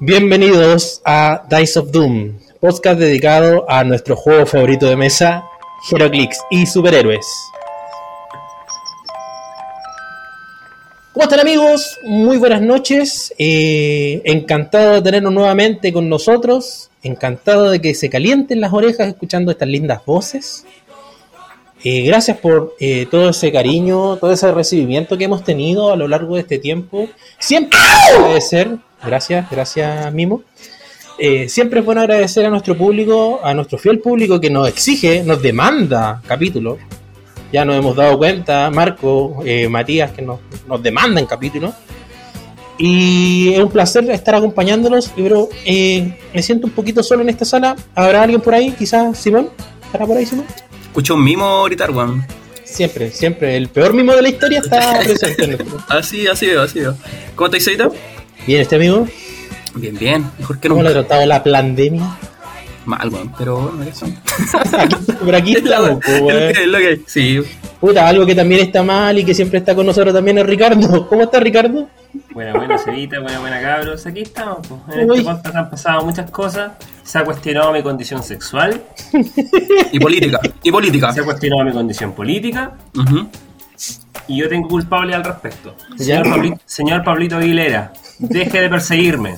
Bienvenidos a Dice of Doom, podcast dedicado a nuestro juego favorito de mesa, Heroclix y superhéroes. ¿Cómo están amigos? Muy buenas noches. Eh, encantado de tenernos nuevamente con nosotros. Encantado de que se calienten las orejas escuchando estas lindas voces. Eh, gracias por eh, todo ese cariño, todo ese recibimiento que hemos tenido a lo largo de este tiempo. Siempre agradecer, gracias, gracias Mimo. Eh, siempre es bueno agradecer a nuestro público, a nuestro fiel público que nos exige, nos demanda capítulos. Ya nos hemos dado cuenta, Marco, eh, Matías, que nos, nos demandan capítulos. Y es un placer estar acompañándolos, pero eh, me siento un poquito solo en esta sala. ¿Habrá alguien por ahí? Quizás Simón. ¿Estará por ahí Simón? Escucho un mimo ahorita, weón. Siempre, siempre. El peor mimo de la historia está presente. Así, así veo, así veo. ¿Cómo estáis ahorita? Bien, este amigo. Bien, bien. Mejor que ¿Cómo ha nunca. tratado la pandemia? Mal, weón. Pero bueno, eso. Por aquí estamos, po, Es lo weón. que- lo. Sí. Puta, algo que también está mal y que siempre está con nosotros también es Ricardo. ¿Cómo está Ricardo? Buena, buena, Cevita, buena, buena, cabros. Aquí estamos. pues. En Uy. este podcast han pasado muchas cosas. Se ha cuestionado mi condición sexual, Y política. Y política. se ha cuestionado mi condición política, y yo tengo culpable al respecto. Señor, Pabli- señor Pablito Aguilera, deje de perseguirme.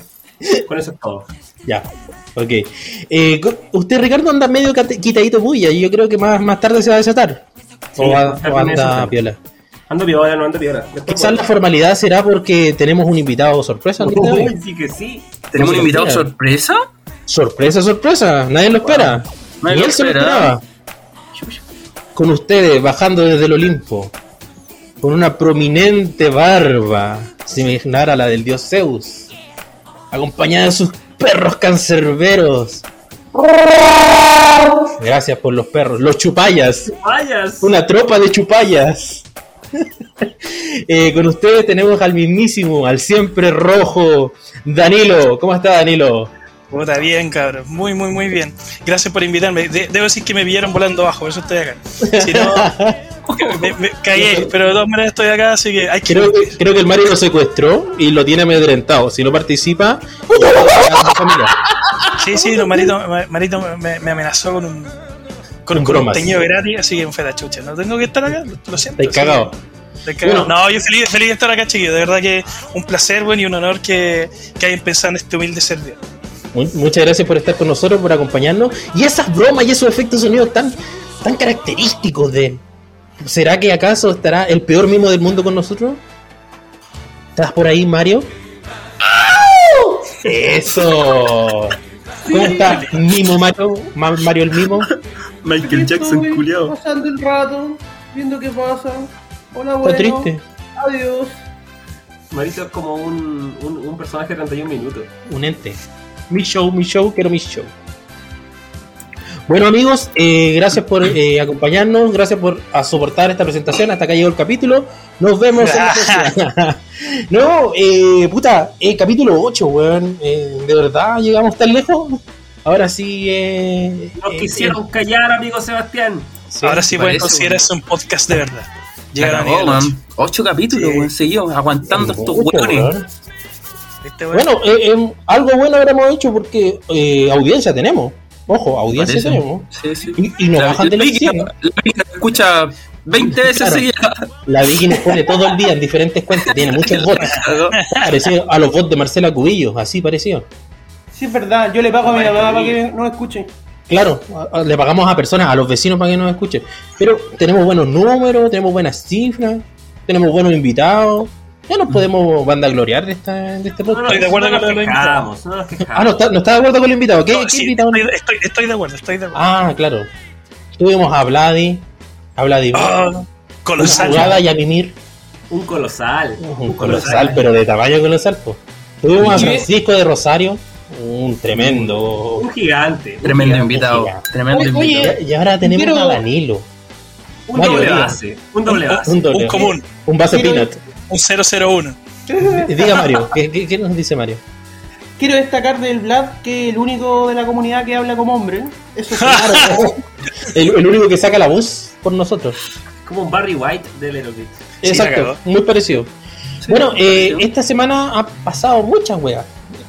Con eso es todo. Ya, ok. Eh, usted, Ricardo, anda medio quitadito bulla y yo creo que más, más tarde se va a desatar. Sí, o, tarde o anda desato. piola. Ando piola, no ando piola. Quizás la formalidad será porque tenemos un invitado sorpresa. hoy. Uy, sí que sí. ¿Tenemos un invitado espera. sorpresa? Sorpresa, sorpresa. Nadie lo espera. Nadie Ni lo esperaba. Con ustedes, bajando desde el Olimpo. Con una prominente barba. Similar a la del dios Zeus. Acompañada de sus perros cancerberos. Gracias por los perros. Los chupayas. Una tropa de chupayas. Eh, con ustedes tenemos al mismísimo, al siempre rojo, Danilo. ¿Cómo está Danilo? Puta, bien, cabrón. Muy, muy, muy bien. Gracias por invitarme. De- debo decir que me pillaron volando abajo, por eso estoy acá. Si no, me, me cagué, pero de todas maneras estoy acá, así que hay que. Creo que, creo que el Mario lo secuestró y lo tiene amedrentado. Si no participa. Sí, sí, no, Marito, Ma- Marito me, me amenazó con un. Con, Un con un teñido gratis, así que fue la chucha. No tengo que estar acá, lo, siento. Que- cagado. estoy cagado. Bueno. No, yo feliz, feliz de estar acá, chiquillo. De verdad que un placer, bueno, y un honor que, que hayan pensado en este humilde servidor. Mu- Muchas gracias por estar con nosotros, por acompañarnos. Y esas bromas y esos efectos de sonido tan, tan característicos de. ¿Será que acaso estará el peor mimo del mundo con nosotros? ¿Estás por ahí, Mario? ¡Eso! ¿Cómo está Mimo Mario? Ma- Mario el Mimo. Michael Jackson, culiao. Pasando el rato, viendo qué pasa. Hola, Está bueno. triste. Adiós. Marito es como un, un, un personaje de 31 minutos. Un ente. Mi show, mi show, quiero mi show. Bueno amigos, eh, gracias por eh, acompañarnos, gracias por a soportar esta presentación, hasta acá llegó el capítulo, nos vemos en la próxima. No, eh, puta, eh, capítulo 8, weón, eh, ¿de verdad llegamos tan lejos? Ahora sí, eh, Nos eh, quisieron callar, amigo Sebastián. sí, Ahora sí pueden considerarse un podcast de verdad. Llegaron a acabó, nivel ocho. man. Ocho capítulos, Sí. weón. Seguidos aguantando estos weones. Weón. ¿Viste, weón? Bueno, eh, eh, algo bueno habremos hecho porque eh, audiencia tenemos, ojo, audiencia Parece. tenemos. Sí, sí. Y, y nos La- bajan de la 100. la Vicky la escucha 20 veces Claro. seguidas. La Vicky nos pone todo el día en diferentes cuentas, tiene muchos bots. Parecido a los bots de Marcela Cubillo, así parecido. Sí, es verdad, yo le pago a mi mamá para que no escuche. Claro, a- a- le pagamos a personas, a los vecinos para que nos escuchen. Pero tenemos buenos números, tenemos buenas cifras, tenemos buenos invitados. Ya nos podemos vandagloriar de, esta, de este No, no, podcast. Estoy de acuerdo no con lo de los quejamos, quejamos. Ah, no está, no está de acuerdo con el invitado. ¿Qué, No, qué sí, invitado? estoy, estoy, estoy de acuerdo, estoy de acuerdo. Ah, claro. Tuvimos a Vladi, a Vladi, Ah, una colosal. jugada y a Mimir. Un colosal. Un colosal, pero de tamaño colosal. po. Tuvimos a Francisco de Rosario, un tremendo. Un gigante. un Tremendo gigante. invitado. gigante. Tremendo Oye, oye, invitado. Y ahora tenemos Quiero- a Danilo, Un Mario, doble base. Un doble base. un doble, Un común, un base Quiero- peanut. Un 001. Diga Mario, ¿qué, qué, qué nos dice Mario? Quiero destacar del Vlad que el único de la comunidad que habla como hombre. Eso sí. El, el único que saca la voz por nosotros. Como un Barry White. Sí, la Exacto, muy parecido. Sí, bueno, eh, parecido. esta semana ha pasado muchas weas.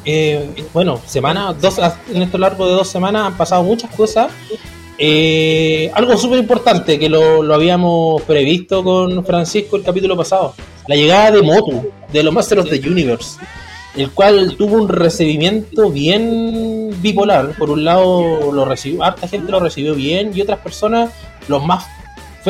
eh, bueno, semanas, dos, en esto largo de dos semanas han pasado muchas cosas. Eh, algo súper importante que lo, lo habíamos previsto con Francisco el capítulo pasado. La llegada de Motu, de los Masters of the Universe. El cual tuvo un recibimiento bien bipolar. Por un lado, lo recibió, harta gente lo recibió bien y otras personas, los más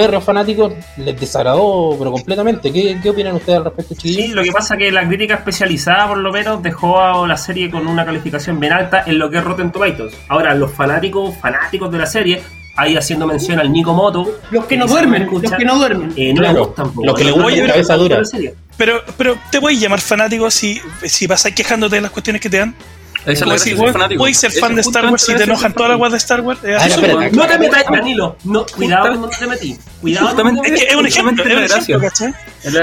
férreos fanáticos, les desagradó, pero completamente. ¿Qué, qué opinan ustedes al respecto, Sí, chiquillos? lo que pasa es que la crítica especializada, por lo menos, dejó a la serie con una calificación bien alta en lo que es Rotten Tomatoes. Ahora, los fanáticos, fanáticos de la serie, ahí haciendo mención al Nico Moto, Los que no duermen, me escucha, los que no duermen. eh, no Claro, gustan. po, los que le weón. gustan Oye, cabeza pero- dura. Pero, pero te puedes llamar fanático si, si pasas quejándote de las cuestiones que te dan. Esa es si fanático. puedes ser fan de Star Wars y te justamente enojan todas las weas de Star Wars. Ah. No te metas, Danilo. No, cuidado cuando te metí. Cuidado. Justamente- te Es que es un ejemplo, es un ejemplo. ¿cachai?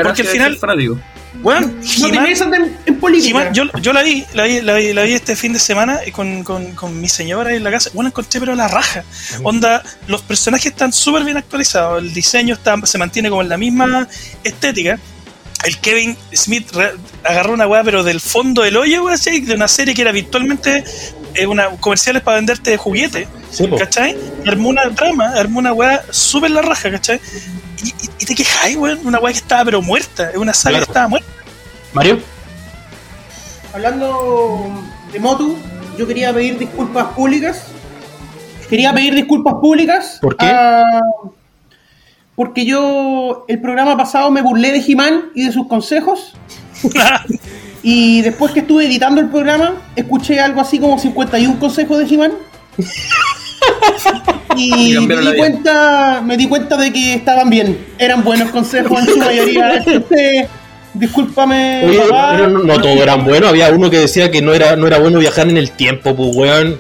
Porque al final- fanático. Weón, No te metas en, política. Yo, yo la vi, la vi, la vi, la vi este fin de semana y con, con, con mi señora en la casa. Bueno, encontré pero la raja. Onda, los personajes están súper bien actualizados, el diseño está, se mantiene como en la misma estética. El Kevin Smith agarró una weá, pero del fondo del hoyo, weá, ¿sí? de una serie que era virtualmente eh, una, comerciales para venderte juguetes, Sí. ¿cachai? Y armó una trama, armó una weá súper la raja, ¿cachai? Y, y- y te quejáis, weón, una weá que estaba pero muerta, es una saga Claro. que estaba muerta. Mario. Hablando de Motu, yo quería pedir disculpas públicas. Quería pedir disculpas públicas. ¿Por qué? a- porque yo el programa pasado me burlé de Jimán y de sus consejos. Y después que estuve editando el programa, escuché algo así como 51 consejos de Jimán. Y Y me di cuenta, me di cuenta de que estaban bien. Eran buenos consejos en su mayoría. Este, discúlpame, Oye, papá. pero no, no todos eran buenos. Había uno que decía que no era, no era bueno viajar en el tiempo, pues, weón.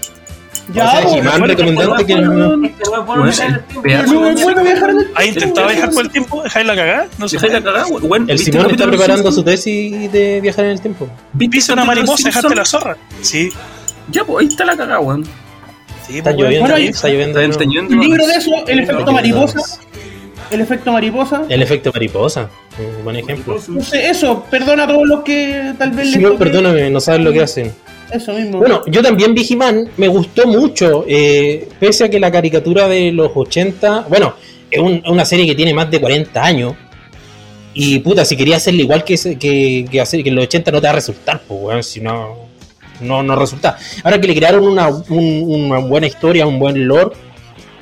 Ya, o sea, Jimán bueno, recomendante que no. Este bueno Bueno, el el bueno el ¿Has intentado viajar por el tiempo? ¿Dejáis la cagada? No sé. La cagada, weón. El ¿Viste Simón está preparando su tesis de viajar en el tiempo. ¿Viste Pisa el una mariposa, dejaste la zorra. Sí. Ya, pues ahí está la cagada, weón. Sí, Está lloviendo, Bueno, está lloviendo. Está enteñando. Un libro de eso, el efecto mariposa. El efecto mariposa. El efecto mariposa. Un buen ejemplo. No sé, eso, perdona a todos los que tal vez les toque perdóname, no sabes lo que hacen. Eso mismo. Bueno, yo también vi me gustó mucho, eh, pese a que la caricatura de los 80, bueno, es un- una serie que tiene más de 40 años, y puta, si quería hacerle igual que, que, hacer que en los 80 no te va a resultar, pues, weón, si no, no, no resulta. Ahora que le crearon una, un- una buena historia, un buen lore,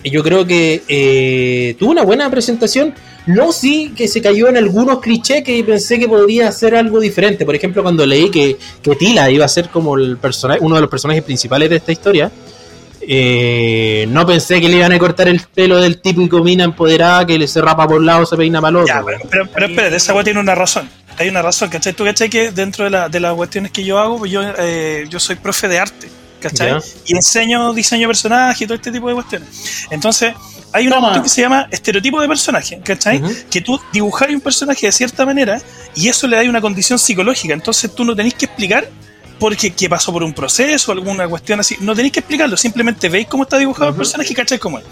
yo creo que eh, tuvo una buena presentación. No sí que se cayó en algunos clichés que pensé que podría hacer algo diferente. Por ejemplo, cuando leí que, que Tila iba a ser como el personaje, uno de los personajes principales de esta historia. eh, no pensé que le iban a cortar el pelo del típico mina empoderada que le se rapa por un lado, se peina para el otro. Ya, pero, pero, pero espérate, esa weá tiene una razón. Hay una razón, ¿cachai? Tú, ¿cachai? Que dentro de, la- de las cuestiones que yo hago, yo, eh, yo soy profe de arte, ¿cachai? Y enseño diseño de personaje y todo este tipo de cuestiones. Entonces, hay una cuestión que se llama estereotipo de personaje, ¿cachai? Que tú dibujas un personaje de cierta manera y eso le da una condición psicológica. Entonces, tú no tenés que explicar porque que pasó por un proceso, alguna cuestión así. No tenéis que explicarlo, simplemente veis cómo está dibujado el personaje y cachai cómo es.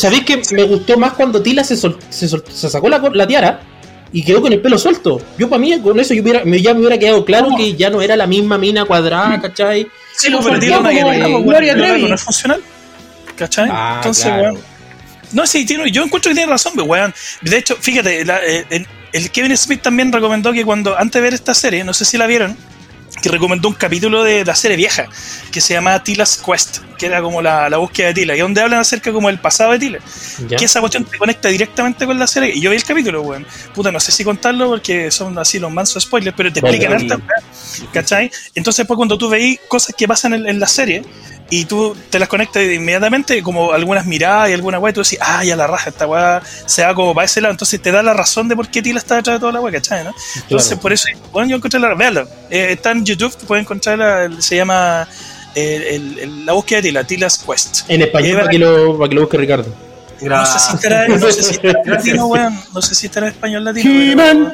¿sabéis que me gustó más cuando Tila se, sol- se, sol- se sacó la, la tiara y quedó con el pelo suelto? Yo para mí con eso yo hubiera, me, ya me hubiera quedado claro que ya no era la misma mina cuadrada, ¿cachai? Sí, lo pues, pero tiene una como guerrilla, pues, Gloria Trevi. no es funcional. ¿Cachai? Ah, Entonces, claro. weón. No, sí, tiene, yo encuentro que tiene razón, pues, weón. De hecho, fíjate, la- eh, el, el Kevin Smith también recomendó que cuando, antes de ver esta serie, no sé si la vieron, que recomendó un capítulo de la serie vieja, que se llama Tila's Quest, que era como la, la búsqueda de Tila, y donde hablan acerca como del pasado de Tila. Ya. Que esa cuestión te conecta directamente con la serie. Y yo vi el capítulo, weón. Puta, no sé si contarlo porque son así los mansos spoilers, pero te Vale, explican vale. harta ¿Cachai? Entonces, después cuando tú veis cosas que pasan en, en la serie y tú te las conectas inmediatamente, como algunas miradas y alguna weá, y tú decís, ah, ya la raja, esta weá se va como para ese lado. Entonces te da la razón de por qué Tila está detrás de toda la weá, ¿cachai? ¿no? Entonces, Claro. por eso, bueno, yo encontré la. Eh, está en YouTube, pueden encontrarla, se llama. eh, el- el- la búsqueda de Tila, Tila's Quest. En español Eh, para que lo, para que lo busque Ricardo. No sé si estará, no sé si estará en latino, weón. No sé si estará en español latino.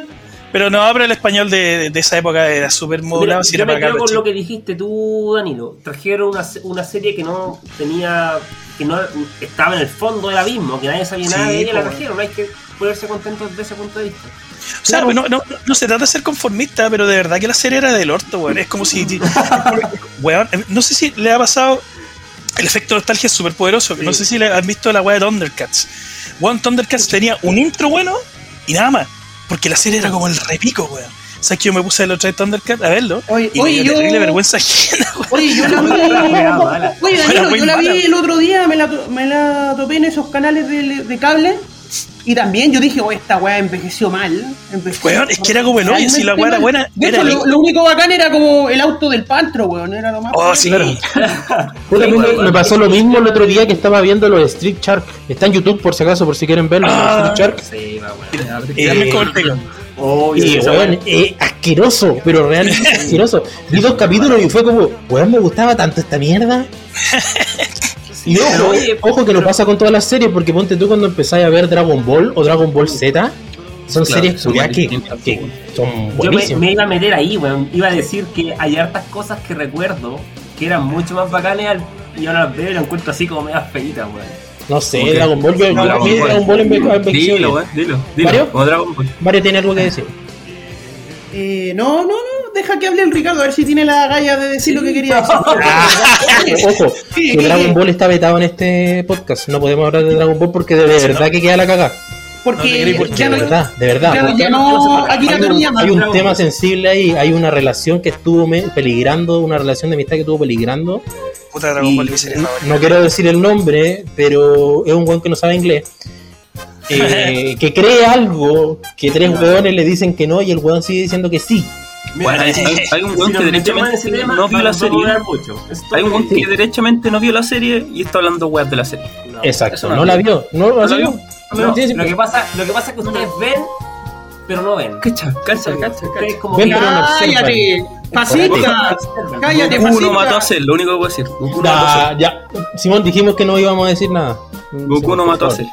Pero, no, pero el español de, de esa época era súper Mira, modulado. si yo me quedo con lo que dijiste tú, Danilo. Trajeron una, una serie que no tenía, que no estaba en el fondo del abismo, que nadie sabía nada Sí, de ella, la po, trajeron. Hay que ponerse contentos desde ese punto de vista. O sea, Claro. no, no, no se trata de ser conformista, pero de verdad que la serie era del orto, weón. Es como si. weón, no sé si le ha pasado. El efecto nostalgia es súper poderoso. No sé si le han visto la weá de Thundercats. Weón, Thundercats tenía un intro bueno y nada más. Porque la serie era como el repico, weón. O sea, que yo me puse el otro de Thundercats a verlo. Oye, y oye, me dio yo- terrible vergüenza ajena, weón. Oye, yo la vi. Oye, Danilo, yo la vi el otro día, me la, me la topé en esos canales de, de cable. Y también yo dije, oh, esta weá envejeció mal. envejeció Weón, es que era como el hoyo, si la weá era buena, De era hecho, lo, lo único bacán era como el auto del pantro, weón. Era lo más. Oh, sí. Mí me, me pasó lo mismo el otro día que estaba viendo los Street Shark. Está en YouTube por si acaso, por si quieren verlo. Ah. Street Shark. Sí, va, weón. Eh. Oh, Y, weón, eh, asqueroso, pero realmente asqueroso. Vi dos capítulos y fue como, weón, me gustaba tanto esta mierda. Y ojo, pero oye, ojo que no pasa con todas las series, porque ponte tú cuando empezáis a ver Dragon Ball o Dragon Ball Z, son Claro, series son culiadas muy que, que weón. son Yo me, buenísimas. me iba a meter ahí, weón. Iba a decir que hay hartas cosas que recuerdo que eran mucho más bacanes y ahora las veo y las encuentro así como medias feitas, weón. No sé. Dragon Ball, No, Dragon Ball. Dragon Dilo, weón, dilo, dilo. ¿Mario? Como Dragon Ball. Mario tiene algo que decir. Eh, no, no, no. Deja que hable el Ricardo, a ver si tiene la galla de decir lo que quería decir. Ojo, que Dragon. Ball está vetado en este podcast. No podemos hablar de Dragon Ball porque de verdad que queda la cagada. No Porque De no, verdad, de verdad. ya, ya no. Akira hay un, Toriyama. hay un tema sensible ahí, hay una relación que estuvo me- peligrando, una relación de amistad que estuvo peligrando. Puta Dragon Ball, no quiero decir el nombre, pero es un weón que no sabe inglés. eh, que cree algo que tres weones le dicen que no y el weón sigue diciendo que sí. Bueno, hay, hay- un weón que derechamente tema, no vio la a serie. Hay un weón que- derechamente no vio la serie y está hablando weas de la serie. No, Exacto, no, no la vio. No, la vio. no. lo, que pasa, lo que pasa es que ustedes ven, pero no ven. Cacha, cacha, cacha, Ustedes cacha. como Ven, que- pero no Cállate, pasita. Cállate, Goku no mató a Cell, lo único que puedo decir. Goku no mató a Ya, ya. Simón, dijimos que no íbamos a decir nada. Cell. Goku no mató a Cell.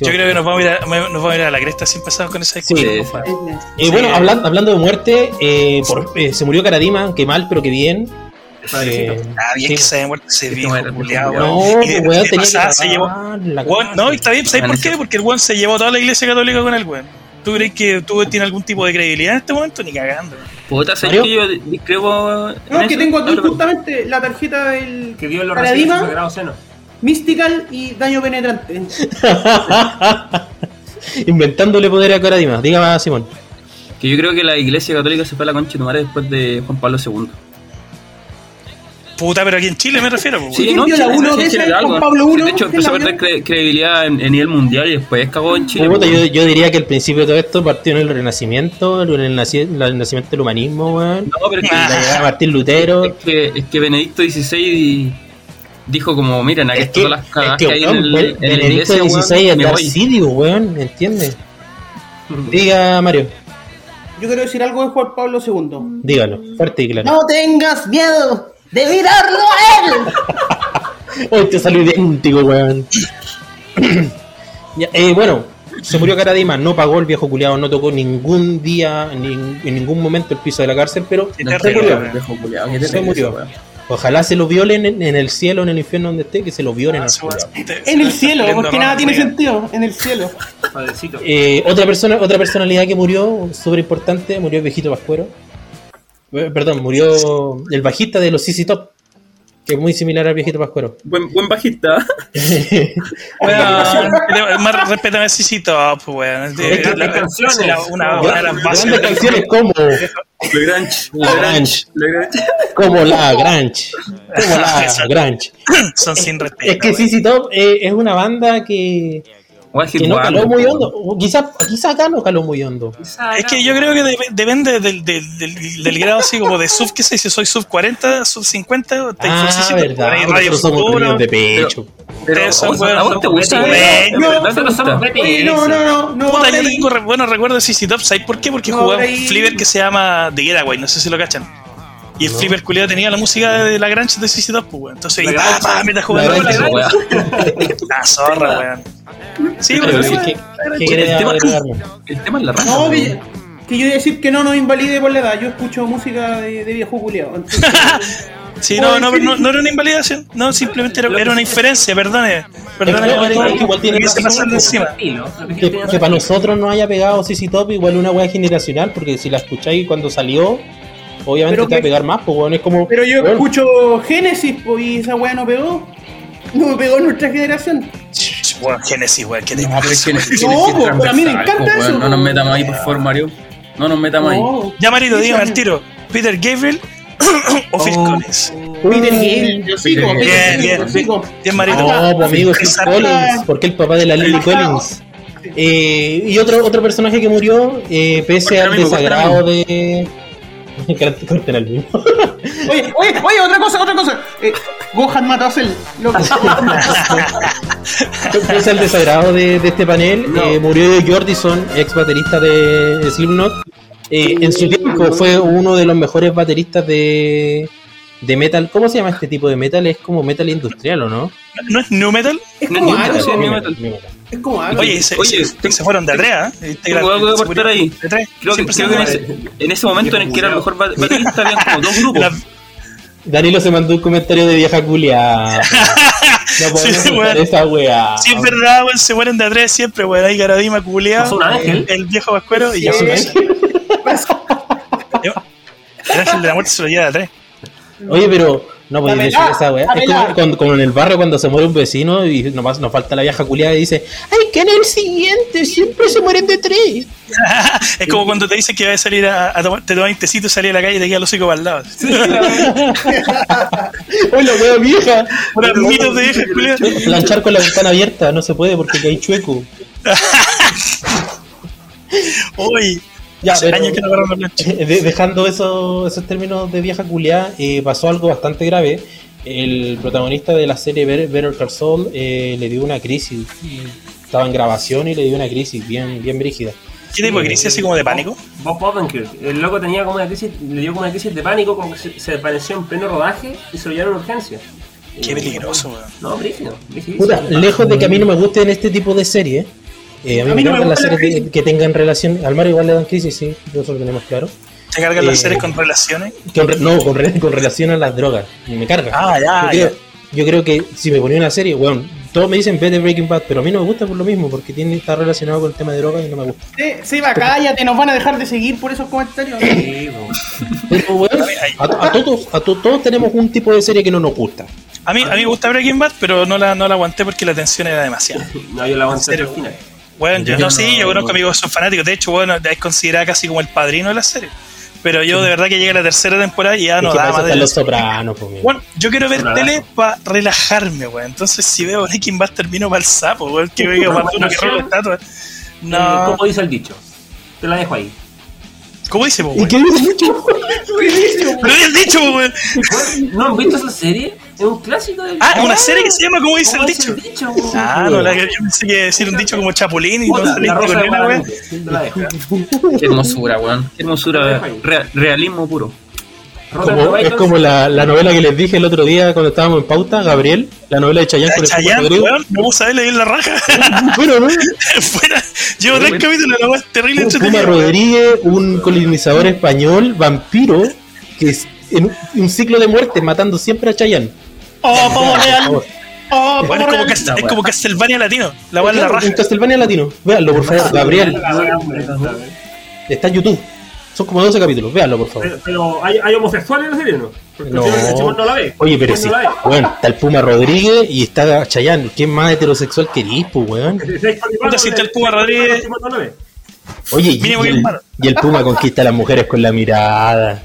Yo creo que nos vamos a ir a, nos vamos a, ir a la cresta si empezamos con esa discusión. Sí, Eh, bueno, hablando, hablando de muerte, eh, por- eh, se murió Karadima, que mal, pero que bien. Eh, Ah, bien sí. que se haya muerto ese viejo. No. Y de- pues, weón, de tenía que se llevó. Weón, no, está bien, ¿sabes por qué? Porque el weón se llevó toda la iglesia católica con el weón. ¿Tú crees que tú tienes algún tipo de credibilidad en este momento? Ni cagando. Puta, ¿sabes que yo discrepo en No, es que eso? tengo aquí justamente la tarjeta del Que vio los Karadima, recién sagrados senos. Mystical y daño penetrante. Inventándole poder a Karadima. Diga más, Simón. Que yo creo que la iglesia católica se fue a la concha de tu madre después de Juan Pablo II. Puta, pero aquí en Chile me refiero, pues, Sí. ¿Quién vio la Chile- uno de Chile algo. con Pablo I? De hecho, ¿Quién empezó a perder cre- credibilidad en, en nivel mundial y después cagó en Chile. Puta, yo, yo diría que el principio de todo esto partió en el Renacimiento, en el, naci- el nacimiento del humanismo, weón. No, pero es que, Ah. La llegada de Martín Lutero. es que, es que Benedicto XVI dijo como, miren, aquí Es están que, todas las es cagadas que que hay en, weón, el, Ben- en la Benedicto iglesia, weón, XVI es me Darth voy. Sidious, weón, ¿entiendes? Diga, Mario, Yo quiero decir algo de Juan Pablo II. dígalo, fuerte y claro. No tengas miedo de mirarlo a él. Hoy te salió idéntico, weón. Ya, eh, bueno, se murió Karadima, no pagó el viejo culiado, no tocó ningún día, ni, en ningún momento el piso de la cárcel, pero No, se murió. weón. Se murió. Ojalá se lo violen en, en el cielo, en el infierno donde esté, que se lo violen Ah, te- En el cielo, porque nada tiene sentido. En el cielo. Padrecito. Eh, otra persona, otra personalidad que murió, súper importante, murió el viejito Pascuero. Eh, Perdón, murió el bajista de los CC Top, que es muy similar al viejito Pascuero. Buen, buen bajista. Weón, más respétame a Sisi Top, weón. Es De- que- la- canciones. la- Una de las bases canciones como, Le Grange. Le Grange. Como la Grange, como la Grange. son sin respeto. Es que CC Top eh, es una banda que, Hit que no caló muy hondo. Quizás quizá acá no caló muy hondo. Es que yo creo que dep- depende del, del, del, del grado así como de sub, que sé, si soy sub 40, sub 50, te Ah, verdad, somos de pecho. Pero, Ustedes son ¿a vos- ¿a vos te buenos, gusta? son ¿De no, no, no. no Puta, yo ahora- tengo re- buenos recuerdos de CC Top, ¿sabes por qué? Porque No, jugaba un flipper que se llama The Getaway, no sé si lo cachan. Y el flipper culiado tenía la música de la Grange de Top, pues, weón. Entonces, La ahí, pa, pa, me está La jugando. Esa weá. la zorra, weón. Sí, Pero, pero ¿qué- sí, qué- qué querés El tema-? El tema es la raza. No, que, que yo iba a decir que no nos invalide por la edad. Yo escucho música de, de viejo culiao. Entonces, Sí, no, no, no, no era una invalidación, no, simplemente era, era una inferencia, perdone. Perdone, igual- tiene que encima. Que, para nosotros no haya pegado CC Top, igual una weá generacional, porque si la escucháis cuando salió, obviamente Pero te va a que- pegar más, pues weón, es como. Pero yo weón, escucho Génesis po, y esa weá no pegó. No me pegó en nuestra generación. Bueno, Génesis, weón, ¿qué te No, pero es que No, es po, pero a mí me encanta po, weón. eso, No nos po. metamos ahí, por favor, Mario. No nos metamos ahí. No. Ya, Marito, dígame al tiro. ¿Peter Gabriel o Phil Collins? Peter Gale, yo sigo, Bien, Bien, bien, Marito. No, pues amigo, Phil Collins, porque el papá de la Lily Collins. Eh, y otro otro personaje que murió, eh, pese al desagrado de. Que corten al mismo. Oye, oye, oye, otra cosa, otra cosa. Eh, Gohan mató a Cell. Loco. Pese al desagrado de, de este panel, eh, murió Jordison, ex baterista de Slipknot. Eh, en su tiempo fue uno de los mejores bateristas de, de metal. ¿Cómo se llama este tipo de metal? Es como metal industrial, ¿o no? ¿No es New Metal? Es No, como algo. sí, New metal, metal. new metal. Es como algo. Oye, se, Oye, se- se fueron de Atrea, ¿eh? tengo algo que aportar ahí. Creo que, Siempre creo que en, se ese, en ese momento en el que era el mejor ba- baterista habían como dos grupos. La- Danilo se mandó un comentario de vieja culia. No podemos Sí, esa weá. Sí, es verdad, weón, se mueren de a tres siempre, weón. Ahí Garadima ángel. el, el viejo vascuero y ya Sí. se El ángel de la muerte se lo lleva de a tres. Oye, pero no podéis decir esa weá. Es como, pelá. cuando- como en el barrio cuando se muere un vecino y nomás nos falta la vieja culiada y dice: ¡Ay, que en el siguiente! Siempre se mueren de tres. es como cuando te dicen que vas a salir a, a tomar, te tomas un tecito y salir a la calle y te queda los hocico para el lado. ¡Uy, la weá vieja! Mitos de vieja culiada. Planchar con la ventana abierta, no se puede porque hay chueco. Uy, Ya, hace pero- años que no dejando eso- esos términos de vieja culiada, eh, pasó algo bastante grave. El protagonista de la serie Better, Call Saul eh, le dio una crisis. Estaba en grabación y le dio una crisis bien, bien brígida. ¿Qué tipo de crisis así como de pánico? Bob Odenkirk, el loco tenía como una crisis, le dio como una crisis de pánico, como que se, se desvaneció en pleno rodaje y se lo llevaron a urgencia. Qué Eh, peligroso, weón. No, brígido, brígido. Puta, lejos de que a mí no me gusten este tipo de series, eh, a mí, A me mí no me las gustan las series que, que tengan relación. Al Mario igual le dan crisis, sí, eso lo tenemos claro. Te cargan las Eh, series con relaciones. Con no, con, re- con relación a las drogas. Y me carga. Ah, ya, yo, creo, yo creo que si me ponía una serie, bueno, todos me dicen Better Breaking Bad, pero a mí no me gusta por lo mismo, porque tiene está relacionado con el tema de drogas y no me gusta. Eh, Seba, cállate, nos van a dejar de seguir por esos comentarios. Sí. Pero a, a todos, a to- todos tenemos un tipo de serie que no nos gusta. A mí, a mí me gusta Breaking Bad, pero no la, no la aguanté porque la tensión era demasiada. No, yo la aguanté hasta el final. Bueno, yo Yo no, sí, yo conozco amigos que son fanáticos. De hecho, bueno, es considerada casi como el padrino de la serie. Pero yo de verdad que llega la tercera temporada y ya no da más de los sopranos, pues. Bueno, yo quiero ver tele para relajarme, weón. Entonces, si veo Breaking Bad, termino para el sapo, weón. Que veo para uno que roba estatuas. Eh, No. ¿Cómo dice el dicho? Te la dejo ahí. ¿Cómo dice, po, ¿Y qué dice había dicho, po, weón. ¿No han visto esa serie? Es un clásico del Ah, una serie que se llama ¿Cómo dice ¿Cómo el dicho? el dicho? po? Ah, no, la que yo pensé que decir un dicho como Chapulín y no Puta, la con weón. Qué hermosura, weón. Qué hermosura. Re- realismo puro. Como- es como la, la novela que les dije el otro día cuando estábamos en pauta, Gabriel, la novela de Chayanne con el Chayanne, weón, me puse a verle en la raja. Bueno, ¿no? Fuera, llevo tres capítulos, la weón es terrible Puma entretenida. Rodríguez, un colonizador español, vampiro, que es en un- un ciclo de muerte matando siempre a Chayanne. Oh, pavo real. Oh, Bueno, es como, real. Cas- es como Castlevania latino, la es la Claro, raja. un Castlevania latino. Véanlo, por favor. Gabriel, está en YouTube. Son como 12 capítulos. Véanlo, por favor. Pero, pero ¿hay, ¿hay homosexuales en la serie no? Porque No. el no la ve. Oye, pero sí. no. Bueno, está el Puma Rodríguez y está Chayanne. ¿Quién más heterosexual querís, pues, weón? Puta, palipanos, si está el Puma el Rodríguez. Simón no la ve. Oye, y, Mínimo y que el, y el Puma conquista a las mujeres con la mirada.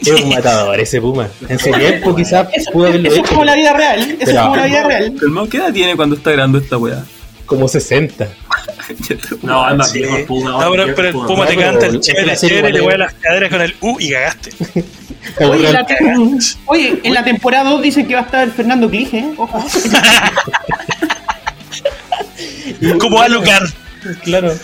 Es un matador ese Puma. En su tiempo quizás pudo haberlo eso es como la vida real. Eso es como la vida real. ¿El qué edad tiene cuando está grabando esta weá? Como 60. No, es más Sí. viejo el Puma. No, pero, pero el Puma te canta el chévere, serie chévere, le es- las caderas con el U y cagaste. La Oye, en la temporada 2 dicen que va a estar Fernando Clige, ¿eh? Ojo. Como Alucard. Claro.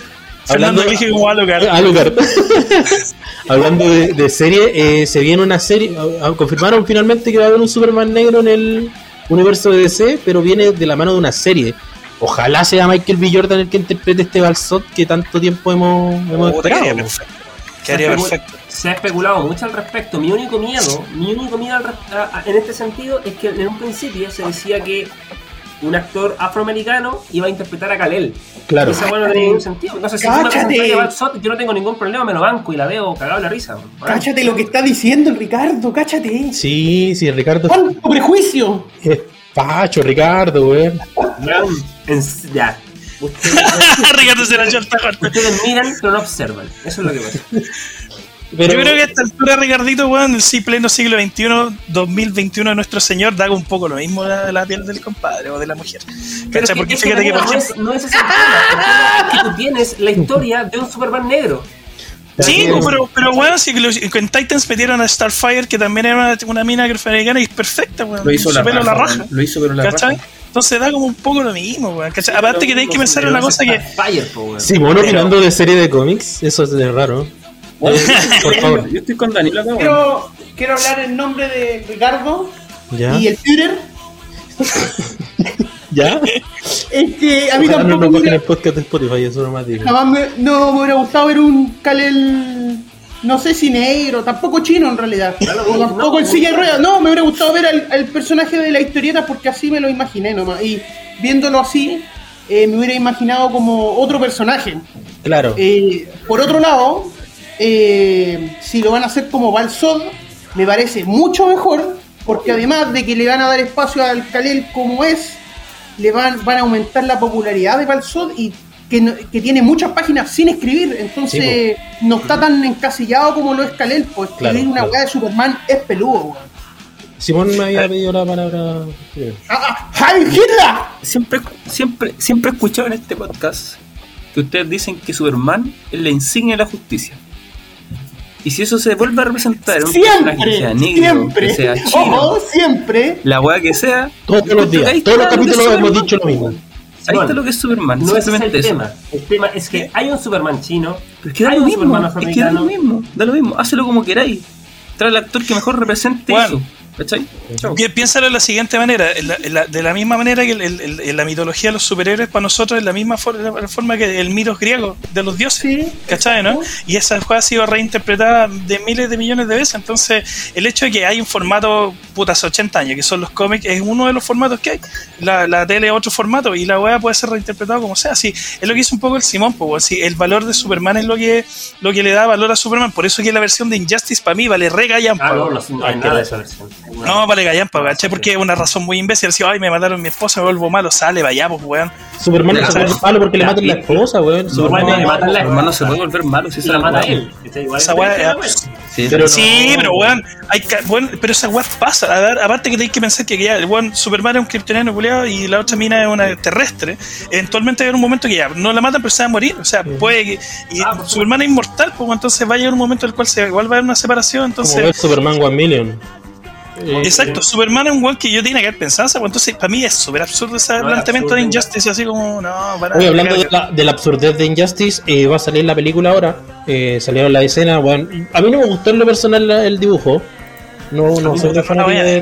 Fernando Hablando, dije como Alucard. Ah, lugar. Hablando de, de serie, eh, se viene una serie. ah, confirmaron finalmente que va a haber un Superman negro en el universo de DC, pero viene de la mano de una serie. Ojalá sea Michael B. Jordan el que interprete este balsot que tanto tiempo hemos, hemos esperado. se, ha especu- perfecto. se ha especulado mucho al respecto. Mi único miedo, mi único miedo al res- a- a- en este sentido es que en un principio se decía que un actor afroamericano iba a interpretar a Kalel. Claro. Esa bueno no tenía ningún sentido. Entonces, si tú me Sot, yo no tengo ningún problema, me lo banco y la veo cagado la risa. Bueno, Cáchate lo que está diciendo el Ricardo, cáchate. Sí, sí, Ricardo ¿Cuánto prejuicio? es pacho, Ricardo, en- ya. Ustedes, Ricardo se la ustedes miran, pero no observan. Eso es lo que pasa. Pero, Yo creo que a esta altura, Ricardito, weón, el sí pleno siglo XXI, 2021 de nuestro Señor, da un poco lo mismo la, la piel del compadre o de la mujer. Pero ¿Cachai? Porque fíjate que, por no, ejemplo, es, no es ese es que tú tienes la historia de un Superman negro. Sí, Pero- pero, weón, si en Titans metieron a Starfire, que también era una, mina afroamericana y es perfecta, weón. Lo hizo la pelo raja, la raja. Lo hizo pero la ¿Cachai? raja. Entonces da como un poco lo mismo, weón. ¿cachai? Aparte que tenéis que pensar en una cosa que. Fire, po, weón. Simón opinando de serie de cómics, eso es de raro. Bueno, por favor. Yo estoy con Danilo acá. Quiero, quiero hablar en nombre de Ricardo ¿Ya? y el Führer. ¿Ya? Es que a mí Ojalá no tampoco nos me bajen hubiera- el podcast de Spotify, eso nomás digo. jamás me, no me hubiera gustado ver un Kalel, no sé si negro, tampoco chino en realidad. O tampoco el silla de ruedas. No, me hubiera gustado ver al, al personaje de la historieta porque así me lo imaginé nomás. Y viéndolo así, eh, me hubiera imaginado como otro personaje. Claro. Eh, por otro lado, eh, si lo van a hacer como Balsod, me parece mucho mejor, porque además de que le van a dar espacio al Kalel como es, le van, van a aumentar la popularidad de Balsod y que, no- que tiene muchas páginas sin escribir, entonces no está tan encasillado como lo es Kalel, pues escribir Claro, una claro. weá de Superman es peludo, weón. Simón me había pedido la palabra. ¡Ah, ah. Siempre, siempre, siempre he escuchado en este podcast que ustedes dicen que Superman es la insignia de la justicia. Y si eso se vuelve a representar en un personaje que sea Siempre, negro, siempre, que sea chino, ojo, siempre. la weá que sea, Todos los días, todos los está lo capítulos hemos dicho lo mismo. Ahí está lo que es Superman, No es el simplemente eso. tema. El tema es que hay un Superman chino, Pero es que da hay lo un mismo, es que da lo mismo, da lo mismo, hazlo como queráis. Trae al actor que mejor represente Bueno. eso. ¿Cachai? Piénsalo de la siguiente manera, en la- en la- de la misma manera que el- el- el- en la mitología de los superhéroes para nosotros es la misma for- la forma que el mito griego de los dioses, Sí. ¿cachai? ¿no? Y esa juega ha sido reinterpretada de miles de millones de veces, entonces el hecho de que hay un formato putas 80 años, que son los cómics, es uno de los formatos que hay, la, la tele es otro formato y la weá puede ser reinterpretado como sea, así es lo que hizo un poco el Simón, pues, si el valor de Superman es lo que, lo que le da valor a Superman, por eso que la versión de Injustice para mí vale re gallampa, Ah, no, no, no hay nada de esa versión. No, vale gallampa, ¿cachai? Porque es una razón muy imbécil. Decir, ay, me mataron a mi esposa, me vuelvo malo, sale, vayamos, weón. Superman no se malo porque le matan la esposa, weón. No, Superman bueno, le matan la Superman no se puede volver malo si se la mata él. Esa es weá la es weá. Sí, Pero- Sí, no. pero weón, hay weón, pero esa weá pasa. Aparte que tenéis que pensar que ya, el weón, Superman es un kryptoniano culiado y la otra mina es una terrestre. Eventualmente va a haber un momento que ya no la matan, pero se va a morir. O sea, puede que. Y Ah, pues, Superman es inmortal, pues entonces va a llegar un momento en el cual se, igual va a haber una separación. como Entonces, ver Superman One Million. Eh, exacto, Superman es un weón que yo tiene que haber pensado. pues, Entonces, para mí es súper absurdo ese No, es absurdo de. Injustice, así como, no, para Oye, hablando de la, de la absurdez de Injustice, eh, va a salir la película ahora. Eh, salieron las escenas, weón. A mí no me gustó en lo personal la- el dibujo. No, no mí soy me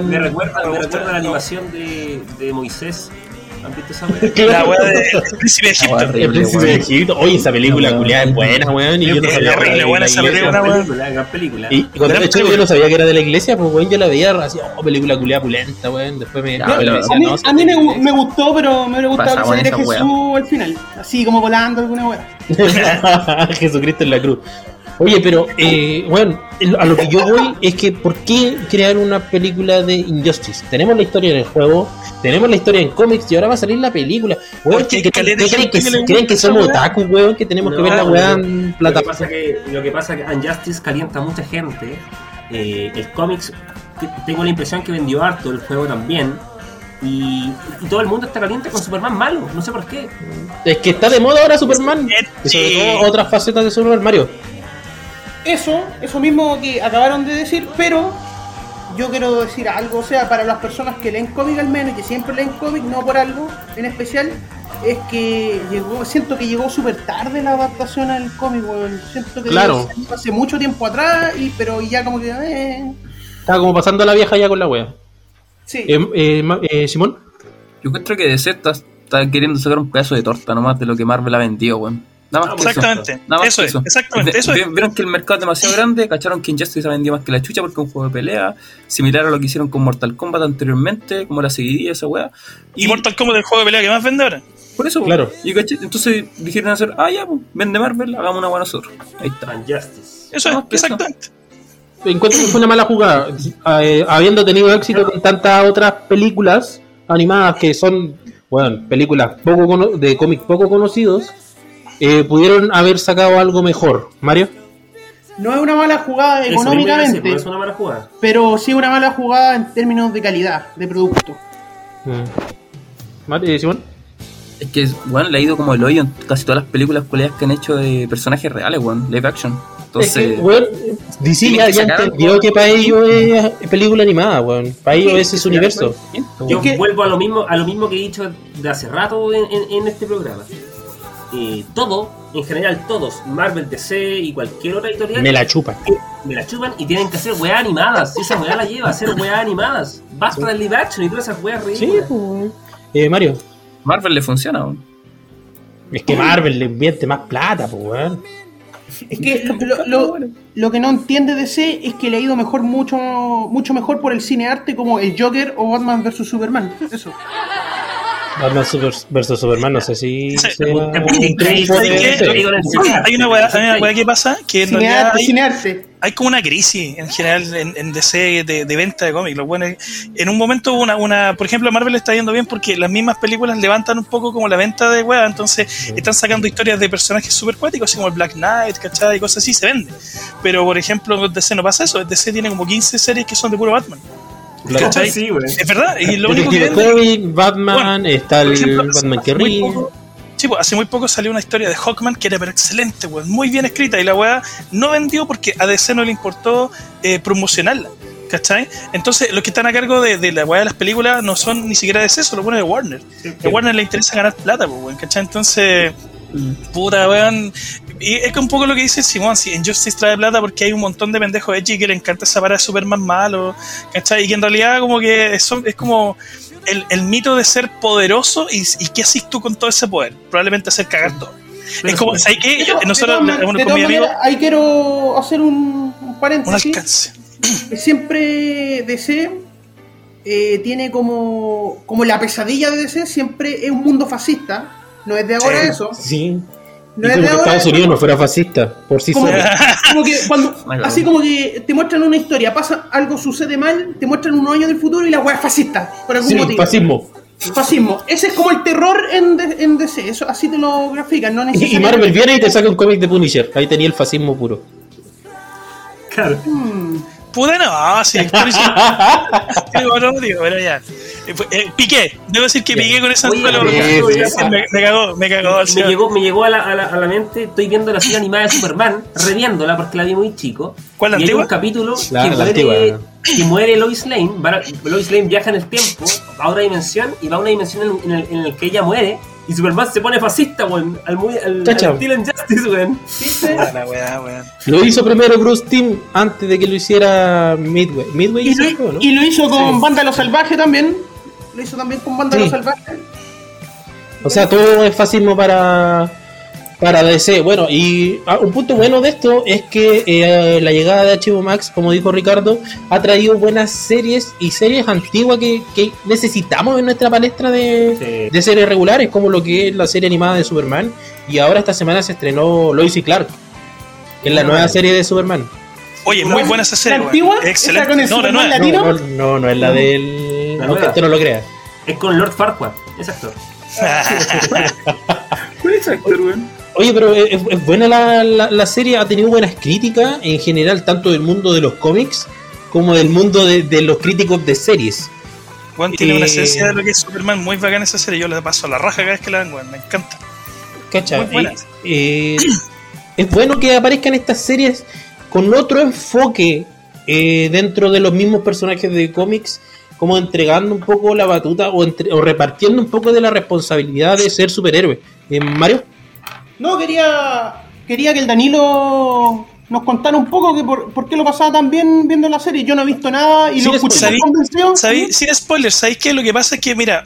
Me recuerda, me la no. animación de, de Moisés. ¿Han visto esa weá? La weá del príncipe de Egipto. El príncipe de. Egipto. Oye, esa película culiada es buena, weón. Y yo no sabía que era buena de esa la película, iglesia. weón. película, gran película. Y, cuando era chico yo no sabía que era de la iglesia, pues weón, yo la veía así, oh, película culiada pulenta, weón. Después me. A mí, me, de gustó, pero me hubiera gustado que saliera Jesús al final. Así como volando alguna weá. Jesucristo en la cruz. Oye, pero, eh, bueno, a lo que yo voy es que, ¿por qué crear una película de Injustice? Tenemos la historia en el juego, tenemos la historia en cómics y ahora va a salir la película. Weón, Porque ¿qué, qué- caleta qué de creen, que, creen somos otakus, weón? Que tenemos que ver la weá en Lo que plataforma. pasa lo que pasa que Unjustice calienta a mucha gente. Eh, el cómics, tengo la impresión que vendió harto, el juego también. Y, y todo el mundo está caliente con Superman malo, no sé por qué. Es que está de moda ahora Superman. Y sobre Sí. todo otras facetas de Super Mario. Eso, eso mismo que acabaron de decir, pero yo quiero decir algo, o sea, para las personas que leen cómic al menos, y que siempre leen cómic, no por algo en especial, es que llegó, siento que llegó súper tarde la adaptación al cómic, weón. Siento que Claro. hace mucho tiempo atrás, y, pero ya como que, eh, Estaba como pasando la vieja ya con la weá. sí. Eh, eh, eh, Simón. Yo encuentro que DC está, está queriendo sacar un pedazo de torta nomás de lo que Marvel ha vendido, weón. Nada más que Exactamente. Nada más Eso que es, exactamente, eso es. Vieron que el mercado es demasiado grande, cacharon que Injustice ha vendido más que la chucha porque es un juego de pelea, similar a lo que hicieron con Mortal Kombat anteriormente, como la seguidilla esa weá. Y Mortal Kombat es el juego de pelea que más vende ahora. Por eso, Claro. y caché, entonces dijeron hacer, ah, ya, pues, vende Marvel, hagamos una buena nosotros. Ahí está. Injustice. Eso es, eso. exactamente. Encuentro que fue una mala jugada. Eh, habiendo tenido éxito con tantas otras películas animadas que son, bueno, películas poco cono- de cómics poco conocidos, eh, pudieron haber sacado algo mejor. Mario. No es una mala jugada decir, económicamente, no es una mala jugada. pero sí una mala jugada en términos de calidad de producto. Mm. Mario, eh, Simón. Es que, bueno, le ha ido como el hoyo en casi todas las películas culiadas que han hecho de personajes reales, weón, live action. Entonces, Es que, weón, DC ya, que ya sacar entendió que para ellos es película animada, weón. Para ellos ese es su universo. Yo Es que- vuelvo a lo mismo a lo mismo que he dicho de hace rato en, en- en este programa. Eh, todo, en general todos, Marvel, DC y cualquier otra editorial, Me la chupan. eh, me la chupan y tienen que hacer weas animadas. Esa wea la lleva a hacer weas animadas. Basta del live action y todas esas weas Sí, ridículas. pues, weón. Eh, Mario. Marvel le funciona, weón. Es que Marvel le invierte más plata, pues, weón. Es que lo, lo- lo que no entiende DC es que le ha ido mejor mucho mucho mejor por el cine arte como el Joker o Batman vs Superman. Eso. Batman super- versus Superman, no sé si Sí. sea un Te- triunfo te- de ¿Sabes DC. te- digo en el cine. Hay una weá, hay una weá que pasa que en realidad hay, hay como una crisis en general en, en DC de, de venta de cómics. Lo bueno es- en un momento una, una, por ejemplo, Marvel está yendo bien porque las mismas películas levantan un poco como la venta de weá, entonces están sacando historias de personajes super cuáticos, así como el Black Knight, ¿cachai? Y cosas así, se vende. Pero, por ejemplo, en DC no pasa eso. DC tiene como 15 series que son de puro Batman. ¿Cachai? Sí. Es verdad. Y lo único que Comics, Batman, Bueno, está el ejemplo, Batman que ríe. Sí, pues, hace muy poco salió una historia de Hawkman que era pero excelente, weón, muy bien escrita y la weá no vendió porque a DC no le importó eh, promocionarla, ¿cachai? Entonces los que están a cargo de, de la weá de las películas no son ni siquiera DC, son los buenos de Warner. A Warner le interesa ganar plata, pues, weón, ¿cachai? Entonces, puta, weón. Y es que un poco lo que dice Simón, si Injustice trae plata porque hay un montón de pendejos edgy que le encanta esa para de Superman malo, ¿cachai? Y que en realidad como que eso es como el, el mito de ser poderoso y, y qué haces tú con todo ese poder. Probablemente hacer cagar todo. es como, ¿sabes qué? Nosotros, bueno, de con mi todas amigo, ahí quiero hacer un, un un paréntesis. alcance. siempre DC eh, tiene como, como la pesadilla de DC, siempre es un mundo fascista. No es de ahora Sí. eso. Sí. No es como de que Estados. Unidos no fuera fascista, por sí Como solo. que, como que cuando, así como que te muestran una historia, pasa algo, sucede mal, te muestran unos años del futuro y la weá es fascista, por algún Sí, motivo. fascismo. Fascismo. Ese es como el terror en, D- en DC, eso así te lo grafican, no Y, y. Marvel viene y te saca un cómic de Punisher. Ahí tenía el fascismo puro. Claro. Hmm. Puta no, sí, por eso- digo, no, digo, pero ya. Eh, eh, piqué, debo decir que piqué con esa me, me cagó, me cagó. Me señor. llegó, me llegó a, la, a, la, a la mente, estoy viendo la serie animada de Superman, reviéndola porque la vi muy chico. ¿Cuál, la y hay un capítulo La- que, la muere, antigua. que muere Lois Lane. Lois Lane viaja en el tiempo, va a otra dimensión y va a una dimensión en, en el, en el que ella muere. Y Superman se pone fascista, weón, al, muy, al, al estilo Injustice, weón. ¿Viste? Puta la weá, weón. Lo hizo primero Bruce Timm antes de que lo hiciera Midway. Midway Y hizo lo, ¿no? y lo hizo con Vándalo Salvaje también. Lo hizo también con Vándalo Sí. Salvaje. O sea, todo es fascismo para, para DC. Bueno, y ah, un punto bueno de esto es que eh, la llegada de HBO Max, como dijo Ricardo, ha traído buenas series y series antiguas que, que necesitamos en nuestra palestra de, Sí. de series regulares, como lo que es la serie animada de Superman. Y ahora esta semana se estrenó Lois y Clark, que es la nueva serie de Superman. Oye, muy buena esa serie, ¿La antigua? Excelente. ¿Esa con el No, la Superman nueva. latino? No, no, no, no es la del. La nueva. usted no lo crea. Es con Lord Farquaad, ese actor. ¿Cuál es el actor, weón? Oye, pero es, es buena la, la- la serie, ha tenido buenas críticas en general, tanto del mundo de los cómics como del mundo de, de los críticos de series. Weón tiene una Eh, esencia de lo que es Superman muy bacana esa serie. Yo la paso a la raja cada vez que la weón. Me encanta. ¿Cacha? Eh, eh, es bueno que aparezcan estas series con otro enfoque eh, dentro de los mismos personajes de cómics, como entregando un poco la batuta o, entre- o repartiendo un poco de la responsabilidad de ser superhéroe. Mario, No, quería, quería que el Danilo nos contara un poco que por, por qué lo pasaba tan bien viendo la serie. Yo no he visto nada y Sí, lo escuché ¿sabí? convención. ¿Sabí- Sin spoilers, ¿sabéis qué? Lo que pasa es que, mira,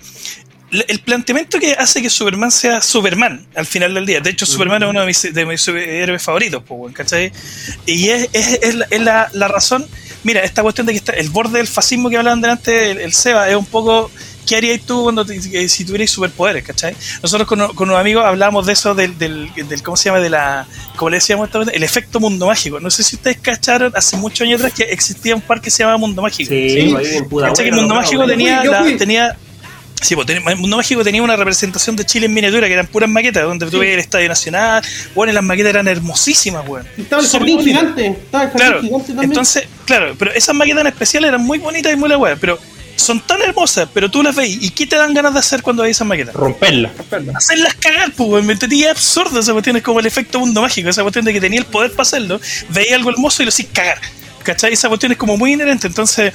el planteamiento que hace que Superman sea Superman al final del día. De hecho, Superman es uno de mis, de mis héroes favoritos, ¿cachai? Y es, es, la, la, razón. Mira, esta cuestión de que está el borde del fascismo que hablaban delante el, Seba es un poco. ¿Qué harías tú cuando si tuvierais superpoderes, cachai? Nosotros con, con unos amigos hablábamos de eso, del, del, del, ¿cómo se llama? De la, ¿cómo le decíamos esta El efecto mundo mágico. No sé si ustedes cacharon hace muchos años atrás que existía un parque que se llamaba Mundo Mágico. Sí, sí. que el Mundo Mágico tenía, tenía Sí, pues el Mundo Mágico tenía una representación de Chile en miniatura que eran puras maquetas, donde tú veías el Estadio Nacional, bueno, las maquetas eran hermosísimas, weón. Estaba el jardín gigante, estaba el jardín gigante también. Entonces, claro, pero esas maquetas en especial eran muy bonitas y muy la weón, pero son tan hermosas, pero tú las veis, ¿y qué te dan ganas de hacer cuando veis esas maquetas? Romperlas. Hacerlas cagar, pues. Me entendía absurdo esa cuestión, es como el efecto mundo mágico, esa cuestión de que tenía el poder para hacerlo, veía algo hermoso y lo hacía cagar. ¿Cachai? Esa cuestión es como muy inherente, entonces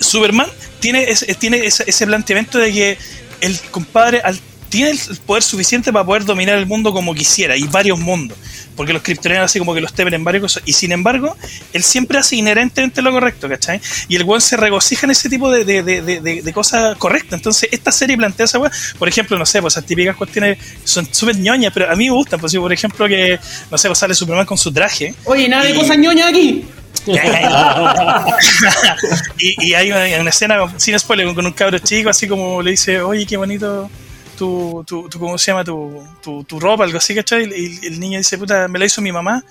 Superman tiene, ese, tiene ese, planteamiento de que el compadre tiene el poder suficiente para poder dominar el mundo como quisiera y varios mundos. Porque los kryptonianos así como que los temen en varios cosas. Y sin embargo, él siempre hace inherentemente lo correcto, ¿cachai? Y el weón se regocija en ese tipo de, de, de, de cosas correctas. Entonces, esta serie plantea esa weón. Por ejemplo, no sé, pues esas típicas cuestiones son súper ñoñas, pero a mí me gustan. Pues, por ejemplo, que, no sé, pues sale Superman con su traje. Oye, nada de cosas ñoñas aquí. y, hay una, escena, sin spoiler, con un cabro chico, así como le dice, oye, qué bonito tu, tu, tu ¿cómo se llama? Tu, tu, tu, ropa, algo así, ¿cachai? Y el niño dice, puta, me la hizo mi mamá.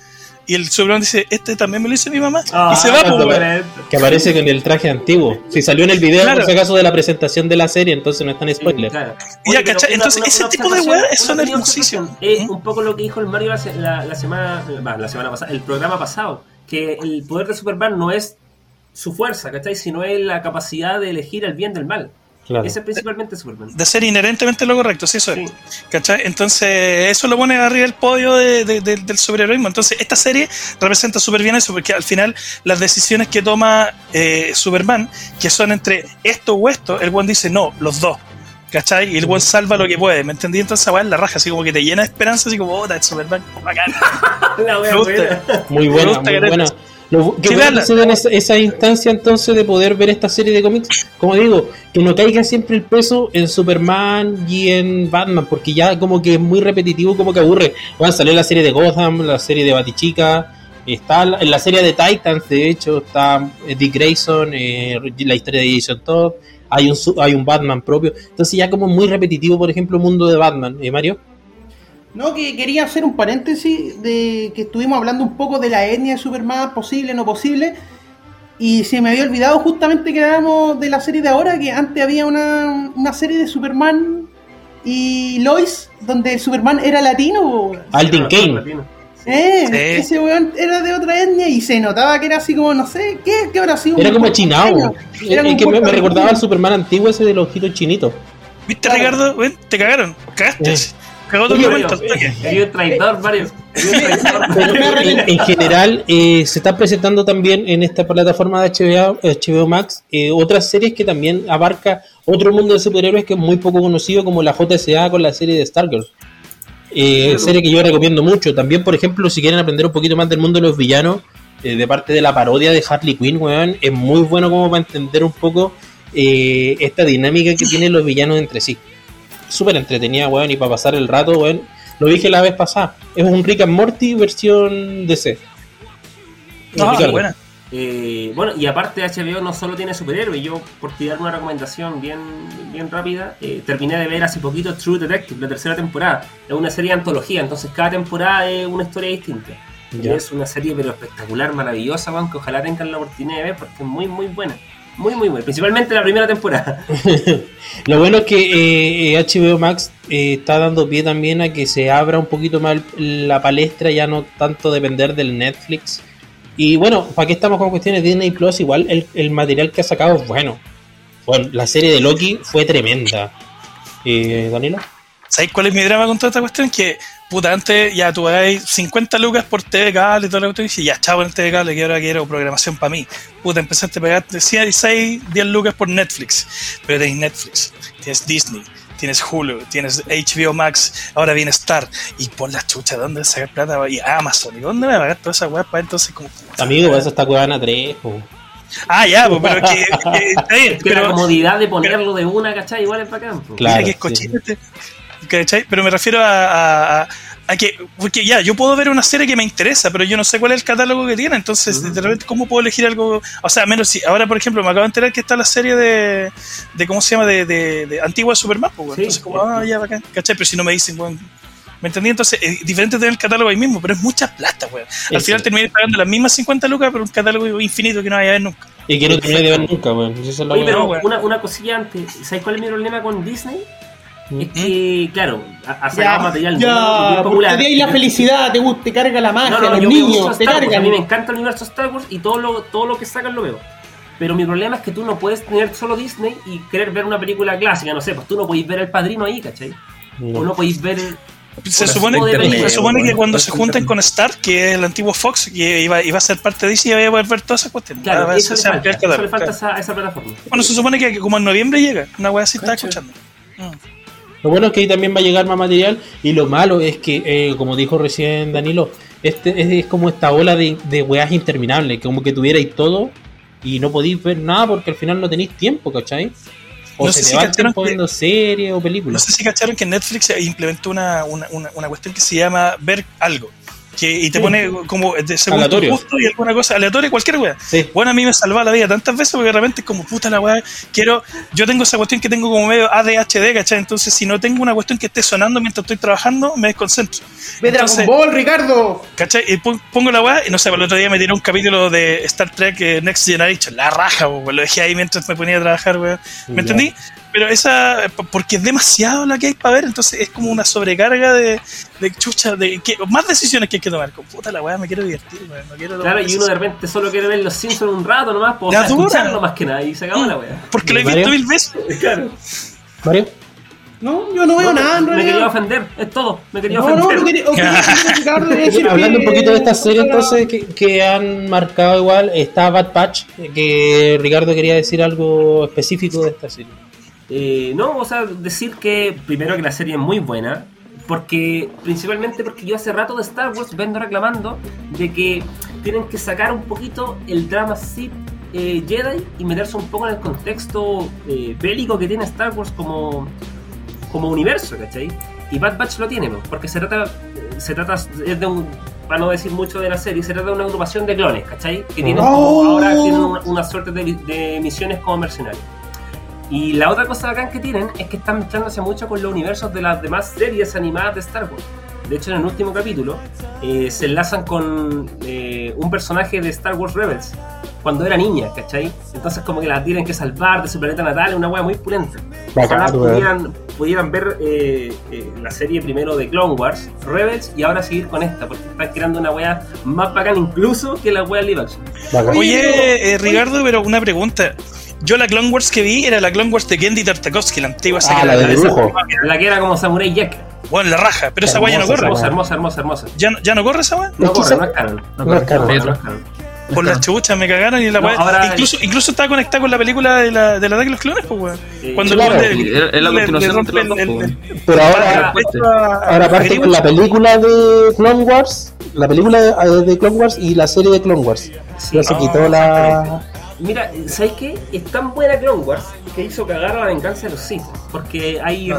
Y el Superman dice, este también me lo hizo mi mamá. Ah, y se va, pues, Que aparece con el traje antiguo. Si salió en el video, por si acaso, de la presentación de la serie, entonces no está en spoiler. ya, ¿cachai? Entonces, ese tipo de weas son hermosísimos. Es un poco lo que dijo el Mario la, la, semana, la semana pasada, el programa pasado que el poder de Superman no es su fuerza, ¿cachai? Sino es la capacidad de elegir el bien del mal. Ese es principalmente Superman. De ser inherentemente lo correcto, sí, eso es. ¿Cachai? Entonces, eso lo pone arriba del podio del superheroísmo. Entonces, esta serie representa súper bien eso, porque al final las decisiones que toma eh, Superman, que son entre esto o esto, el buen dice no, los dos. ¿Cachai? Y el buen salva lo que puede, ¿me entendí? Entonces, weón, la raja, así como que te llena de esperanza, así como, oh, es Superman, bacán. la Muy buena, muy buena. Lo, que bueno que se esa, esa, instancia entonces de poder ver esta serie de cómics, como digo, que no caiga siempre el peso en Superman y en Batman, porque ya como que es muy repetitivo, como que aburre. Van a salir la serie de Gotham, la serie de Batichica, está en la serie de Titans, de hecho, está Dick Grayson, eh, la historia de Jason Todd hay un, hay un Batman propio. Entonces ya como muy repetitivo, por ejemplo, el mundo de Batman, ¿eh, Mario? No, que quería hacer un paréntesis de que estuvimos hablando un poco de la etnia de Superman, posible, no posible. Y se me había olvidado justamente que hablábamos de la serie de ahora, que antes había una, una serie de Superman y Lois, donde Superman era latino. Alden Kane. Eh, ese weón era de otra etnia y se notaba que era así como, no sé, ¿qué, qué habrá sido? Era como chinado. Era que me, recordaba al Superman antiguo ese de los giros chinitos. ¿Viste, Ricardo? Te cagaron. Cagaste. Eh. Cagó tu momento. traidor, varios. en, general, eh, se está presentando también en esta plataforma de HBO, HBO Max eh, otras series que también abarca otro mundo de superhéroes que es muy poco conocido, como la JSA con la serie de Stargirl. Eh, serie que yo recomiendo mucho. También, por ejemplo, si quieren aprender un poquito más del mundo de los villanos, eh, de parte de la parodia de Harley Quinn, weón, es muy bueno como para entender un poco eh, esta dinámica que tienen los villanos entre sí. Súper entretenida, weón, y para pasar el rato, weón. Lo dije la vez pasada. Es un Rick and Morty versión DC. Ah, buena. Eh, bueno, y aparte HBO no solo tiene superhéroes, yo por tirar una recomendación bien, bien rápida, eh, terminé de ver hace poquito True Detective, la tercera temporada. Es una serie de antología, entonces cada temporada es una historia distinta. Y es una serie pero espectacular, maravillosa, que ojalá tengan la oportunidad de ver porque es muy muy buena. Muy muy buena, principalmente la primera temporada. Lo bueno es que HBO eh, Max está dando pie también a que se abra un poquito más la palestra, ya no tanto depender del Netflix y bueno, ¿para qué estamos con cuestiones Disney Plus? Igual el, material que ha sacado es bueno. Bueno, la serie de Loki fue tremenda. Eh, Danilo. ¿Sabes cuál es mi drama con toda esta cuestión? Que, puta, antes ya tú hay 50 lucas por TV cable y todo lo que tú dices, ya chavo en TV cable, que ahora quiero programación para mí. Puta, empezaste a pagar 6, 10 lucas por Netflix. Pero tenéis Netflix, tienes Disney, tienes Hulu, tienes HBO Max, ahora viene Star. Y por la chucha, ¿dónde sacar plata? Y Amazon, ¿y dónde me va a pagar toda esa weá para entonces como. Amigo, eso está Cuevana 3, Ah, ya, pues, pero que, está bien. pero, la comodidad de ponerlo de una, ¿cachai? Igual es bacán. Pues. Claro, que es cochino este, ¿cachai? Pero me refiero a, a, que, porque ya, yo puedo ver una serie que me interesa, pero yo no sé cuál es el catálogo que tiene, entonces, de repente, ¿cómo puedo elegir algo? O sea, menos si, ahora, por ejemplo, me acabo de enterar que está la serie de, de ¿cómo se llama? De, de, de Antigua Superman, pues, entonces, como, ah, ya, bacán, ¿cachai? Pero si no me dicen, bueno, ¿Me entendí? Entonces, es diferente tener el catálogo ahí mismo, pero es mucha plata, weón. Al final terminé pagando las mismas 50 lucas por un catálogo infinito que no vaya a ver nunca. Y que no terminé de ver nunca, weón. Oye, pero una, una cosilla antes, ¿sabes cuál es mi problema con Disney? Es que, claro, hace material ya, muy popular. Te la felicidad, te, gusta, te carga la magia, no, no, los niños, te. A mí me encanta el universo Star Wars y todo lo, todo lo que sacan lo veo. Pero mi problema es que tú no puedes tener solo Disney y querer ver una película clásica, no sé, pues tú no podéis ver El Padrino ahí, ¿cachai? O no podéis ver se supone, se supone que cuando se junten con Star, que es el antiguo Fox, que iba, iba a ser parte de DC, iba a poder ver todas esas cuestiones. Claro, eso, le falta, eso le falta esa, esa, plataforma. Bueno, se supone que como en noviembre llega, una wea así está escuchando. Mm. Lo bueno es que ahí también va a llegar más material y lo malo es que, eh, como dijo recién Danilo, este es, como esta ola de, de weas interminables, como que tuvierais todo y no podéis ver nada porque al final no tenéis tiempo, ¿cachai? O no se sé si cacharon poniendo series o películas. No sé si cacharon que Netflix implementó una, una, una, una cuestión que se llama ver algo y te pone como de segundo y alguna cosa aleatoria, cualquier weá. Bueno, a mí me salva la vida tantas veces porque realmente es como puta la weá. Quiero, yo tengo esa cuestión que tengo como medio ADHD, ¿cachai? Entonces, si no tengo una cuestión que esté sonando mientras estoy trabajando, me desconcentro. Ve Dragon Ball, Ricardo. ¿cachai? Y pongo la weá y no sé, el otro día me tiró un capítulo de Star Trek eh, Next Generation, la raja, weá. Lo dejé ahí mientras me ponía a trabajar, weá. ¿Me entendí? Pero esa, porque es demasiado la que hay para ver, entonces es como una sobrecarga de, de chucha, de que, más decisiones que hay que tomar. Con puta la weá, me quiero divertir, weá, no quiero Claro, y uno de repente solo quiere ver los Simpsons un rato nomás, pues, escucharlo más que nada, y se acabó la weá. Porque lo he visto mil veces. Claro. Mario. No, yo no veo nada en realidad. Me quería ofender, es todo. Me quería ofender. No, no, quería, Hablando un poquito de esta serie entonces que, que, han marcado igual, está Bad Patch, que Ricardo quería decir algo específico de esta serie. Eh, no, o sea, decir que primero que la serie es muy buena, porque principalmente porque yo hace rato de Star Wars vengo reclamando de que tienen que sacar un poquito el drama Sith eh, Jedi y meterse un poco en el contexto eh, bélico que tiene Star Wars como, como universo, ¿cachai? Y Bad Batch lo tiene, porque se trata, se trata es de un, para no decir mucho de la serie, se trata de una agrupación de clones, ¿cachai? Que tienen oh. ahora tienen una, suerte de, de misiones como mercenarios. Y la otra cosa bacán que tienen es que están mezclándose mucho con los universos de las demás series animadas de Star Wars. De hecho, en el último capítulo eh, se enlazan con eh, un personaje de Star Wars Rebels cuando era niña, ¿cachai? Entonces, como que la tienen que salvar de su planeta natal, una wea muy pulenta. Ojalá pudieran, pudieran ver eh, la serie primero de Clone Wars, Rebels, y ahora seguir con esta, porque están creando una wea más bacana incluso que la wea live action. Oye, Ricardo, pero una pregunta. Yo la Clone Wars que vi era la Clone Wars de Gendy Tartakovsky, la antigua ah, la, de dibujo. la que era como Samurai Jack. Bueno, la raja, pero esa guaya no corre. Hermosa, hermosa, hermosa, hermosa. ¿Ya, ¿Ya no corre esa guaya? No, corre, no es canon. No, es canon. Por las chuchas me cagaron y la no, incluso, incluso estaba conectada con la película de la, de la de los clones, pues weón. Cuando claro, es la continuación de los dos, Pero ahora, ahora aparte con la película de Clone Wars, la película de Clone Wars y la serie de Clone Wars. Ya se quitó la Mira, ¿sabes qué? Es tan buena Clone Wars que hizo cagar a la venganza de los Sith. Porque hay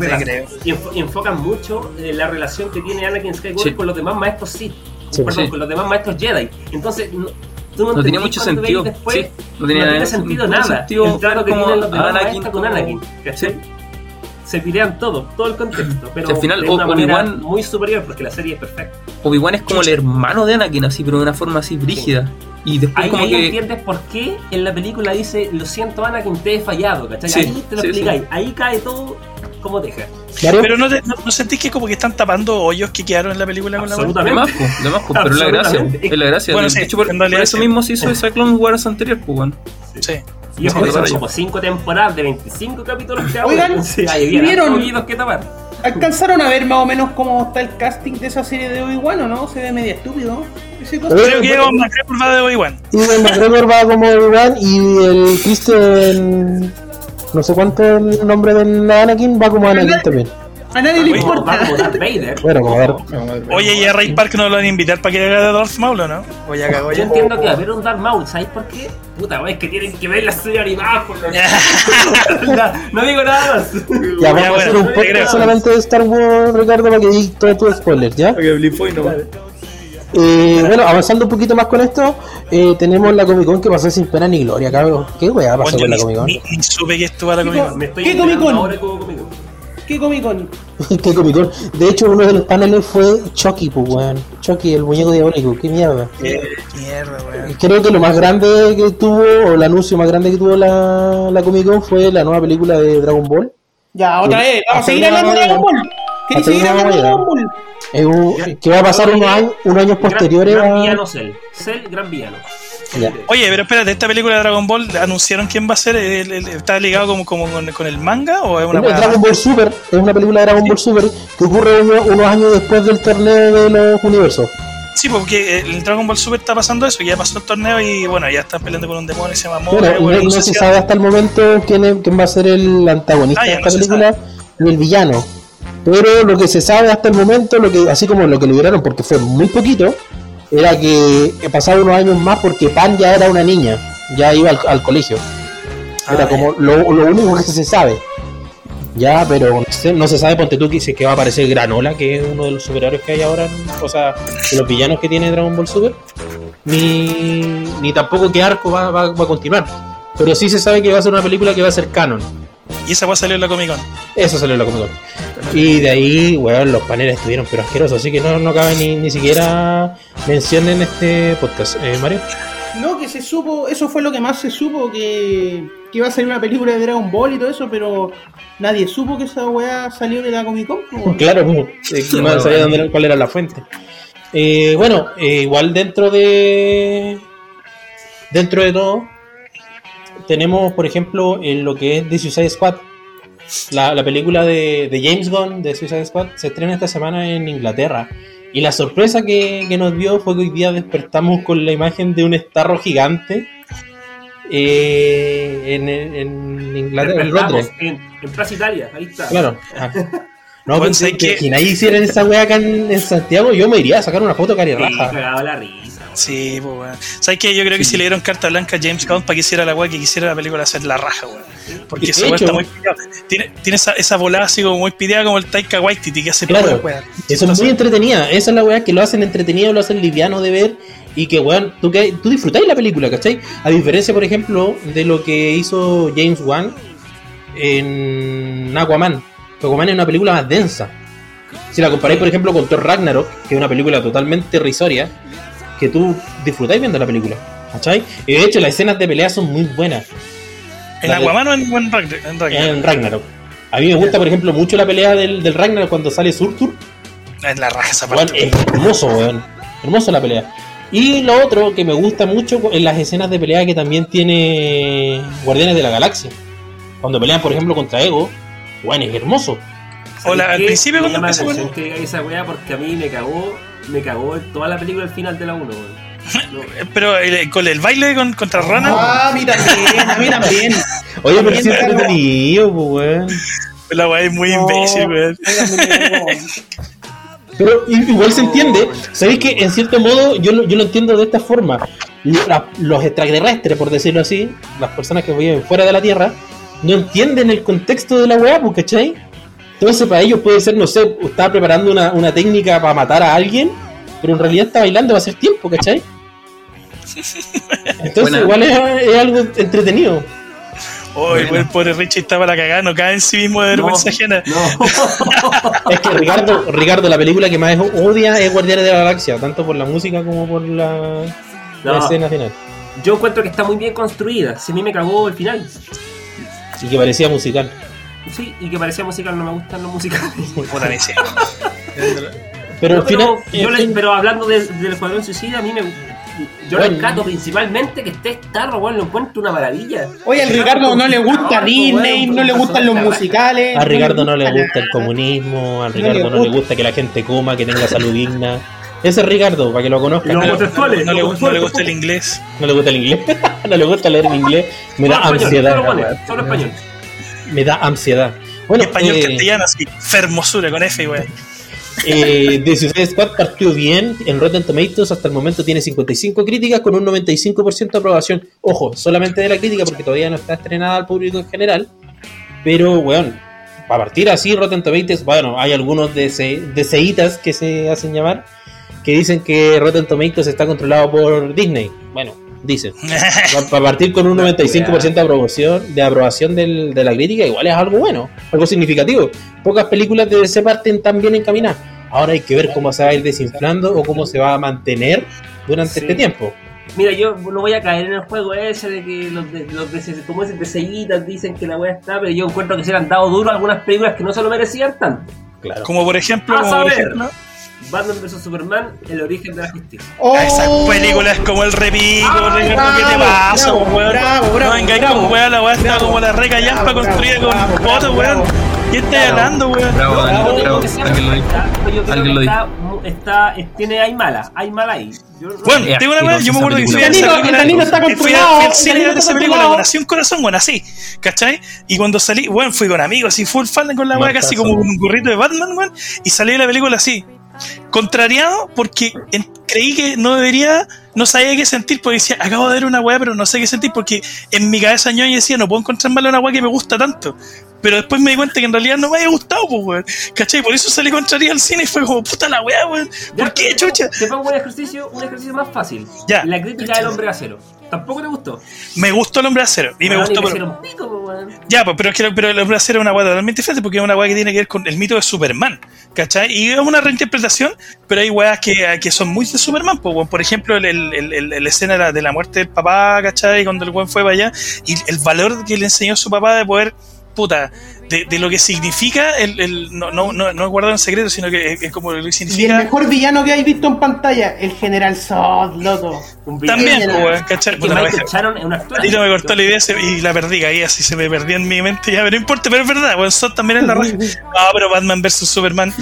y, enfocan mucho eh, la relación que tiene Anakin Skywalker con los demás maestros Sith. perdón, con los demás maestros Jedi. Entonces, no, tú no, no tenía mucho sentido. Después, sí, no tenía no tiene sentido nada. Sentido el trato que tienen los demás Anakin, con Anakin. ¿Cachai? se pilean todo, todo el contexto, pero al final, de una manera muy superior porque la serie es perfecta. Obi-Wan es como el hermano de Anakin, así, pero de una forma así brígida. Y después ahí, como ahí entiendes por qué en la película dice, lo siento Anakin, te he fallado, ¿cachai? ahí te lo explicáis, ahí cae todo como teja. Pero no, no, sentís que como que están tapando hoyos que quedaron en la película con la Absolutamente. De más, pero es la gracia. Es la gracia. Bueno, de hecho, por, eso mismo se hizo esa Clone Wars anterior, pues, bueno. Sí. Y son como 5 temporadas de 25 capítulos que Oigan, ¿vieron? que tapar. ¿Alcanzaron a ver más o menos cómo está el casting de esa serie de Obi-Wan o no? Se ve medio estúpido. Creo que Ewan McGregor va de Obi-Wan. Ewan McGregor va como Obi-Wan y el Christian. No sé cuánto es el nombre del Anakin, va como Anakin también. A nadie le importa. Bueno, a ver. Oye, ¿y a Ray Park no lo van a invitar para que haga de Darth Maul o no? O ya cagó Yo entiendo que va a haber un Darth Maul, ¿sabes por qué? Puta, wey, es que tienen que ver la serie animada por lo no, no digo nada más. Ya, vamos a hacer un podcast solamente de Star Wars, Ricardo, para que digas todo tu spoiler, ¿ya? Eh, bueno, avanzando un poquito más con esto, eh, tenemos la Comic Con que pasó sin pena ni gloria, cabrón. ¿Qué weá pasó con la Comic Con? ni- ni supe que estuvo la Comic Con. ¿Qué Comic Con? ¿Qué Comic Con? ¿Qué Comic Con? De hecho, uno de los paneles fue Chucky, pues weón. Chucky, el muñeco diabólico, qué mierda. Qué mierda, weón. Creo que lo más grande que tuvo, o el anuncio más grande que tuvo la, la Comic Con fue la nueva película de Dragon Ball. Ya, otra vez. Vamos a seguir hablando de. Dragon Ball. ¿Queréis seguir hablando de. Dragon Ball? Es un- que va a pasar unos años, unos años posteriores gran, gran a... villano Cell. Cell, gran villano. Oye, pero espérate, ¿esta película de Dragon Ball anunciaron quién va a ser? ¿El- el- ¿Está ligado como, como con, con el manga o es una weá? Dragon Ball Super, es una película de Dragon Ball Super que ocurre uno- unos años después del torneo de los universos. Sí, porque el Dragon Ball Super está pasando eso, que ya pasó el torneo y bueno, ya están peleando con un demonio que se llama Mora. Bueno, bueno, no, no se sabe hasta el momento quién, es- quién va a ser el antagonista Ah, ya de esta no película ni el villano. Pero lo que se sabe hasta el momento, lo que así como lo que liberaron, porque fue muy poquito, era que, pasaba unos años más porque Pan ya era una niña, ya iba al, al colegio. Era Ah, como lo, lo único que se sabe. Ya, pero no, se sabe, ponte tú que dice que va a aparecer Granola, que es uno de los superhéroes que hay ahora, o sea, de los villanos que tiene Dragon Ball Super, ni, ni tampoco qué arco va, va- va a continuar. Pero sí se sabe que va a ser una película que va a ser canon. Y esa weá salió en la Comic Con. Eso salió en la Comic Con. Y de ahí, weón, los paneles estuvieron pero asquerosos, así que no, no cabe ni, ni siquiera mención en este podcast. Eh, Mario. No, que se supo, eso fue lo que más se supo, que, que iba a salir una película de Dragon Ball y todo eso, pero nadie supo que esa weá salió de la Comic Con. Claro, eh, no sabía dónde- cuál era la fuente. Eh, bueno, eh, igual dentro de dentro de todo tenemos, por ejemplo, en lo que es The Suicide Squad. La, la película de, de James Gunn de Suicide Squad se estrena esta semana en Inglaterra. Y la sorpresa que, que nos dio fue que hoy día despertamos con la imagen de un estarro gigante eh, en, en Inglaterra, en Londres. En, en Plaza Italia, ahí está. Claro. No, pensé ¿sabes que si nadie hiciera esa wea acá en, en Santiago, yo me iría a sacar una foto cari Sí, raja. cagado la risa. Weón. Sí, pues weón. ¿Sabes qué? Yo creo que si le dieron carta blanca a James Gunn para que hiciera la weá que quisiera la película hacer la raja, weón. Porque esa weá está muy pillada. Tiene, tiene esa, esa volada así como muy pideada como el Taika Waititi que hace Claro. weá. Eso es muy entretenida. Esa es la weá que lo hacen entretenido, lo hacen liviano de ver. Y que, weón, tú, que, tú disfrutáis la película, ¿cachai? A diferencia, por ejemplo, de lo que hizo James Wan en Aquaman. Aquaman es una película más densa. Si la comparáis, por ejemplo, con Thor Ragnarok, que es una película totalmente risoria, que tú disfrutáis viendo la película, ¿cachai? Y de hecho, las escenas de pelea son muy buenas. ¿En Aquaman o en, en Ragnar- en Ragnar? en Ragnarok. A mí me gusta, por ejemplo, mucho la pelea del, del Ragnarok cuando sale Surtur. En la raja esa parte. es hermoso, weón. Hermoso la pelea. Y lo otro que me gusta mucho en las escenas de pelea que también tiene Guardianes de la Galaxia. Cuando pelean, por ejemplo, contra Ego, weón, es hermoso. Hola, ¿Sabes al principio me cuando la empezó, diga esa weá porque a mí me cagó, me cagó toda la película al final de la 1, weón. No, Pero el, con el baile con, contra Rana, Ah, a mí también, a mí también. Oye, pero si es me cagó. entretenido, pues, weón. la weá es muy imbécil, weón. Pero i- igual se entiende. Sabéis que en cierto modo yo lo, yo lo entiendo de esta forma. La- los extraterrestres, por decirlo así, las personas que viven fuera de la Tierra, no entienden el contexto de la weá, pues, ¿cachai? Entonces para ellos puede ser, no sé, estaba preparando una, una técnica para matar a alguien, pero en realidad está bailando va a ser tiempo, ¿cachai? Entonces Buena. igual es, es algo entretenido. Oh, el buen pobre Richie estaba la cagada, no cae en sí mismo de vergüenza ajena. no. Es que Ricardo, Ricardo, la película que más odia es Guardianes de la Galaxia, tanto por la música como por la, la No. escena final. Yo encuentro que está muy bien construida. Si a mí me cagó el final. Y que parecía musical. Sí, y que parecía musical, no me gustan los musicales. Puta. Pero al Pero, final. yo en le- pero hablando de- del Escuadrón Suicida, a mí me. Yo Bueno. rescato principalmente que esté Starro, weón, lo encuentro una maravilla. Oye, al Ricardo no le gusta Disney, no le gustan los musicales. a Ricardo no le gusta el comunismo, a Ricardo no le gusta. que la gente coma, que tenga salud digna. Ese es Ricardo, para que lo conozcan. Los No, homosexuales. No le, gusta- no le homosexuales. gusta el inglés. no le gusta el inglés, no le gusta leer en inglés, me da ansiedad. Bueno, solo español. Me da ansiedad. Bueno, español eh, castellano, así, fermosura con F, güey. Eh, The Suicide Squad partió bien. En Rotten Tomatoes hasta el momento tiene 55 críticas con un 95% de aprobación. Ojo, solamente de la crítica porque todavía no está estrenada al público en general. Pero, bueno, para partir así, Rotten Tomatoes, bueno, hay algunos de deseitas que se hacen llamar que dicen que Rotten Tomatoes está controlado por Disney. Bueno, dicen. Para partir con un 95% de aprobación, de aprobación del, de la crítica, igual es algo bueno, algo significativo. Pocas películas de ese parten tan bien encaminadas. Ahora hay que ver cómo se va a ir desinflando o cómo se va a mantener durante este tiempo. Mira, yo no voy a caer en el juego ese de que los de, los de como ese de seguidas dicen que la wea está, pero yo encuentro que se le han dado duro algunas películas que no se lo merecían tanto. Claro. Como por ejemplo, como por ejemplo Batman vs Superman, el origen de la justicia. Oh. Esa película es como el repico, ah, ¿qué te pasa, weón? Bravo, bravo, no vengáis con weón, la weá está como la reca yampa construida con fotos, weón. ¿Qué estás hablando, weón? Bravo. Alguien lo dijo. Alguien lo dijo. Está, tiene, hay mala, hay mala ahí. bueno, tengo una weá, yo me acuerdo que fui a esa película. está fui al cine de esa película con así un corazón, bueno, así, ¿cachai? Y cuando salí, bueno, fui con amigos, y full fan con la weá, casi como un burrito de Batman, weón, y salí de la película así, contrariado porque creí que no debería, no sabía qué sentir, porque decía, acabo de ver una weá, pero no sé qué sentir, porque en mi cabeza yo decía, no puedo encontrar mal una weá que me gusta tanto. Pero después me di cuenta que en realidad no me había gustado, pues, weón. ¿Cachai? Por eso salí contrario al cine y fue como, puta la weá, weón. ¿Por qué, chucha? Te pongo un ejercicio, un ejercicio más fácil. Ya. La crítica del hombre acero. ¿Tampoco te gustó? Me gustó el hombre acero. Y me gustó. Pero... Ya, pues, pero, es que, pero el hombre acero es una weá totalmente diferente porque es una weá que tiene que ver con el mito de Superman. ¿Cachai? Y es una reinterpretación, pero hay weas que, que son muy de Superman. Pues, por ejemplo, el, el, el, la escena de la muerte del papá, ¿cachai? Cuando el weón fue para allá. Y el valor que le enseñó su papá de poder, puta, de, de, lo que significa el, el no, no, no, no guardar en secreto, sino que es, como lo que significa. Y el mejor villano que hayáis visto en pantalla, el General Zod, loco. También, pues, ¿cachai? Puta, me, y no me cortó la idea y la perdí, ahí así se me perdió en mi mente, ya, pero no importa, pero es verdad, bueno, Zod también es la raja. No, pero Batman vs Superman,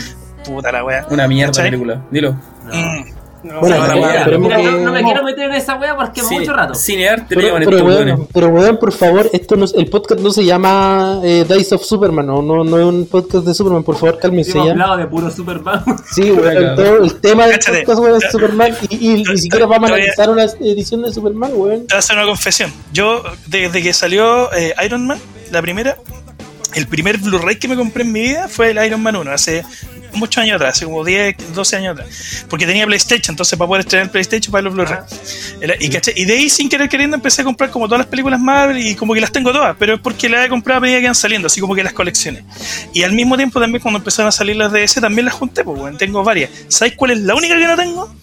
puta la wea. Una mierda película, dilo. Mm. No, no, me quiero meter en esa wea porque es mucho rato. Cinearte, pero, pero, weón, pero weón, por favor, esto no, el podcast no se llama eh, Dice of Superman, no, no, no es un podcast de Superman, por favor, cálmense. Hemos hablado de puro Superman. Sí, weón, todo el tema del podcast weón, es Superman y, y ni siquiera vamos a analizar una edición de Superman, weón. Te voy a hacer una confesión. Yo, desde que salió eh, Iron Man, la primera, el primer Blu-ray que me compré en mi vida fue el Iron Man 1, hace muchos años atrás, hace como 10, 12 años atrás. Porque tenía PlayStation, entonces para poder estrenar PlayStation para los Blu-ray. Y, y, de ahí, sin querer queriendo, empecé a comprar como todas las películas Marvel y como que las tengo todas, pero es porque las he comprado a medida que van saliendo, así como que las colecciones. Y al mismo tiempo también cuando empezaron a salir las DS también las junté, pues bueno, tengo varias. ¿Sabes cuál es la única que no tengo?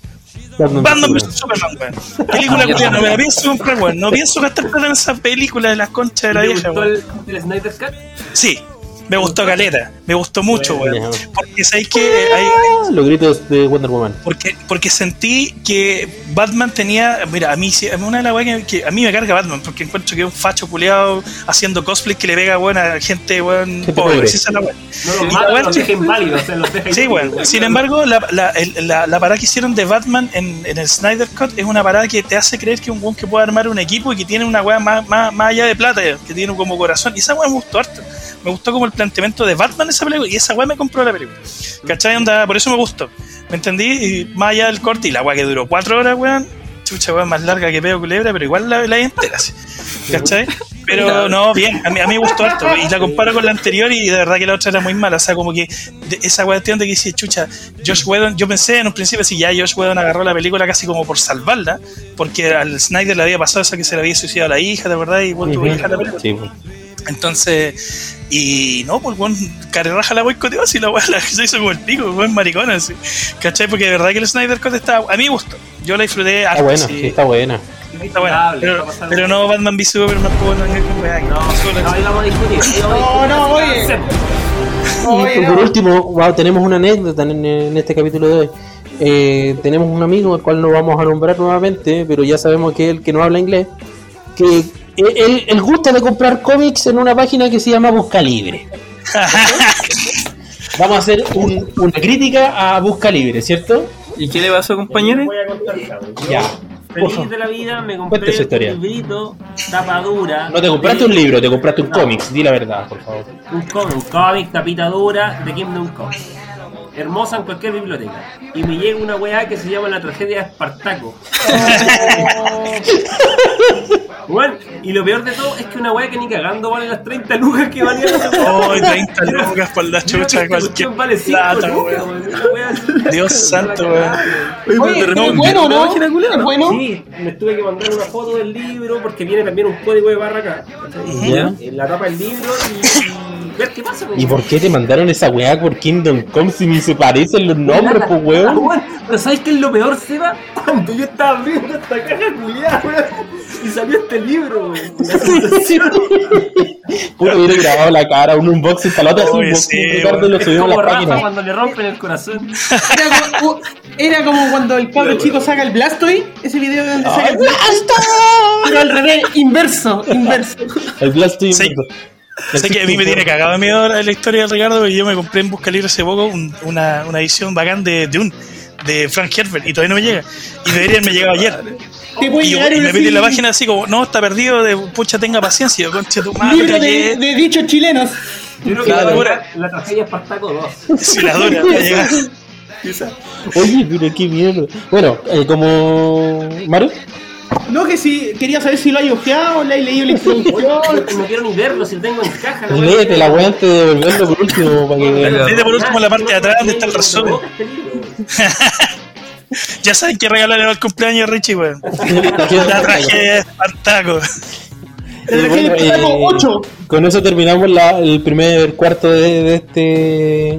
Batman vs Superman, weón. Película que no me la pienso comprar, weón. No pienso gastar plata en esa película de las conchas de la vieja, weón. el, el Snyder Cut? Sí, me gustó Caleta, me gustó mucho, weón. Porque sabéis que hay, Los gritos de Wonder Woman. Porque, porque sentí que Batman tenía. Mira, a mí, una de las weas que, a mí me carga Batman, porque encuentro que es un facho culeado haciendo cosplay que le pega buena a gente, weón, pobre. Esa es la wea. No, los, los inválidos, Sí, weón. Sin embargo, la, la, la, la, parada que hicieron de Batman en, en, el Snyder Cut es una parada que te hace creer que un weón que puede armar un equipo y que tiene una wea más, más, más allá de plata, que tiene como corazón. Y esa wea me gustó harto me gustó como el planteamiento de Batman esa película y esa weá me compró la película. ¿Cachai? Onda, por eso me gustó. ¿Me entendí? Y más allá del corte y la weá que duró cuatro horas, weón. Chucha, weón, más larga que peo culebra, pero igual la, la entera, ¿cachai? Pero no, bien, a mí, a mí me gustó harto. Y la comparo con la anterior y de verdad que la otra era muy mala. O sea, como que esa cuestión de que dice, chucha, Josh Whedon, yo pensé en un principio si ya Josh Whedon agarró la película casi como por salvarla, porque al Snyder le había pasado eso que se le había suicidado a la hija, de verdad, y vuelto a la película. Sí, entonces, y no, pues bueno, carerraja la boicoteó así la weá se hizo como el pico, buen maricón así. ¿Cachai? Porque de verdad que el Snyder Cut está. A mí me gustó. Yo la disfruté Está buena, sí, está buena. Está buena. Pero, pero no Batman v Superman no puedo no, no, ahí vamos a discutir. No, no, oye. y por último, wow, tenemos una anécdota en, en este capítulo de hoy. Eh, tenemos un amigo al cual no vamos a nombrar nuevamente, pero ya sabemos que es el que no habla inglés, que él, él, gusta de comprar cómics en una página que se llama Busca Libre. Vamos a hacer un, una crítica a Busca Libre, ¿cierto? ¿Y qué le pasó, compañero? Ya. feliz de la vida, me compré un librito, tapa dura. No te compraste un libro, te compraste un cómic, di la verdad, por favor. Un cómic, un cómic, tapita dura de Kingdom Come hermosa en cualquier biblioteca. Y me llega una weá que se llama La tragedia de Espartaco. bueno, y lo peor de todo es que una weá que ni cagando vale las 30 lucas que valía la Oh, 30 lucas por la chucha cualquier vale 5 Dios santo, weón. Oye, es bueno, ¿no? ¿Es bueno? Sí, me tuve que mandar una foto del libro porque viene también un código de barra acá. En la tapa del libro y ¿Y por qué te mandaron esa weá por Kingdom Come si ni se parecen los nombres, pues weón? Pero ¿sabes qué es lo peor, Seba? Cuando yo estaba abriendo esta caja culiada, weón, y salió este libro, weón. Puro hubiera grabado la cara, un unboxing para la otra, un unboxing, Ricardo, lo subimos a la página. cuando le rompen el corazón. Era como, era como cuando el cabro chico saca el Blastoise, ese video de donde saca el Blastoise. Pero al revés, inverso, inverso. El Blastoise inverso. Sé que a mí me tiene cagado miedo la, historia de Ricardo y yo me compré en Busca Libre hace poco una, una, edición bacán de Dune de Frank Herbert y todavía no me llega. Y debería me llegado ayer. Y, y, me metí en la página así como, no, está perdido, de pucha, tenga paciencia, concha tu madre. Libro de, de, dichos chilenos. Yo creo que la, dura, la tragedia Espartaco 2. Sí, la dura, ya Oye, pero qué miedo. Bueno, eh, como... ¿Maru? No, que si quería saber si lo hay ojeado, le hay leído la introducción. no quiero ni verlo, si lo tengo en caja. No Léete la weá antes de devolverlo por último. Para que... Léete por último la parte de atrás donde está el resumen. ya saben que regalarle al cumpleaños a Richie, weón. la traje Espartaco. Bueno, eh, con eso terminamos la, el primer cuarto de, de este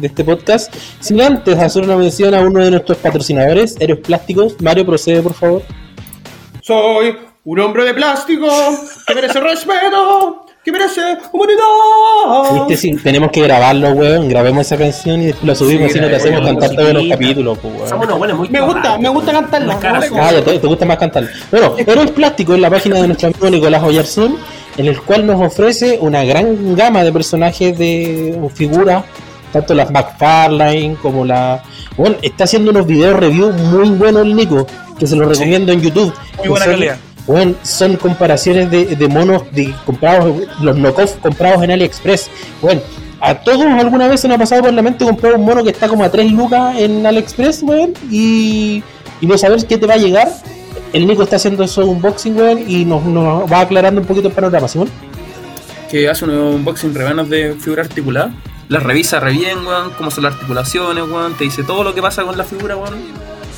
de este podcast. Sin antes hacer una mención a uno de nuestros patrocinadores, Héroes Plásticos. Mario, procede, por favor. Soy un hombre de plástico que merece respeto, que merece humanidad. Sí, tenemos que grabarlo, weón. Grabemos esa canción y después la subimos y no te hacemos cantar todos los capítulos, pues, weón. me gusta, me gusta cantarla. Ah, ya, te, gusta más cantarla. Bueno, Héroes Plásticos es la página de nuestro amigo Nicolás Oyarzún, en el cual nos ofrece una gran gama de personajes de figuras tanto las McFarlane como la. Bueno, está haciendo unos videos review muy buenos el Nico, que se los recomiendo en YouTube. Muy buena calidad. Bueno, son comparaciones de, de monos de comprados, los knockoff comprados en AliExpress. Bueno, a todos alguna vez se nos ha pasado por la mente comprar un mono que está como a 3 lucas en AliExpress, weón, y, y no saber qué te va a llegar. El Nico está haciendo eso unboxing, weón, y nos, nos va aclarando un poquito el panorama, Simón. Que hace un unboxing rebanos de figura articulada las revisa re bien, weón, cómo son las articulaciones, weón, te dice todo lo que pasa con la figura, weón.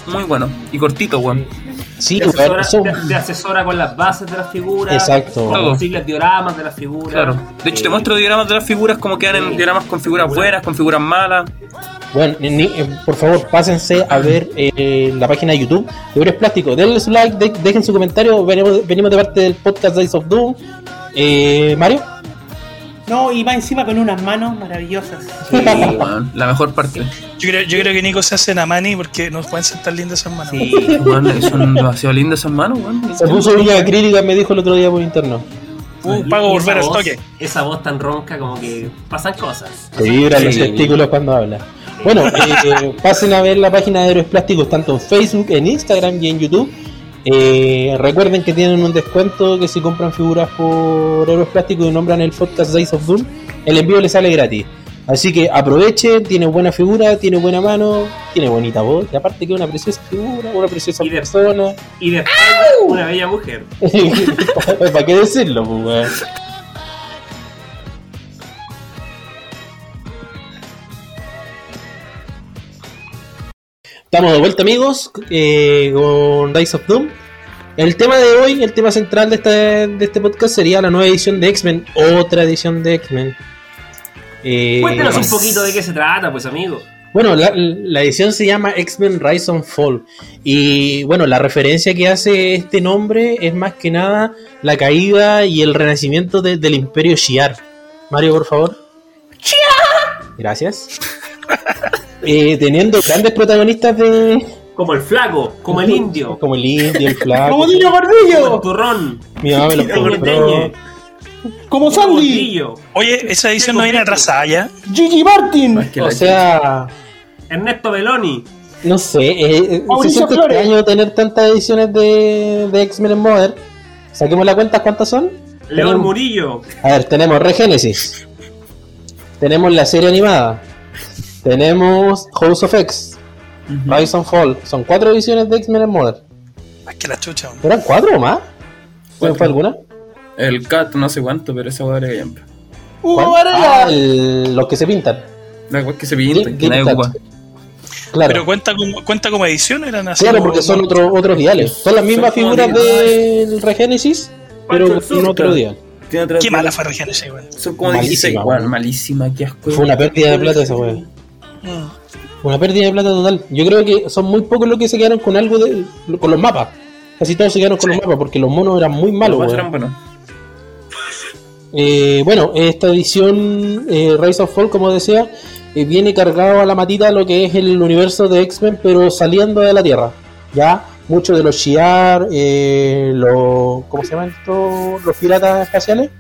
Muy bueno. Y cortito, weón. Sí, te asesora, te, asesora, con las bases de las figuras, Exacto. con los dioramas de las figuras. Claro. De hecho, te muestro dioramas de las figuras, como quedan en dioramas con figuras buenas, con figuras malas. Bueno, eh, por favor, pásense a ver eh, la página de YouTube de Figuras Plástico. Denle su like, dejen su comentario. Venimos, venimos de parte del podcast Days of Doom. Eh, Mario. No, y va encima con unas manos maravillosas. la mejor parte. Yo creo, yo creo que Nico se hace mani porque nos pueden ser tan lindas esas manos. Sí, son demasiado lindas esas manos, Se puso una acrílica, me dijo el otro día por interno. Uh, pago volver al toque. Esa voz tan ronca como que pasan cosas. Se vibran los testículos cuando habla. Bueno, eh, pasen a ver la página de Héroes Plásticos tanto en Facebook, en Instagram y en YouTube eh, recuerden que tienen un descuento que si compran figuras por euros plásticos y nombran el podcast Days of Doom, el envío les sale gratis. Así que aprovechen, tiene buena figura, tiene buena mano, tiene bonita voz, y aparte que una preciosa figura, una preciosa persona. Y después una bella mujer. ¿Para qué decirlo, pues, Estamos de vuelta amigos eh, con Dice of Doom. El tema de hoy, el tema central de este, de este podcast sería la nueva edición de X-Men, otra edición de X-Men. Eh, Cuéntenos un poquito de qué se trata, pues amigo. Bueno, la, edición se llama X-Men Rise and Fall. Y bueno, la referencia que hace este nombre es más que nada la caída y el renacimiento del imperio Shi'ar. Mario, por favor. ¡Shi'ar! Gracias. eh, teniendo grandes protagonistas de. Como el flaco, como el indio. Como el indio, el flaco. como Dino Gordillo. Como el turrón. Mi mamá me lo compró. Como Sandy. Oye, esa edición no viene atrasada ya. Gigi Martin. o sea. Ernesto Beloni. No sé, eh, eh se siente extraño tener tantas ediciones de, de X-Men en Modern. Saquemos la cuenta, ¿cuántas son? León Murillo. A ver, tenemos Regenesis. Tenemos la serie animada. Tenemos House of X. Rise and Fall. Son cuatro ediciones de X-Men en Modern. Es que la chucha. ¿Eran cuatro o más? ¿Cuál fue alguna? El Cat, no sé cuánto, pero esa hueá era siempre. ¡Uh, ah, los que se pintan. Los que se pintan, que nadie Claro. Pero cuenta como, cuenta como edición, eran así. Claro, porque son otro, otros diales. Son las mismas figuras del Regenesis, pero en otro dial. Qué mala fue Regenesis, weón. Son como 16, weón. Malísima, qué asco. Fue una pérdida de plata esa weón. Mm. Una pérdida de plata total. Yo creo que son muy pocos los que se quedaron con algo de. con los mapas. Casi todos se quedaron con los mapas porque los monos eran muy malos. Eran Eh, bueno, esta edición eh, Rise of Fall, como decía, eh, viene cargado a la matita lo que es el universo de X-Men, pero saliendo de la Tierra. Ya, muchos de los Shiar, eh, los. ¿Cómo se llaman estos? Los piratas espaciales.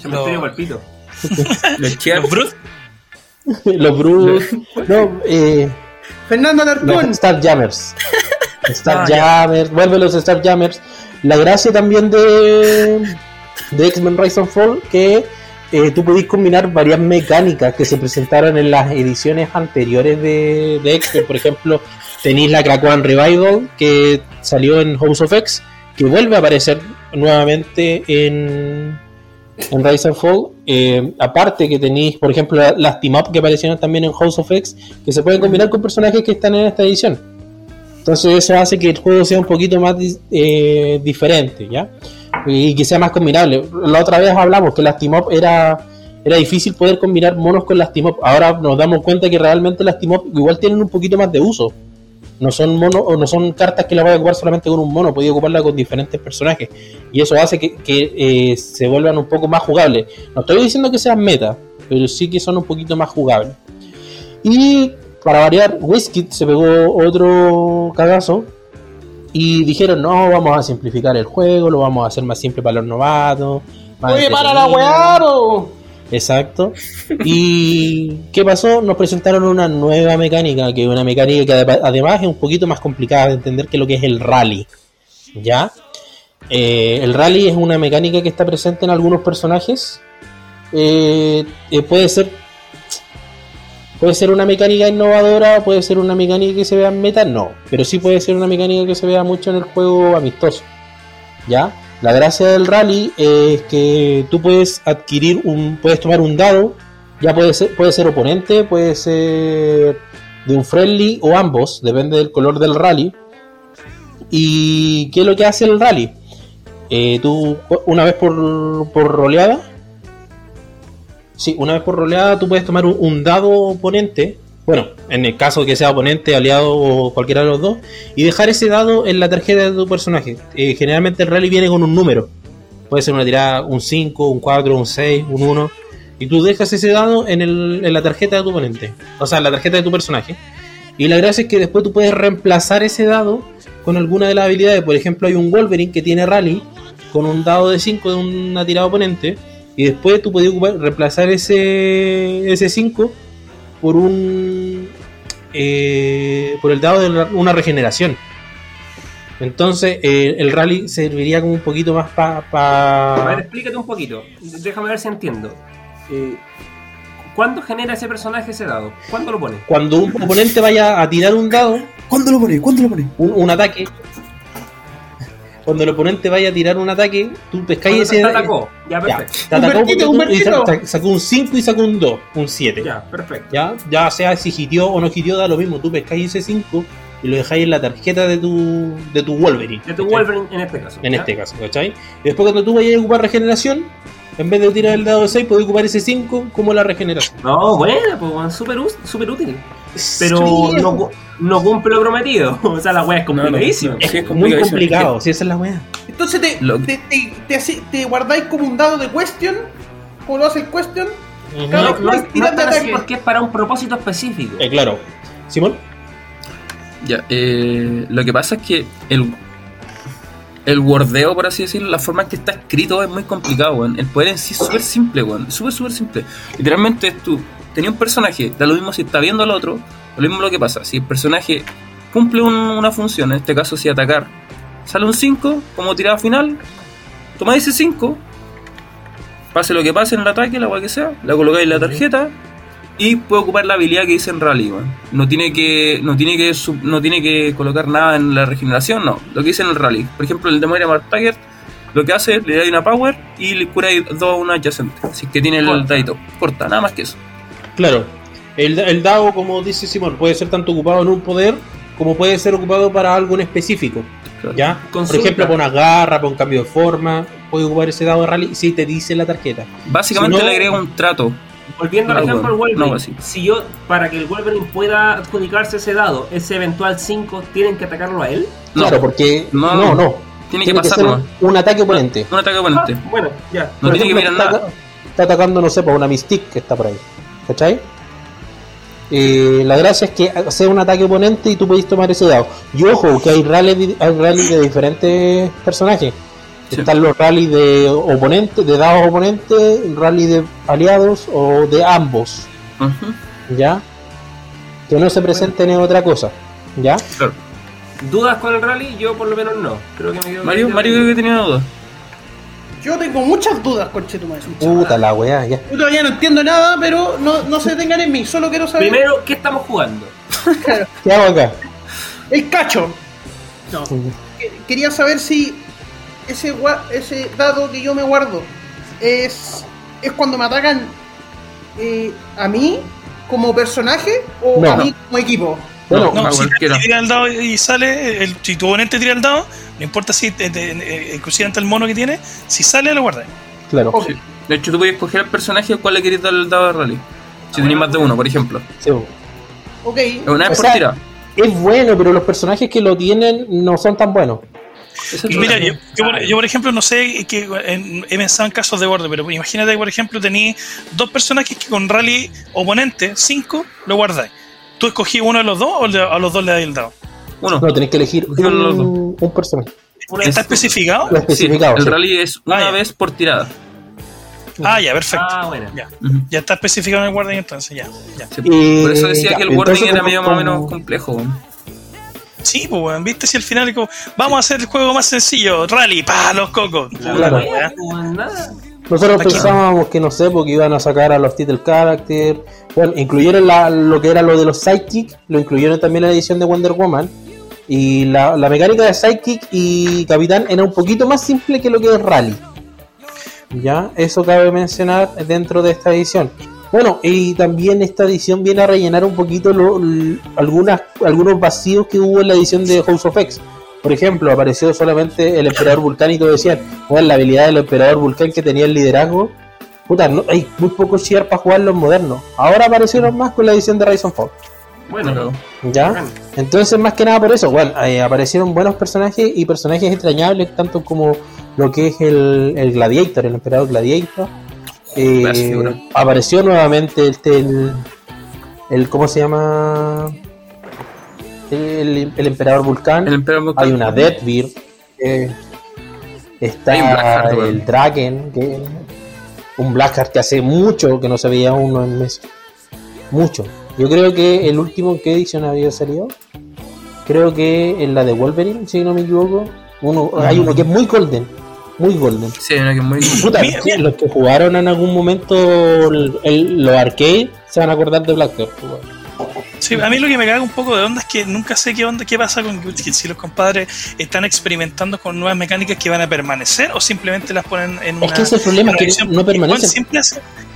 Se me los... palpito. los Shiar. Los Bruce. los Bruce. no, eh. Fernando Alarcón. Star Jammers. Star Jammers, vuelve los Star Jammers. La gracia también de, de X-Men Rise and Fall que eh, tú podés combinar varias mecánicas que se presentaron en las ediciones anteriores de, de X-Men. Por ejemplo, tenéis la Krakoan Revival que salió en House of X, que vuelve a aparecer nuevamente en, en Rise and Fall. Eh, aparte que tenéis, por ejemplo, las team up que aparecieron también en House of X, que se pueden combinar con personajes que están en esta edición. Entonces eso hace que el juego sea un poquito más eh, diferente, ¿ya? Y que sea más combinable. La otra vez hablamos que las team up era, era difícil poder combinar monos con las team up. Ahora nos damos cuenta que realmente las team up igual tienen un poquito más de uso. No son monos o no son cartas que la voy a ocupar solamente con un mono, podía ocuparla con diferentes personajes. Y eso hace que, eh, se vuelvan un poco más jugables. No estoy diciendo que sean meta, pero sí que son un poquito más jugables. Y para variar, Whiskey se pegó otro cagazo y dijeron, no, vamos a simplificar el juego, lo vamos a hacer más simple para los novatos. Oye, para la weá, Exacto. ¿Y qué pasó? Nos presentaron una nueva mecánica, que es una mecánica que además es un poquito más complicada de entender que lo que es el rally. ¿Ya? Eh, el rally es una mecánica que está presente en algunos personajes. Eh, eh, puede ser ¿Puede ser una mecánica innovadora? ¿Puede ser una mecánica que se vea en meta? No. Pero sí puede ser una mecánica que se vea mucho en el juego amistoso. ¿Ya? La gracia del rally es que tú puedes adquirir un. puedes tomar un dado. Ya puede ser, puede ser oponente, puede ser de un friendly o ambos, depende del color del rally. ¿Y qué es lo que hace el rally? Eh, tú, una vez por, por roleada, Sí, una vez por roleada tú puedes tomar un, dado oponente, bueno, en el caso que sea oponente, aliado o cualquiera de los dos, y dejar ese dado en la tarjeta de tu personaje. Eh, generalmente el rally viene con un número. Puede ser una tirada, un 5, un 4, un 6, un 1. Y tú dejas ese dado en, el, en la tarjeta de tu oponente. O sea, en la tarjeta de tu personaje. Y la gracia es que después tú puedes reemplazar ese dado con alguna de las habilidades. Por ejemplo, hay un Wolverine que tiene rally con un dado de 5 de una tirada oponente y después tú podías reemplazar ese ese 5 por un eh, por el dado de una regeneración. Entonces eh, el rally serviría como un poquito más para... Pa... A ver, explícate un poquito. Déjame ver si entiendo. Eh, ¿Cuándo genera ese personaje ese dado? ¿Cuándo lo pone? Cuando un oponente vaya a tirar un dado. ¿Cuándo lo pone? ¿Cuándo lo pone? un ataque cuando el oponente vaya a tirar un ataque, tú pescáis ese. Te atacó, ya perfecto. te atacó sacó un 5 y sacó un 2, un 7. Ya, perfecto. Ya, ya sea si hitió o no hitió, da lo mismo. Tú pescáis ese 5 y lo dejáis en la tarjeta de tu, de tu Wolverine. De tu Wolverine en este caso. En este caso, ¿cachai? Y después cuando tú vayas a ocupar regeneración, en vez de tirar el dado de 6, puedes ocupar ese 5 como la regeneración. No, bueno, pues súper super útil. Pero no, no, cumple lo prometido. O sea, la wea es complicadísima. es, muy complicado, si esa es la wea. Entonces te, te, te, te, guardáis como un dado de question, como lo hace el question. no, no, así porque es para un propósito específico. Eh, claro. Simón. Ya, eh, lo que pasa es que el el wordeo, por así decirlo, la forma en que está escrito es muy complicado, weón. El poder en sí es súper simple, weón. Súper, súper simple. Literalmente tú tenías un personaje, da lo mismo si está viendo al otro, Lo mismo lo que pasa, si el personaje cumple una función, en este caso si atacar, sale un 5 como tirada final, tomáis ese 5, pase lo que pase en el ataque, la cual que sea, la colocáis en la tarjeta y puede ocupar la habilidad que dice en Rally. No tiene que no tiene que no tiene que colocar nada en la regeneración, no. Lo que dice en el Rally. Por ejemplo, el de Moira Martagger lo que hace, le da una power y le cura dos a una adyacente. Así que tiene el dadito. Corta, nada más que eso. Claro. El, el dado, como dice Simón, puede ser tanto ocupado en un poder como puede ser ocupado para algo en específico. ¿Ya? Por ejemplo, para una garra, para un cambio de forma, puede ocupar ese dado de rally si te dice la tarjeta. Básicamente le agrega un trato. Volviendo al ejemplo del Wolverine, si yo, para que el Wolverine pueda adjudicarse ese dado, ese eventual 5, ¿tienen que atacarlo a él? Claro, porque no, no, Tiene, que pasar un, ataque oponente. Un ataque oponente. Ah, bueno, ya. No tiene que mirar nada. Está atacando, no sé, por una Mystique que está por ahí. ¿Cachai? Eh, la gracia es que sea un ataque oponente y tú puedes tomar ese dado. Y ojo, que hay rally, hay rally de diferentes personajes. Están los rally de oponentes, de dados oponentes, rally de aliados o de ambos. ¿Ya? Que no se presenten en otra cosa. ¿Ya? ¿Dudas con el rally? Yo por lo menos no. Creo que me Mario, Mario creo que tenía dudas. Yo tengo muchas dudas, conchetumadre. Puta la weá, ya. Yo todavía no entiendo nada, pero no, no se detengan en mí, solo quiero saber. Primero, ¿qué estamos jugando? ¿Qué hago acá? El cacho. No. Quería saber si ese, ese dado que yo me guardo es, es cuando me atacan eh, a mí como personaje o a mí como equipo. Bueno, no, si tira el dado y sale, el, si tu oponente tira el dado, no importa si, inclusive ante el mono que tiene, si sale, lo guardas. Claro. De hecho, tú puedes escoger al personaje al cual le quieres dar el dado de rally. Si tenéis más de uno, por ejemplo. Sí. Ok. Una vez por tira. Es bueno, pero los personajes que lo tienen no son tan buenos. Mira, yo, yo, por, ejemplo no sé que he pensado en casos de borde, pero imagínate, por ejemplo, tenéis dos personajes que con rally oponente, 5, lo guardáis. ¿Tú escogí uno de los dos o a los dos le das el dado? Uno. No, tenés que elegir un, un personaje. ¿Está especificado? especificado el rally es una ah, vez por tirada. Ah, ya, perfecto. Ah, bueno. ya. ya está especificado en el Guardian entonces, ya. ya. por eso decía que el Guardian era medio más o menos complejo. Sí, pues, viste si al final vamos a hacer el juego más sencillo, rally, pa, los cocos. Claro. Nosotros pensábamos que no sé, porque iban a sacar a los title character. Bueno, incluyeron lo que era lo de los sidekick, lo incluyeron también en la edición de Wonder Woman. Y la, mecánica de sidekick y capitán era un poquito más simple que lo que es rally. Ya, eso cabe mencionar dentro de esta edición. Bueno, y también esta edición viene a rellenar un poquito algunas, algunos vacíos que hubo en la edición de House of X. Por ejemplo, apareció solamente el emperador Vulcán y todo decían, bueno, la habilidad del emperador Vulcán que tenía el liderazgo. Puta, no, hay muy pocos cheer para jugar los modernos. Ahora aparecieron más con la edición de Rise of Fall. Bueno, ¿ya? Entonces, más que nada por eso, bueno, eh, aparecieron buenos personajes y personajes entrañables, tanto como lo que es el, el Gladiator, el emperador Gladiator. Eh, apareció nuevamente este, el, el, ¿cómo se llama? El, emperador Vulcán. Hay una Deathbeard. está el Draken. Que, un Blackheart que hace mucho que no se veía uno en mes. Mucho. Yo creo que el último que edición había salido. Creo que en la de Wolverine, si no me equivoco. Uno, hay uno que es muy golden. Muy golden. Sí, uno que es muy Puta, Los que jugaron en algún momento los arcade se van a acordar de Blackheart. Sí, a mí lo que me caga un poco de onda es que nunca sé qué onda, qué pasa con si los compadres están experimentando con nuevas mecánicas que van a permanecer o simplemente las ponen en una. Es que ese es el problema, que no permanecen.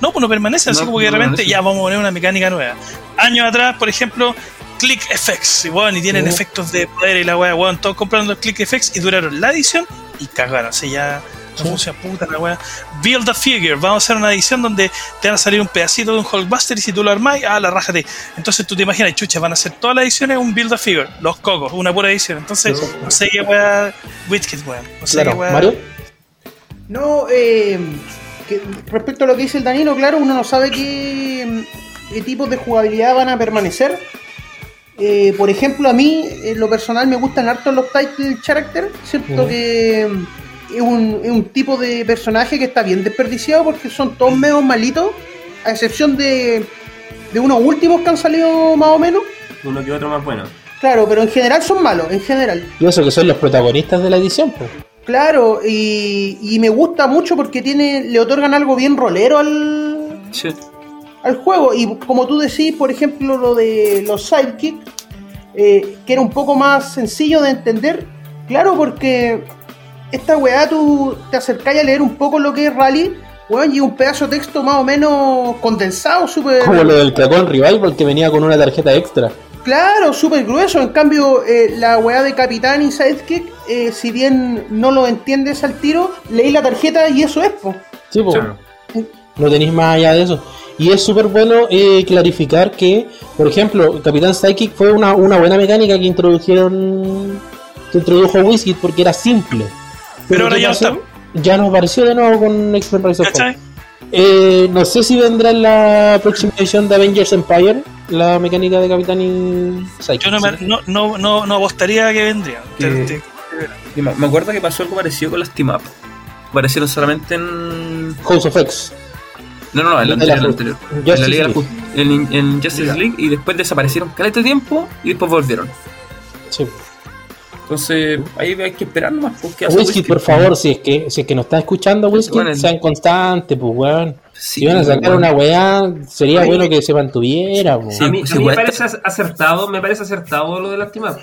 no, pues no permanecen, así como que de repente ya vamos a poner una mecánica nueva. Años atrás, por ejemplo, Click Effects, y, bueno, y tienen efectos de poder y la weá, bueno, todos comprando Click Effects y duraron la edición y cagaron, o ya puta la wea. Build a figure, vamos a hacer una edición donde te van a salir un pedacito de un Hulkbuster y si tú lo armás, ah, la rájate. Entonces tú te imaginas, chucha, van a hacer todas las ediciones un Build a figure, los cocos, una pura edición. Entonces, no sé qué wea, Witket, weón. No sé qué wea. ¿Mario? No, eh, respecto a lo que dice el Danilo, claro, uno no sabe qué, qué tipos de jugabilidad van a permanecer. Eh, por ejemplo, a mí, en lo personal, me gustan harto los title character. Siento que es un, es un, tipo de personaje que está bien desperdiciado porque son todos medio malitos, a excepción de, de unos últimos que han salido más o menos. uno que otro más bueno. Claro, pero en general son malos, en general. Y eso que son los protagonistas de la edición, pues. Claro, y, y me gusta mucho porque tiene le otorgan algo bien rolero al, Sí. al juego. Y como tú decís, por ejemplo, lo de los sidekicks, eh, que era un poco más sencillo de entender. Claro, porque esta weá tú te acercáis a leer un poco lo que es Rally, weón, y un pedazo de texto más o menos condensado, súper. Como lo del Cracón Revival que venía con una tarjeta extra. Claro, súper grueso. En cambio, eh, la weá de Capitán y Sidekick, eh, si bien no lo entiendes al tiro, leí la tarjeta y eso es, po. Sí, po. No tenéis más allá de eso. Y es súper bueno eh, clarificar que, por ejemplo, Capitán Psychic fue una, una buena mecánica que introdujeron. Que introdujo Wizkid porque era simple. Pero ahora ¿qué ya no está. Ya nos apareció de nuevo con X-Men Rise of. Eh, no sé si vendrá en la próxima edición de Avengers Empire la mecánica de Capitán y Psychic. Yo no, me, no, no, no, no apostaría que vendría. Te- te- me acuerdo que pasó algo parecido con las Team Up. Aparecieron solamente en. House of X. No, no, no, en la anterior, en la. En Liga de la League. Ju- en, en Justice League y después desaparecieron caleta de tiempo y después volvieron. Sí. Entonces, ahí hay que esperar nomás porque hace Whisky, Whisky. por favor, si es que si es que nos está escuchando Whisky, Bueno, el- sean constantes, pues weón. Sí, si van a sacar weón. una weá, sería bueno que se mantuviera, pues. Sí, a mí, pues a mí me parece acertado, me parece acertado lo de lastimar.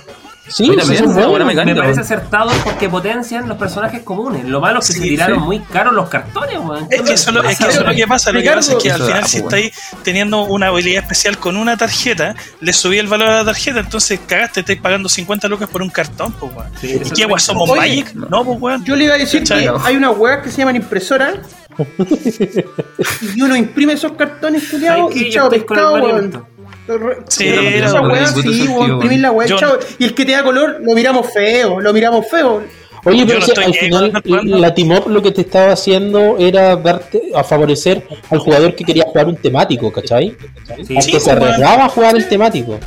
Sí, buenos. buena Me parece acertado porque potencian los personajes comunes. Lo malo es que Sí, se tiraron sí. muy caros los cartones, weón. Es que eso, es lo- es que eso es lo que pasa. Lo que pasa es que al final, da, si pues, estáis teniendo una habilidad especial con una tarjeta, le subí el valor a la tarjeta, entonces cagaste, estáis pagando 50 lucas por un cartón, pues, weón. Sí, ¿Y qué, weón? ¿Somos Oye, Magic? No, pues, weón. Yo le iba a decir ¿Cachai? que hay unas weas que se llaman impresoras. y uno imprime esos cartones culiados y chao pescado, weón. Sí, esa el sí, imprimir la chao. Y el que te da color, lo miramos feo, lo miramos feo. Oye, pero no si al final la Team Up lo que te estaba haciendo era darte a favorecer al jugador que quería jugar un temático, ¿cachai? Sí, Al Sí, que se arriesgaba a jugar el temático.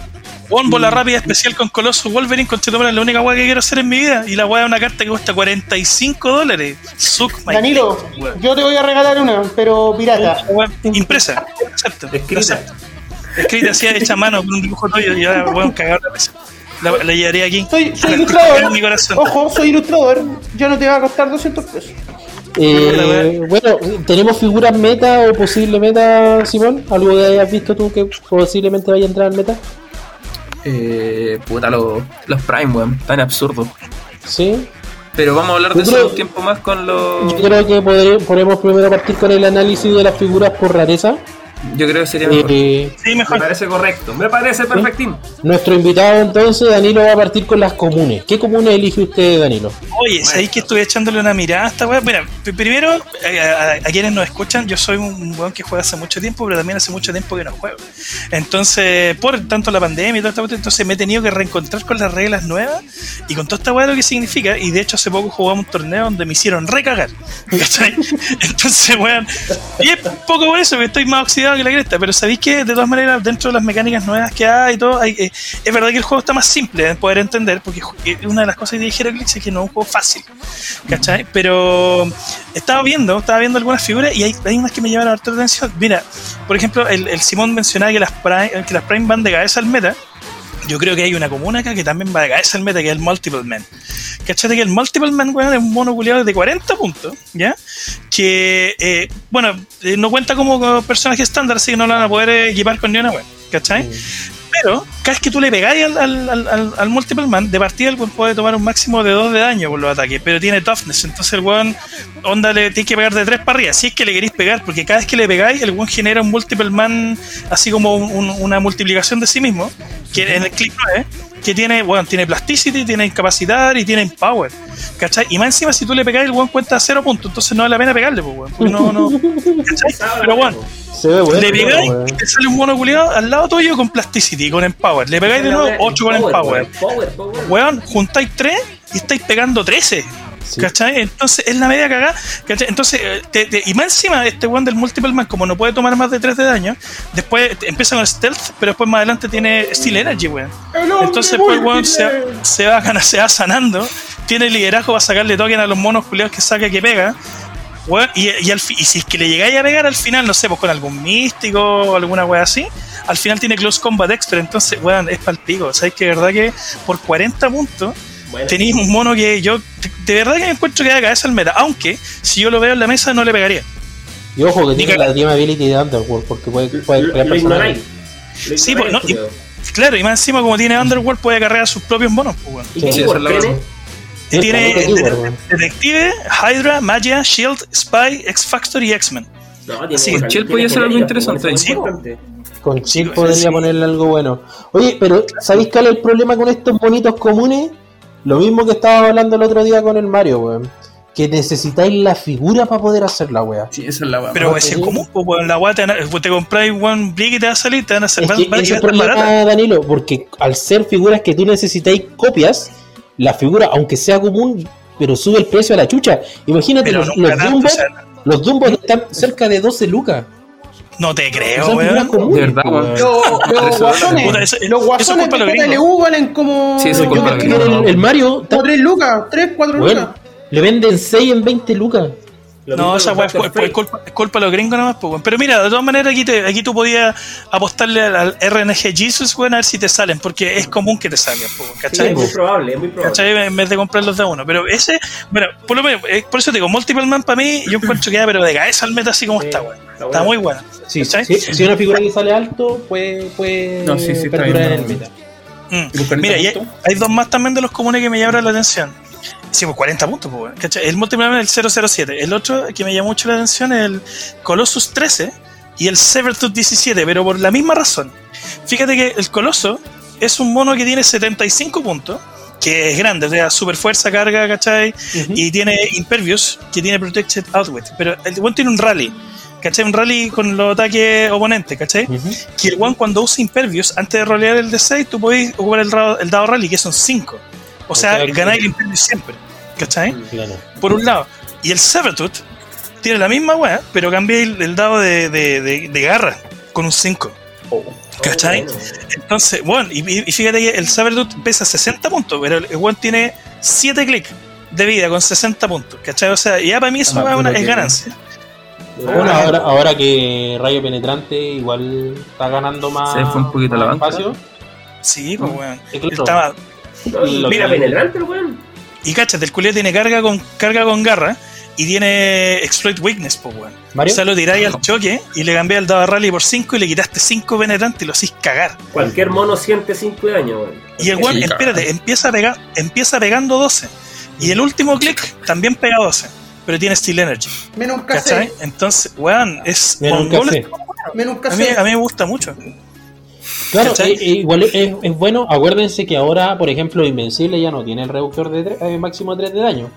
Weón, bola rápida especial con Colossus Wolverine, con es la única weá que quiero hacer en mi vida. Y la weá es una carta que cuesta 45 dólares. Suck my Danilo, yo te voy a regalar una, pero pirata. Impresa, acepto. Escrita. acepto. Escrita así hecha a mano con un dibujo tuyo y ya, weón, cagar la mesa. La, la llevaría aquí. Soy, soy En ilustrador. mi corazón. Ojo, soy ilustrador. Ya no te va a costar 200 pesos. Eh, bueno, ¿tenemos figuras meta o posible meta, Simón? ¿Algo que hayas visto tú que posiblemente vaya a entrar en meta? Eh, puta, los, los Prime, weón. Tan absurdo. Sí. Pero vamos a hablar de Yo eso creo- un tiempo más con los. Yo creo que podré- podremos primero partir con el análisis de las figuras por rareza. Yo creo que sería mejor. Eh, Sí, Me mejor. parece correcto. Me parece perfectín. nuestro invitado entonces, Danilo, va a partir con las comunes. ¿Qué comunes elige usted, Danilo? Oye, ¿sabéis que estuve echándole una mirada a esta weá? Mira, primero, a, a- a quienes nos escuchan, yo soy un weón que juega hace mucho tiempo, pero también hace mucho tiempo que no juego. Entonces, por tanto la pandemia y toda esta cuestión, entonces me he tenido que reencontrar con las reglas nuevas y con toda esta weá lo que significa. Y de hecho, hace poco jugamos un torneo donde me hicieron recagar. ¿cachai? Entonces, weón, y es poco por eso, que estoy más oxidado que la cresta, pero sabéis que de todas maneras, dentro de las mecánicas nuevas que hay y todo, eh, es verdad que el juego está más simple de poder entender, porque eh, una de las cosas que dije Heroclix es que no es un juego fácil, ¿cachai? Pero estaba viendo, estaba viendo algunas figuras y hay, hay unas que me llaman harta la atención. Mira, por ejemplo, el, el Simón mencionaba que las, que las Prime van de cabeza al meta. Yo creo que hay una comuna acá que también va de cabeza al meta, que es el Multiple Man. ¿Cachai? Que el Multiple Man, es un mono culiado de 40 puntos, ¿ya? Que, eh, bueno, eh, no cuenta como, personaje estándar, así que no lo van a poder eh, equipar con ni una weón, ¿cachai? Pero, cada vez que tú le pegáis al, al, al, al- Multiple Man, de partida el weón puede tomar un máximo de 2 de daño por los ataques, pero tiene toughness, entonces el weón, onda, le tiene que pegar de 3 para arriba, si es que le queréis pegar, porque cada vez que le pegáis, el weón genera un Multiple Man, así como un- un- una multiplicación de sí mismo, que en el click 9, que tiene, bueno, tiene plasticity, tiene incapacidad y tiene power, ¿cachai? Y más encima, si tú le pegáis, el weón cuenta 0 puntos, entonces no vale la pena pegarle, pues, weón, porque no, no, ¿cachai? Pero bueno, Se ve bueno. le pegáis y te sale un mono culiado al lado tuyo con plasticity, con empower. Le pegáis de nuevo 8 con empower. Power, power. Weón, juntáis 3 y estáis pegando 13. Sí. ¿Cachai? Entonces es la media cagada. ¿cachai? Entonces, eh, te- te- y más encima, este weón del Multiple Man, como no puede tomar más de 3 de daño, después te- empieza con Stealth, pero después más adelante tiene Steel Energy, weón. Entonces, pues, weón, se, se, va, se va sanando. Tiene liderazgo para sacarle token a los monos culiados que saca que pega. y, y, si es que le llegáis a pegar al final, no sé, pues con algún místico o alguna wea así, al final tiene Close Combat Extra, entonces, weón, es palpico. ¿Sabes que verdad que por 40 puntos tenéis un mono que yo de, verdad que me encuentro que da cabeza al meta, aunque si yo lo veo en la mesa no le pegaría. Y ojo que tiene la Team Ability de Underworld, porque puede, puede crear personajes. Sí, pues, no, claro, y más encima como tiene Underworld puede cargar sus propios monos, pues, ¿Y sí, qué tiene Detective, Hydra, Magia, Shield, Spy, X Factor y X-Men. No, Así que Chill podría ser algo interesante. con Chill podría ponerle algo bueno. Oye, pero ¿sabéis cuál es el problema con estos bonitos comunes? Lo mismo que estaba hablando el otro día con el Mario, weón que necesitáis la figura para poder hacer la weá. Sí, esa es la weá. Pero es común, pues, la weá te, te compráis one brick y te va a salir, te van a hacer es que ese problema, Danilo, porque al ser figuras que tú necesitáis copias, la figura, aunque sea común, pero sube el precio a la chucha. Imagínate, los, los, Dumbos, los Dumbos están cerca de 12 lucas. No te creo, weón. De verdad, weón. Los guasones, los guasones de PLU valen como. Sí, eso el, el Mario. Como 3 lucas, 3, 4 lucas. Le venden 6 en 20 lucas. No, esa weá es, culpa, de los gringos nomás, pues, Pero mira, de todas maneras, aquí, te, aquí tú podías apostarle al, RNG Jesus, weón, a ver si te salen, porque es común que te salgan, pues, ¿cachai? es muy probable, es muy probable. ¿cachai? En vez de comprarlos de uno. Pero ese, bueno, por lo menos, eh, por eso te digo, Multiple Man para mí, yo encuentro que ya, pero de cabeza al meta así como está, weón. Está, muy bueno. Sí, sí, si una figura que sale alto, puede, puede no, sí, sí, en el meta. Mm. Mira, y hay, hay, dos más también de los comunes que me llaman la atención. Sí, pues 40 puntos, pues, ¿cachai? El multiplayer es el 007. El otro que me llamó mucho la atención es el Colossus 13 y el Severtooth 17, pero por la misma razón. Fíjate que el Coloso es un mono que tiene 75 puntos, que es grande, o sea, super fuerza, carga, ¿cachai? Y tiene Impervious, que tiene Protected Outwit. Pero el one tiene un rally. ¿cachai? Un rally con los ataques oponentes, ¿cachai? Que el one cuando usa Impervious, antes de rolear el D6, tú podés ocupar el, el dado rally, que son 5. O sea, ganáis el Impervious siempre. ¿Cachai? Por un lado. Y el Sabertooth tiene la misma weá, pero cambia el, dado de, de, garra con un 5. ¿Cachai? Entonces, bueno, y, fíjate que el Sabertooth pesa 60 puntos, pero el one tiene 7 clics de vida con 60 puntos. ¿Cachai? O sea, ya para mí eso ah, es ganancia. Bueno, ahora, ahora que Rayo Penetrante igual está ganando más, Se fue un poquito la espacio. Sí, pues weón. Estaba. Mira, penetrante, weón. Y cachate, el culio tiene carga con, carga con garra y tiene exploit weakness, pues weón. O sea, lo tiráis al choque y le cambié el dado rally por 5 y le quitaste 5 penetrantes y lo hacís cagar. Cualquier mono siente 5 de daño, weón. Y el weón, espérate, empieza, a empieza pegando 12. Y el último click también pega 12. Pero tiene Steel Energy. Menos café. Entonces, weón, es. Menos café. Menos A, mí, a mí me gusta mucho. Claro, eh, eh, igual es, bueno. Acuérdense que ahora, por ejemplo, Invencible ya no tiene el reductor de eh, máximo 3 de daño.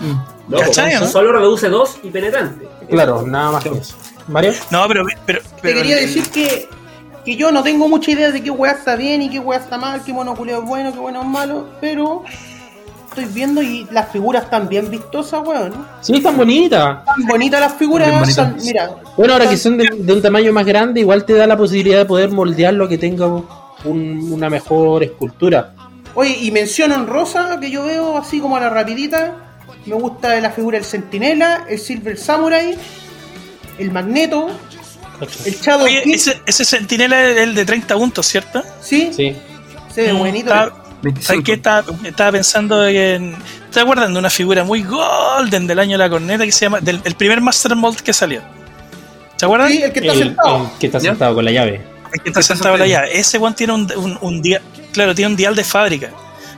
Mm. No, ¿Cachai, ¿no? Solo reduce 2 y penetrante. Claro, nada más que eso. ¿Mario? No, pero. pero, Te quería decir que, que yo no tengo mucha idea de qué weá está bien y qué weá está mal, qué monoculeo es bueno, qué bueno es malo, pero estoy viendo y las figuras están bien vistosas, weón. Sí, están bonitas. Están bonitas las figuras. mira. Bueno, ahora que son de, un tamaño más grande, igual te da la posibilidad de poder moldearlo que tenga una mejor escultura. Oye, y menciono en rosa, que yo veo así como a la rapidita. Me gusta la figura del Centinela, el Silver Samurai, el Magneto, el Shadow Oye, ese, ese Centinela es el de 30 puntos, ¿cierto? Sí. Sí. Se ve mm, bonito. ¿Sabes qué? Estaba, pensando en. ¿Te acuerdan de una figura muy golden del año de la corneta que se llama. Del, el primer Master Mold que salió? ¿Se acuerdan? Sí, el que está sentado. El que está sentado con la llave. El que está sentado con la llave. Ese one tiene un, un, un, dial. Claro, tiene un dial de fábrica.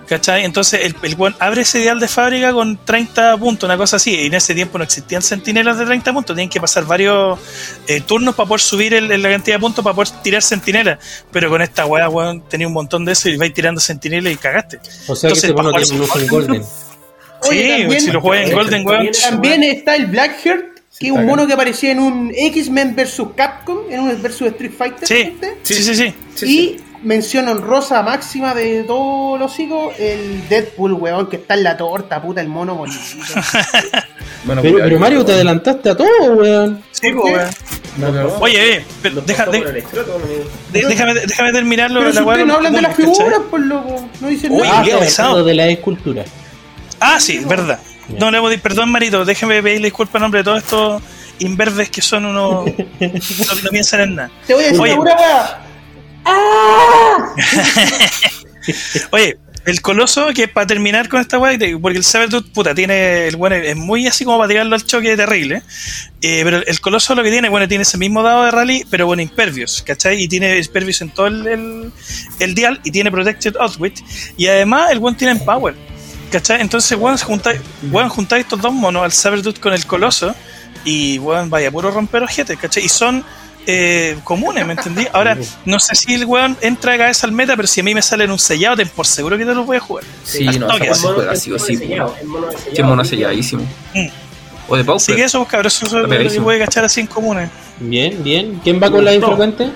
¿Cachai? Entonces el, el abre ese dial de fábrica con 30 puntos, una cosa así. Y en ese tiempo no existían centinelas de 30 puntos, tienen que pasar varios eh, turnos para poder subir el, la cantidad de puntos para poder tirar centinelas. Pero con esta weá, weón, tenía un montón de eso y vais tirando centinelas y cagaste. O sea Entonces, que bueno tiene un uso en Golden. sí, si lo juegas en Golden, weón. También está el Blackheart, que es un mono que aparecía en un X-Men vs Capcom, en un versus Street Fighter. Sí, sí, sí, sí, Y mención honrosa máxima de todos los hijos, el Deadpool, weón, que está en la torta, puta, el mono bonito. bueno, pero, pero, Mario, te adelantaste a todo, weón. Sí, weón. Oye, eh, déjame, déjame terminarlo. Pero la si ustedes no hablan de las figuras, por loco. No dicen nada. Ah, de la escultura. Ah, sí, verdad. No le voy perdón, Marito, déjeme pedirle disculpas en nombre de todos estos inverdes que son unos. no, no piensan en nada. Te voy a decir Oye. una weá. Oye, el coloso, que para terminar con esta weá, porque el Saberdut, puta, tiene. El bueno es muy así como para tirarlo al choque terrible. eh, pero el coloso lo que tiene, bueno, tiene ese mismo dado de rally, pero bueno, impervious, ¿cachai? Y tiene impervious en todo el, el, dial y tiene protected outwit. Y además, el one tiene power. ¿Cachai? Entonces, weón, juntáis, juntáis estos dos monos, al Saberdut con el coloso, y weón, vaya, puro romper ojetes, ¿cachai? Y son eh, comunes, ¿me entendí? Ahora, no sé si el weón entra de cabeza al meta, pero si a mí me salen un sellado, ten por seguro que te lo voy a jugar. Sí, no, así. weá se juega sí o sí. el mono sellado. Qué mono selladísimo. Mm. O de Así Pauper. que eso, pues, cabrón, eso es lo que puede cachar así en comunes. Bien, bien. ¿Quién va con la No. infrecuente?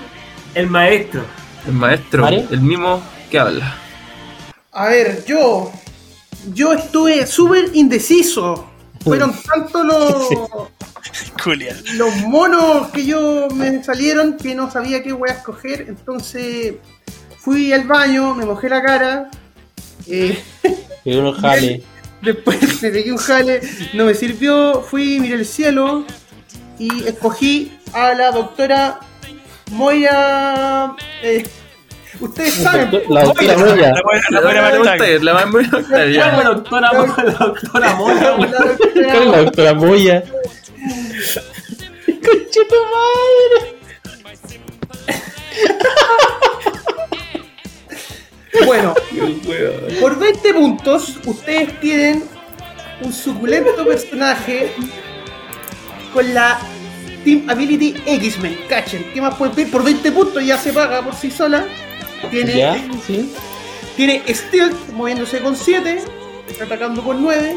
El maestro. El maestro, ¿Mario? el mismo que habla. A ver, yo. Yo estuve súper indeciso. Fueron tanto los, los monos que yo me salieron que no sabía qué voy a escoger. Entonces fui al baño, me mojé la cara. eh, uno jale. después me pegué un jale, no me sirvió. Fui, miré el cielo y escogí a la doctora Moya. eh, ustedes saben. La doctora Moya. La doctora, la doctora Moya. La ¿Cuál es doctora la doctora Moya? ¡Conche tu madre! Bueno, por 20 puntos, ustedes tienen un suculento personaje con la Team Ability X-Men. Cachen, ¿qué más pueden pedir? Por 20 puntos ya se paga por sí sola. Tiene, ¿Ya? ¿Sí? tiene Stealth moviéndose con 7, atacando con 9,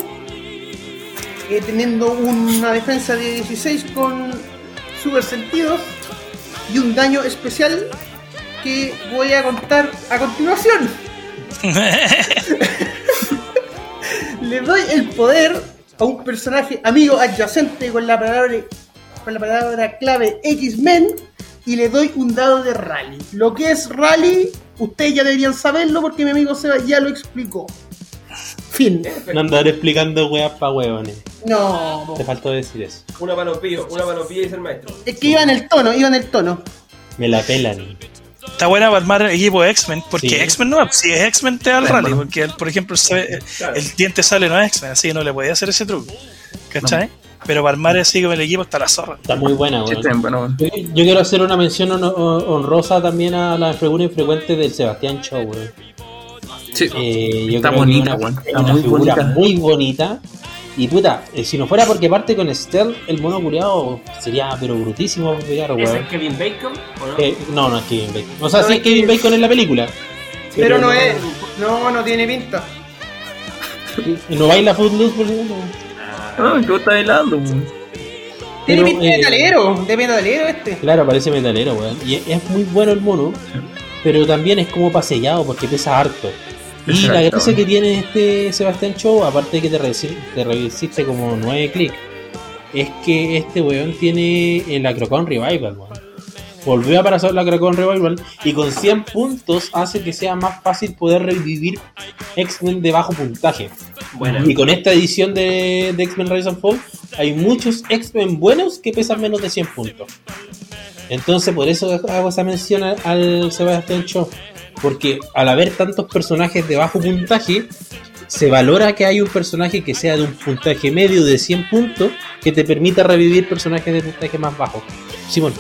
eh, teniendo una defensa de 16 con super sentidos y un daño especial que voy a contar a continuación. Le doy el poder a un personaje amigo adyacente con la palabra, con la palabra clave X-Men y le doy un dado de rally. Lo que es rally, ustedes ya deberían saberlo porque mi amigo Seba ya lo explicó. Fin. No andar explicando weas pa' huevones. No. Te faltó decir eso. Una panopía, una panopía dice el maestro. es que iba en el tono, iba en el tono. Me la pelan. Está buena para armar equipo de X-Men, porque Sí. X-Men no, si es X-Men te da el rally, porque por ejemplo Claro. el diente sale no es X-Men, así que no le podía hacer ese truco. ¿Cachai? Pero para armar así con el equipo está la zorra. Está muy buena, bueno, bueno. Yo, yo quiero hacer una mención hon- hon- honrosa también a la figura infrecuente del Sebastián Shaw, weón. Sí. Eh, yo Está creo bonita, es una, weón. es Está una muy figura bonita. muy bonita. Y puta, eh, si no fuera porque parte con Stealth, el mono culiado sería pero brutísimo para pegar, ¿Ese weón. es Kevin Bacon o no? Eh, no, no es Kevin Bacon. O sea, No sí es es Kevin Bacon en la película. Pero no es. No, no tiene pinta. No baila Footloose, por ejemplo. Ah, que está bailando, weón. Tiene pinta de eh, metalero, de metalero este. Claro, parece metalero, weón. Y es- muy bueno el mono, pero también es como pasellado porque pesa harto. Y la gracia que tiene este Sebastián Show, aparte de que te, resi- te resiste como 9 clics, es que este weón tiene el Acrocon Revival, weón. Volvió a aparecer el Acrocon Revival y con 100 puntos hace que sea más fácil poder revivir X-Men de bajo puntaje. Y con esta edición de, de X-Men Rise and Fall hay muchos X-Men buenos que pesan menos de 100 puntos. Entonces por eso hago esa mención al, al Sebastian Shaw. Porque al haber tantos personajes de bajo puntaje, se valora que hay un personaje que sea de un puntaje medio de 100 puntos que te permita revivir personajes de puntaje más bajo. Simón,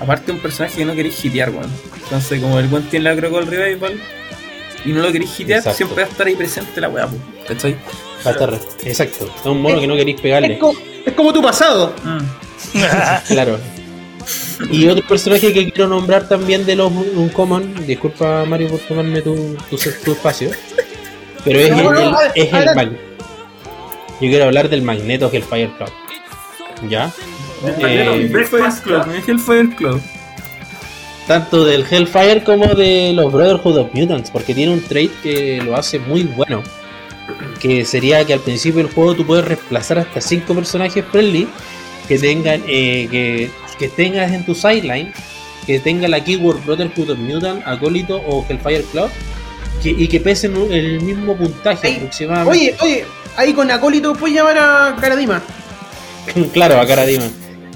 Aparte, un personaje que no queréis hitear, weón. Entonces, como el buen tiene la Crocol Revival y no lo queréis hitear, Exacto. siempre va a estar ahí presente la weá. ¿cachai? va a estar- exacto. Es un mono que no queréis Es, pegarle. co- es como tu pasado. Mm. Claro. Y otro personaje que quiero nombrar también de los Uncommon, disculpa Mario por tomarme tu, tu, tu espacio, pero es No, el, no, es el Yo quiero hablar del Magneto Hellfire Club. ¿Ya? Eh, Breakfast Club, mi Hellfire Club. tanto del Hellfire como de los Brotherhood of Mutants, porque tiene un trait que lo hace muy bueno. Que sería que al principio del juego tú puedes reemplazar hasta 5 personajes friendly que tengan eh, que, que tengas en tu sideline, que tenga la keyword Brotherhood of Mutant, Acólito o Hellfire Club, que- y que pesen el mismo puntaje aproximadamente. Oye, oye, ahí con Acólito puedes llamar a Caradima. claro, a Caradima.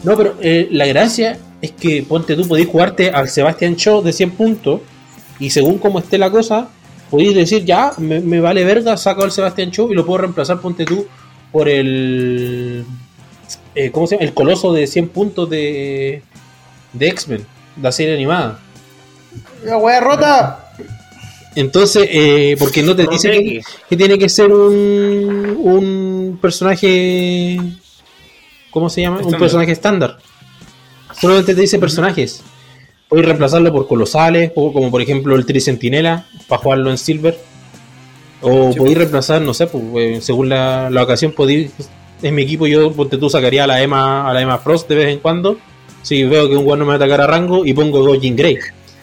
No, pero eh, la gracia es que, ponte tú, podéis jugarte al Sebastián Show de 100 puntos y según como esté la cosa, podéis decir, ya, me, vale verga, saco al Sebastián Show y lo puedo reemplazar, ponte tú, por el... Eh, ¿Cómo se llama? El coloso de 100 puntos de, de X-Men, la serie animada. La wea rota. Entonces, eh, porque no te dice que, tiene que ser un, un personaje. ¿Cómo se llama? Un personaje estándar. Solamente te dice personajes. Puedes reemplazarlo por colosales, o como por ejemplo el Tricentinela, para jugarlo en Silver. O podéis pues. reemplazar, no sé, pues, eh, según la, la ocasión, podéis. En mi equipo, yo, ponte tú, sacaría a la Emma, a la Emma Frost de vez en cuando. Si veo que un guano me va a atacar a rango, y pongo dos Jean Grey.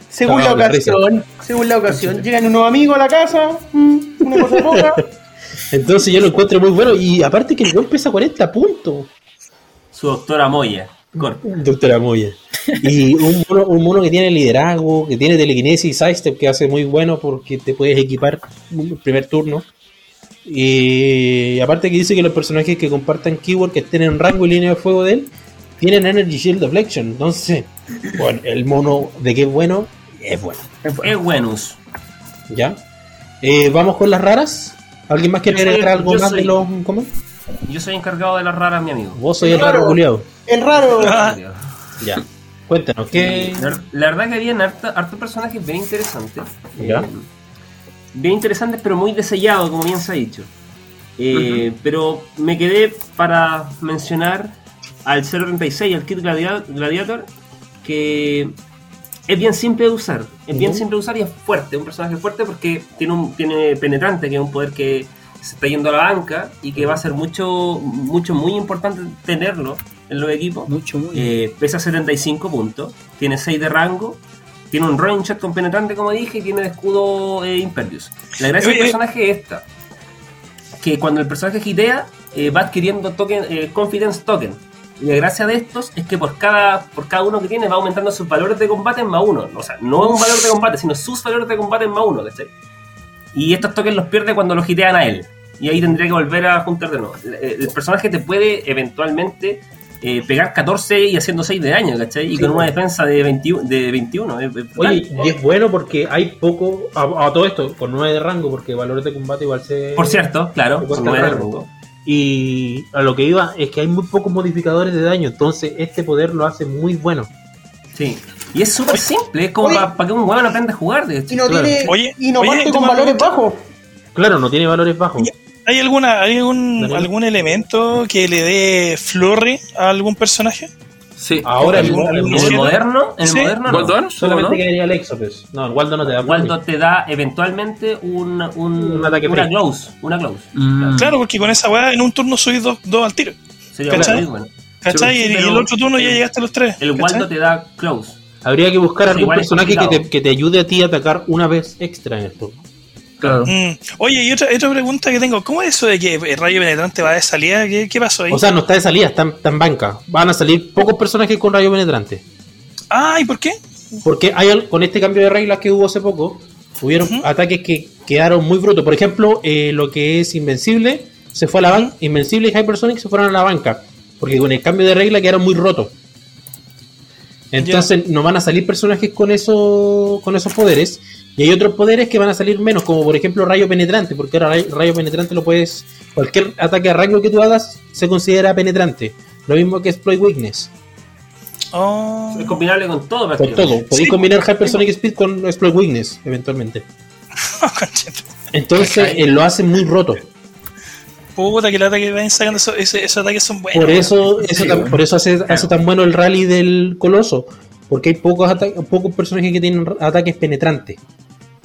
Según la ocasión, según la ocasión. Llegan unos amigos a la casa, mm, una cosa poca. Entonces yo lo encuentro muy bueno. Y aparte que el gol pesa 40 puntos. Su doctora Moya. Doctora Moya. Y un mono, un mono, que tiene liderazgo, que tiene telequinesis y sidestep que hace muy bueno porque te puedes equipar el primer turno. Y aparte que dice que los personajes que compartan keyword que estén en rango y línea de fuego de él tienen Energy Shield Deflection. Entonces, bueno, el mono de qué es bueno, es bueno. Es, buenos. ¿Ya? Eh, Vamos con las raras. ¿Alguien más quiere agregar algo más de los ¿cómo? Yo soy encargado de las raras, mi amigo. Vos soy el, raro, culiado. El raro. ya. Cuéntanos, ¿qué? La, verdad que había hartos personajes bien interesantes. ¿Ya? bien interesantes, pero muy desellados, como bien se ha dicho. Eh, pero me quedé para mencionar al 036, al Kit Gladiator, que es bien simple de usar. Es bien simple de usar y es fuerte. Un personaje fuerte porque tiene un tiene penetrante, que es un poder que se está yendo a la banca y que va a ser mucho, mucho, muy importante tenerlo en los equipos. Mucho, muy. Eh, pesa 75 puntos, tiene 6 de rango, tiene un range shot con penetrante, como dije, y tiene el escudo eh, Impervious. La gracia del personaje es esta: que cuando el personaje gitea, eh, va adquiriendo token, eh, Confidence Token y la gracia de estos es que por cada, por cada uno que tiene va aumentando sus valores de combate en más uno. O sea, no un valor de combate, sino sus valores de combate en más uno, ¿cachai? Y estos tokens los pierde cuando los hitean a él. Y ahí tendría que volver a juntar de nuevo. El, personaje te puede eventualmente eh, pegar 14 y haciendo 6 de daño, ¿cachai? Y con una defensa de, 21. De 21 Oye, y es bueno porque hay poco, a, todo esto, con 9 de rango, porque valores de combate igual se... Por cierto, claro, con 9 de rango. Y a lo que iba es que hay muy pocos modificadores de daño, entonces este poder lo hace muy bueno. Sí. Y es súper simple, es como para que un huevo aprenda a jugar. De hecho. Y no, tiene, y no parte con valores bajos. Claro, no tiene valores bajos. ¿Hay alguna hay algún, algún elemento que le dé flurry a algún personaje? Sí, ahora en el, moderno, en el moderno no. solamente que el Exopes. No, el Waldo no te da. Waldo te da eventualmente un, un, un ataque una close, una close. Mm. Claro, porque con esa weá en un turno subís dos, dos al tiro. Sería ¿Cachai? Bueno. ¿Cachai? y, el otro turno ya llegaste a los tres. El Waldo te da close. Habría que buscar algún personaje que te, que te ayude a ti a atacar una vez extra en el turno. Mm. Oye, y otra, otra pregunta que tengo, ¿cómo es eso de que el rayo penetrante va de salida? ¿Qué, qué pasó ahí? O sea, no está de salida, está, en banca. Van a salir pocos personajes con rayo penetrante. Ah, ¿y por qué? Porque hay con este cambio de reglas que hubo hace poco, hubieron ataques que quedaron muy brutos. Por ejemplo, eh, lo que es Invencible se fue a la banca, Invencible y Hypersonic se fueron a la banca, porque con el cambio de regla quedaron muy rotos. Entonces no van a salir personajes con, eso, con esos poderes y hay otros poderes que van a salir menos, como por ejemplo rayo penetrante, porque ahora rayo penetrante lo puedes. Cualquier ataque a rango que tú hagas se considera penetrante. Lo mismo que Exploit Weakness. Oh. Es combinable con todo, Con todo. Podéis combinar Hypersonic Speed con Exploit Weakness, eventualmente. Entonces eh, lo hace muy roto. Puta, que el ataque van sacando esos, ataques son buenos. Por eso, por eso hace, hace tan bueno el rally del coloso. Porque hay pocos, pocos personajes que tienen ataques penetrantes.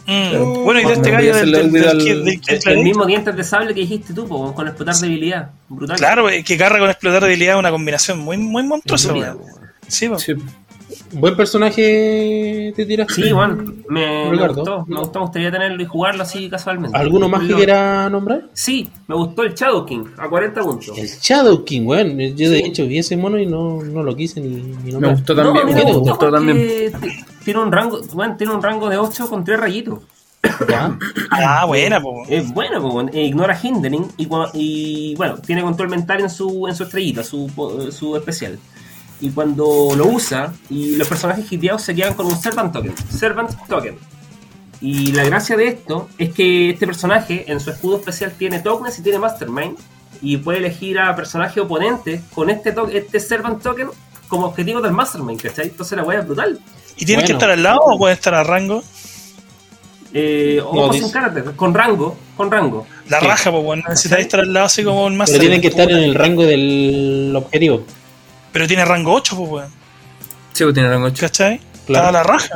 Mm. Bueno, y de este gallo del, el, mismo diente de sable que dijiste tú, con explotar debilidad. Brutal. Claro, que carga con explotar debilidad es una combinación muy, muy monstruosa. Sí, sí. Buen personaje te tiras. Sí, bueno, me, me, gustó. Me gustó, me gustaría tenerlo y jugarlo así casualmente. ¿Alguno más que quiera nombrar? Sí, me gustó el Shadow King, a 40 puntos. El Shadow King, bueno, yo de hecho vi ese mono y no, no lo quise ni, ni nombrar. Me gustó también. me, gustó, también. Tiene un rango, bueno, tiene un rango de 8 con 3 rayitos. Ah, buena, po. Es bueno, po. Eh, ignora hindering y, y, bueno, tiene control mental en su, en su estrellita, su, po- su especial. Y cuando lo usa, y los personajes hiteados se quedan con un Servant Token. Servant Token. Y la gracia de esto es que este personaje en su escudo especial tiene tokens y tiene Mastermind. Y puede elegir a personaje oponente con este, to- este Servant Token como objetivo del Mastermind, ¿cachai? Entonces la weá es brutal. ¿Y tiene que estar al lado o puede estar a rango? Eh, o sin carácter, con rango, con rango. La Sí. raja, pues bueno, necesitáis estar al lado así como un master. Pero tienen que estar en el rango del objetivo. Pero tiene rango 8, pues weón. Sí, pues tiene rango 8. ¿Cachai? Claro. Está la raja.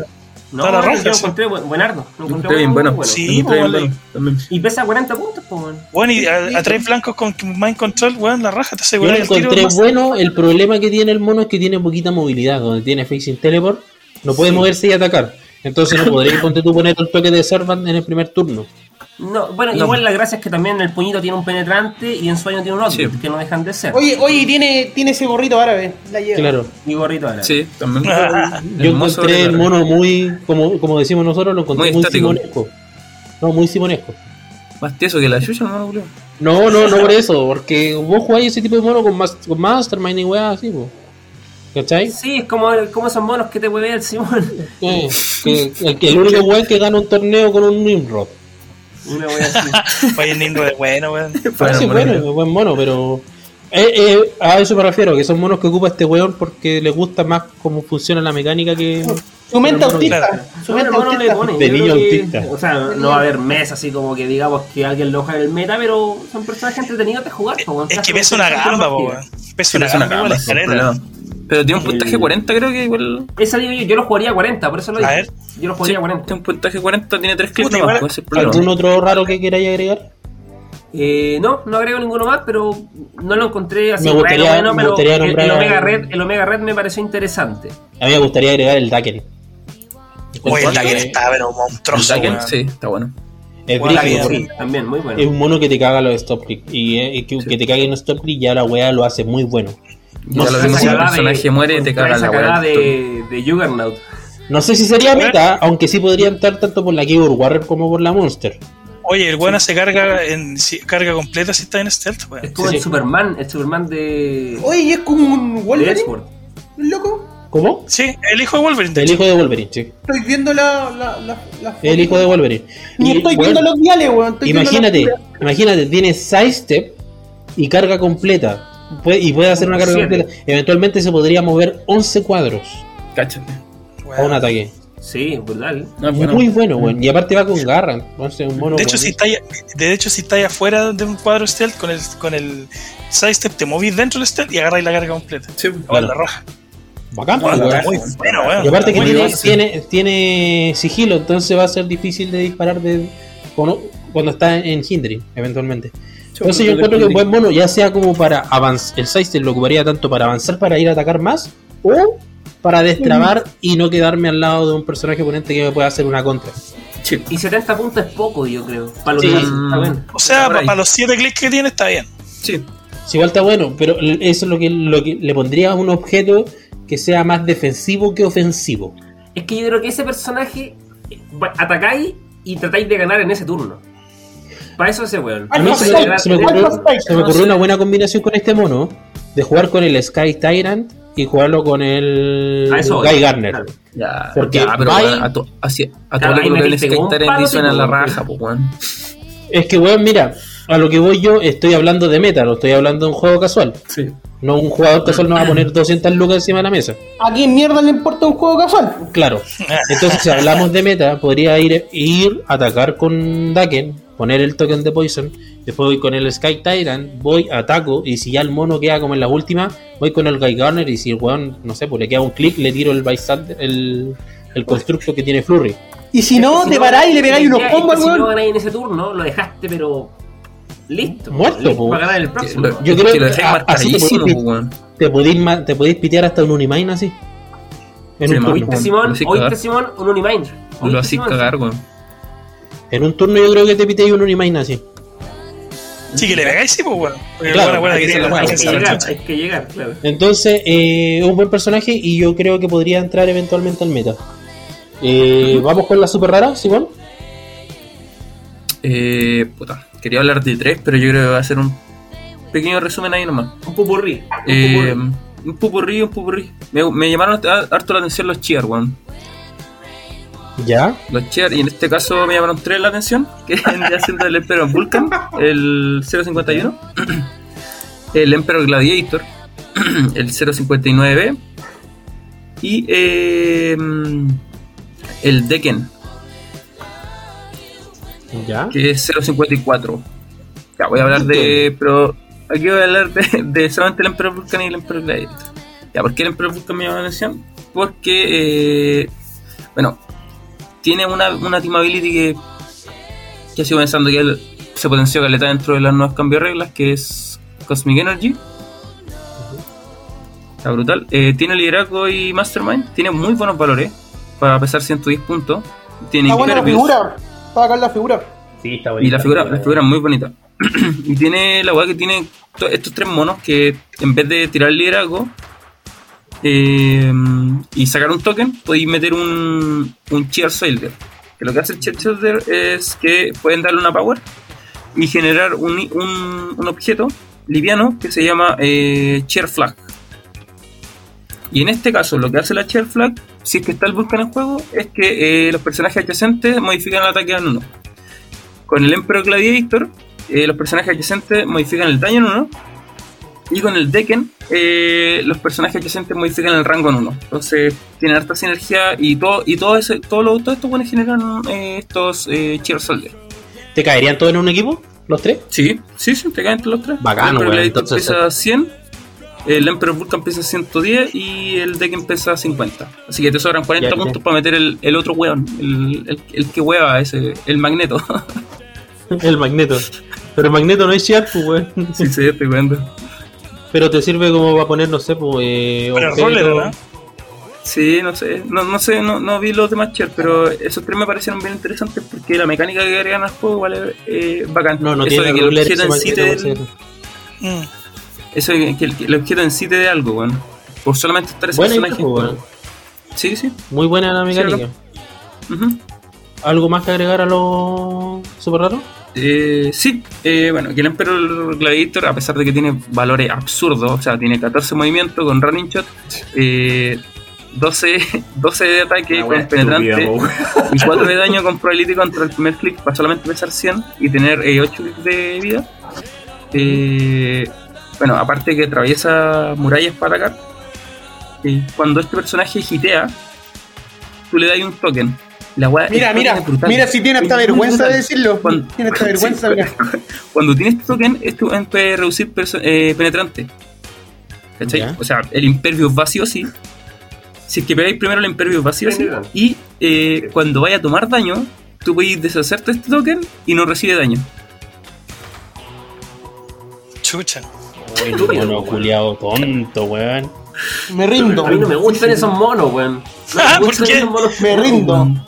No, Está la yo raja, lo sí. encontré buen- buenardo. Lo encontré Está bien bueno. bueno. Sí, Está bien pues, bueno, también. Y pesa 40 puntos, pues, weón. Bueno, y a, a tres blancos con Mind Control, weón, la raja te Yo asegura lo tiro. encontré más- bueno. El problema que tiene el mono es que tiene poquita movilidad. Donde tiene Facing Teleport, no puede Sí. moverse y atacar. Entonces no podréis ponte tú poner el toque de Servant en el primer turno. No, bueno, No. igual la gracia es que también el puñito tiene un penetrante y en sueño tiene un otro, Sí. que no dejan de ser. Oye, oye, tiene, tiene ese gorrito árabe. La lleva. Claro. Y gorrito ahora. Sí, también. Yo encontré el mono muy, como, como decimos nosotros, lo encontré Muy muy, simonesco. No, muy simonesco. Más tieso que la hermano, Julio. No, no, no por eso, porque vos jugáis ese tipo de mono con, mas- con Mastermind y weá así, po. ¿Cachai? Sí, es como, como esos monos que te hueve el Simón. Que, el, el único weón que gana un torneo con un Nimrod. Una wea así. Oye, es bueno, weón. Ah, sí, bueno, es buen mono, pero. Eh, eh, a eso me refiero, que son monos que ocupa este weón porque le gusta más cómo funciona la mecánica que. Su mente autista. claro. Su mente el mono le autista. pone. De yo niño que- autista. O sea, no va a haber mes así como que digamos que alguien lo juega en el meta, pero son personajes entretenidos de jugar. po. Es Te que pesa una gamba, weón. Pesa es una gamba, Pero tiene un puntaje El- 40, creo que igual. Esa digo yo, yo lo jugaría a 40, por eso lo A digo. ver. Yo lo Sí, jugaría a 40. tiene un puntaje 40, tiene 3 clics Puta, nomás, igual- pues, ese el. ¿Algún otro raro que queráis agregar? Eh, no, no agrego ninguno más, pero no lo encontré así Me gustaría- bueno, bueno, me pero gustaría el, el nombrar- Omega Red, el Omega Red me pareció interesante. A mí me gustaría agregar el Daken. Oye, el que está, pero monstruoso, El Daken, sí, está bueno. Es Bueno, brígido, Daken, porque Sí, también, muy bueno. Es un mono que te caga los stop click. Y eh, que, que te cague en stop click ya la weá lo hace muy bueno. Ya No lo sé vimos si- el personaje de- muere, te caga la weá. de, de Juggernaut. No sé si sería meta, aunque sí podría entrar tanto por la Keyboard Warrior como por la Monster. Oye, el buena se carga en si- carga completa si está en stealth, weón. Es como Sí, el sí. Superman, el Superman de, Oye, ¿y es como un Wolverine? Ellsworth. ¿Loco? ¿Cómo? Sí, el hijo de Wolverine. de El hijo de Wolverine, sí. Estoy viendo la. la, la, la El hijo de Wolverine. Ni Y, estoy viendo los diales, weón. Imagínate, imagínate, tiene sidestep y carga completa. Puede- y puede hacer una carga Siete. completa. Eventualmente se podría mover 11 cuadros Cáchate. a un ataque. Sí, brutal. No, bueno. Muy bueno, weón. Y aparte va con garra. Entonces, un mono De hecho, con- si estáis, de hecho, si estáis afuera de un cuadro stealth con el, con el sidestep, te movís dentro del stealth y agarráis la carga completa. Sí, O Claro. la roja. Bacán, Bueno, weón. la Muy bueno, weón. Y aparte que tiene, tiene, tiene sigilo, entonces va a ser difícil de disparar de, cuando, cuando está en hindering, eventualmente. Entonces yo encuentro que un buen mono, ya sea como para avanzar, el sidestep lo ocuparía tanto para avanzar para ir a atacar más, o para destrabar y no quedarme al lado de un personaje oponente que me pueda hacer una contra. Sí. Y 70 puntos es poco, yo creo. Para los Sí. nazis, está bien. O sea, para los 7 clics que tiene está bien. Sí. Si igual está bueno, pero eso es lo que, lo que le pondría a un objeto que sea más defensivo que ofensivo. Es que yo creo que ese personaje eh, atacáis y tratáis de ganar en ese turno. Para eso ese weón. Ah, A mí se, me, se me ocurrió, se me una buena combinación con este mono, de jugar con el Sky Tyrant y jugarlo con el A eso voy. Guy Garner. Claro. Ya, Porque ya, pero a, to, así- a Claro, metiste un Skytaren palo, y suena la raja, pues weón. Es que, weón, mira, a lo que voy yo, estoy hablando de meta, no estoy hablando de un juego casual. Sí. No, un jugador casual no va a poner 200 lucas encima de la mesa. ¿A quién mierda le importa un juego casual? Claro. Entonces, si hablamos de meta, podría ir, ir a atacar con Daken, poner el token de Poison, después voy con el Sky Tyrant, voy, ataco, y si ya el mono queda como en la última, voy con el Guy Garner, y si el weón, no sé, pues le queda un clic, le tiro el Bystander, el, el constructo que tiene Flurry. Y si no, Si te paráis y le pegáis unos combos, Si no weón. ganáis en ese turno, lo dejaste, pero. Listo. Muerto, listo po. Para ganar el próximo. lo- Yo creo que lo a- así te podéis- pues weón. Te podéis, ma- te podéis pitear hasta un Unimine así. En un mami. turno. ¿Oíste, Simón? Hacís ¿Oíste. Simón? Un Unimind. Lo ¿Oíste, así Simón? cagar, weón. En un turno yo creo que te piteáis un Unimine así. Sí, que le pegáis, sí, pues, weón. Porque Claro, la buena, buena Hay que llegar, hay que llegar, claro. Entonces, eh, es un buen personaje y yo creo que podría entrar eventualmente al meta. Eh, Vamos con la super rara, Simón. Eh, puta, quería hablar de tres, pero yo creo que va a ser un pequeño resumen ahí nomás. Un pupurrí. Un Eh, pupurrí. un pupurrí, un pupurrí. Me, me llamaron harto la atención los cheer, weón. ¿Ya? Los cheer, y en este caso me llamaron tres la atención, que vendría siendo el Emperor Vulcan, el 051, el Emperor Gladiator, el 059B, y eh, el Decken, ¿Ya? que es 054. Ya, voy a hablar de. Pero aquí voy a hablar de, de solamente el Emperor Vulcan y el Emperor Gladiator. Ya, ¿por qué el Emperor Vulcan me llama la atención? Porque, eh, bueno, tiene una, una team ability que, que sigo pensando que él se potenció caleta dentro de las nuevas cambios de reglas, que es Cosmic Energy. Está brutal. Eh, tiene liderazgo y Mastermind. Tiene muy buenos valores para pesar 110 puntos. Tiene Está buena la figura. Está acá la figura. Sí, está Y la figura, la figura es muy bonita. y tiene la weá que tiene to- estos tres monos que en vez de tirar liderazgo eh, y sacar un token, podéis meter un, un Cheer Soldier. Que lo que hace el Cheer Soldier es que pueden darle una power y generar un, un, un objeto liviano que se llama eh, Cheer Flag. Y en este caso, lo que hace la Cheer Flag, si es que está el Vulcan en juego, es que eh, los personajes adyacentes modifican el ataque en uno. Con el Emperor Gladiator, eh, los personajes adyacentes modifican el daño en uno. Y con el Decken, eh, los personajes adyacentes modifican el rango en uno. Entonces, tienen harta sinergia y todo, y todo, ese, todo, lo, todo esto bueno generan eh, estos eh, Soldier. ¿Te caerían todos en un equipo? ¿Los tres? Sí, sí, sí, te caen entre los tres. Bacano, el weón, Gladiator entonces- pesa 100, el Emperor Vulcan pesa 110 y el Decken pesa 50. Así que te sobran 40 Ya, ya. puntos para meter el, el otro weón, el, el, el que hueva ese, el magneto. El magneto. Pero el magneto no es Sharp, pues, weón. sí, sí, estoy viendo. Pero te sirve como para poner, no sé, pues. Eh, objetos. roller, ¿no? Sí, no sé, no, no sé, no, no vi los demás Cher, pero esos tres me parecieron bien interesantes porque la mecánica que agregan al juego igual es eh, bacán. No, no eso tiene de que el objeto en sí te. Mm. eso de que el, objeto en sí te dé algo, bueno. Por solamente estar ese Buena personaje. pues, bueno. weón. Sí, sí. Muy buena la mecánica. ujú. ¿Algo más que agregar a los super raros? Eh, sí, eh, bueno, que el Emperor Gladiator, a pesar de que tiene valores absurdos, o sea, tiene 14 movimientos con Running Shot, eh, 12, 12 de ataque con penetrante y 4 de daño con probability contra el primer click para solamente pesar 100 y tener 8 clics de vida. Eh, bueno, aparte que atraviesa murallas para atacar, eh, cuando este personaje hitea, tú le das un token. La Mira, mira, mira si tiene muy vergüenza de decirlo. Cuando- Tiene esta vergüenza, Sí, mira. Cuando tienes este token, weón puede reducir perso- eh, penetrante. ¿Cachai? O sea, el impervious vacío sí. Si es que pegáis primero el impervious vacío sí. Y eh, cuando vaya a tomar daño, tú puedes deshacerte de este token y no recibe daño. Chucha. Estúpido, Mono culiado tonto, weón. Me rindo. A mí no me gustan esos monos, weón. No Ah, me ¿por gustan qué? esos monos. Me rindo.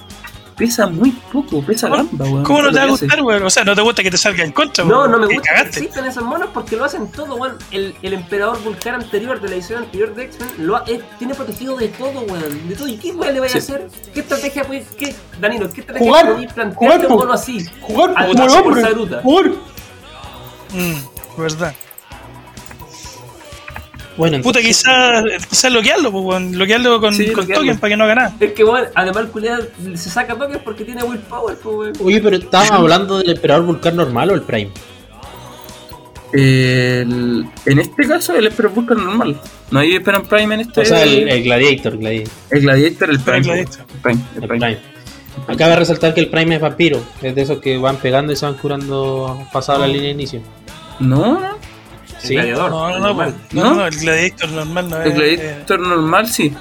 Pesa muy poco, pesa ¿Cómo- gamba, weón. ¿Cómo no te va a que gustar, weón? O sea, no te gusta que te salga en contra, No, weón. no me Que gusta que cagaste. existan esos monos porque lo hacen todo, weón. El, el emperador vulcano anterior de la edición anterior de X-Men lo ha- eh, tiene protegido de todo, weón. De todo. ¿Y qué weón le vaya a hacer? ¿Qué estrategia, puede- qué, Danilo, qué estrategia Jugar, podéis plantearte jugar, un mono así? Jugar hombre. Saruta. Jugar. Mm, verdad. Bueno, Puta, quizás quizá bloquearlo, pues. Bloquearlo con, Sí, con bloquearlo. token para que no haga nada. Es que, weón, además el culiado se saca tokens porque tiene willpower, pues. Oye, pero estábamos hablando del emperador vulcar normal o el Prime. El- en este caso, el Emperor Vulcan normal. No hay Esperan Prime en este. O sea, el, el Gladiator, Gladiator, el Gladiator, el Prime. El Gladiator. Prime, el el Prime. Prime. Acaba de resaltar que el Prime es vampiro. Es de esos que van pegando y se van curando pasado la línea de inicio. No, no. Sí. gladiador. No, no, no, normal. pues, no, ¿No? no, el Gladiator normal no El es. Gladiator normal sí.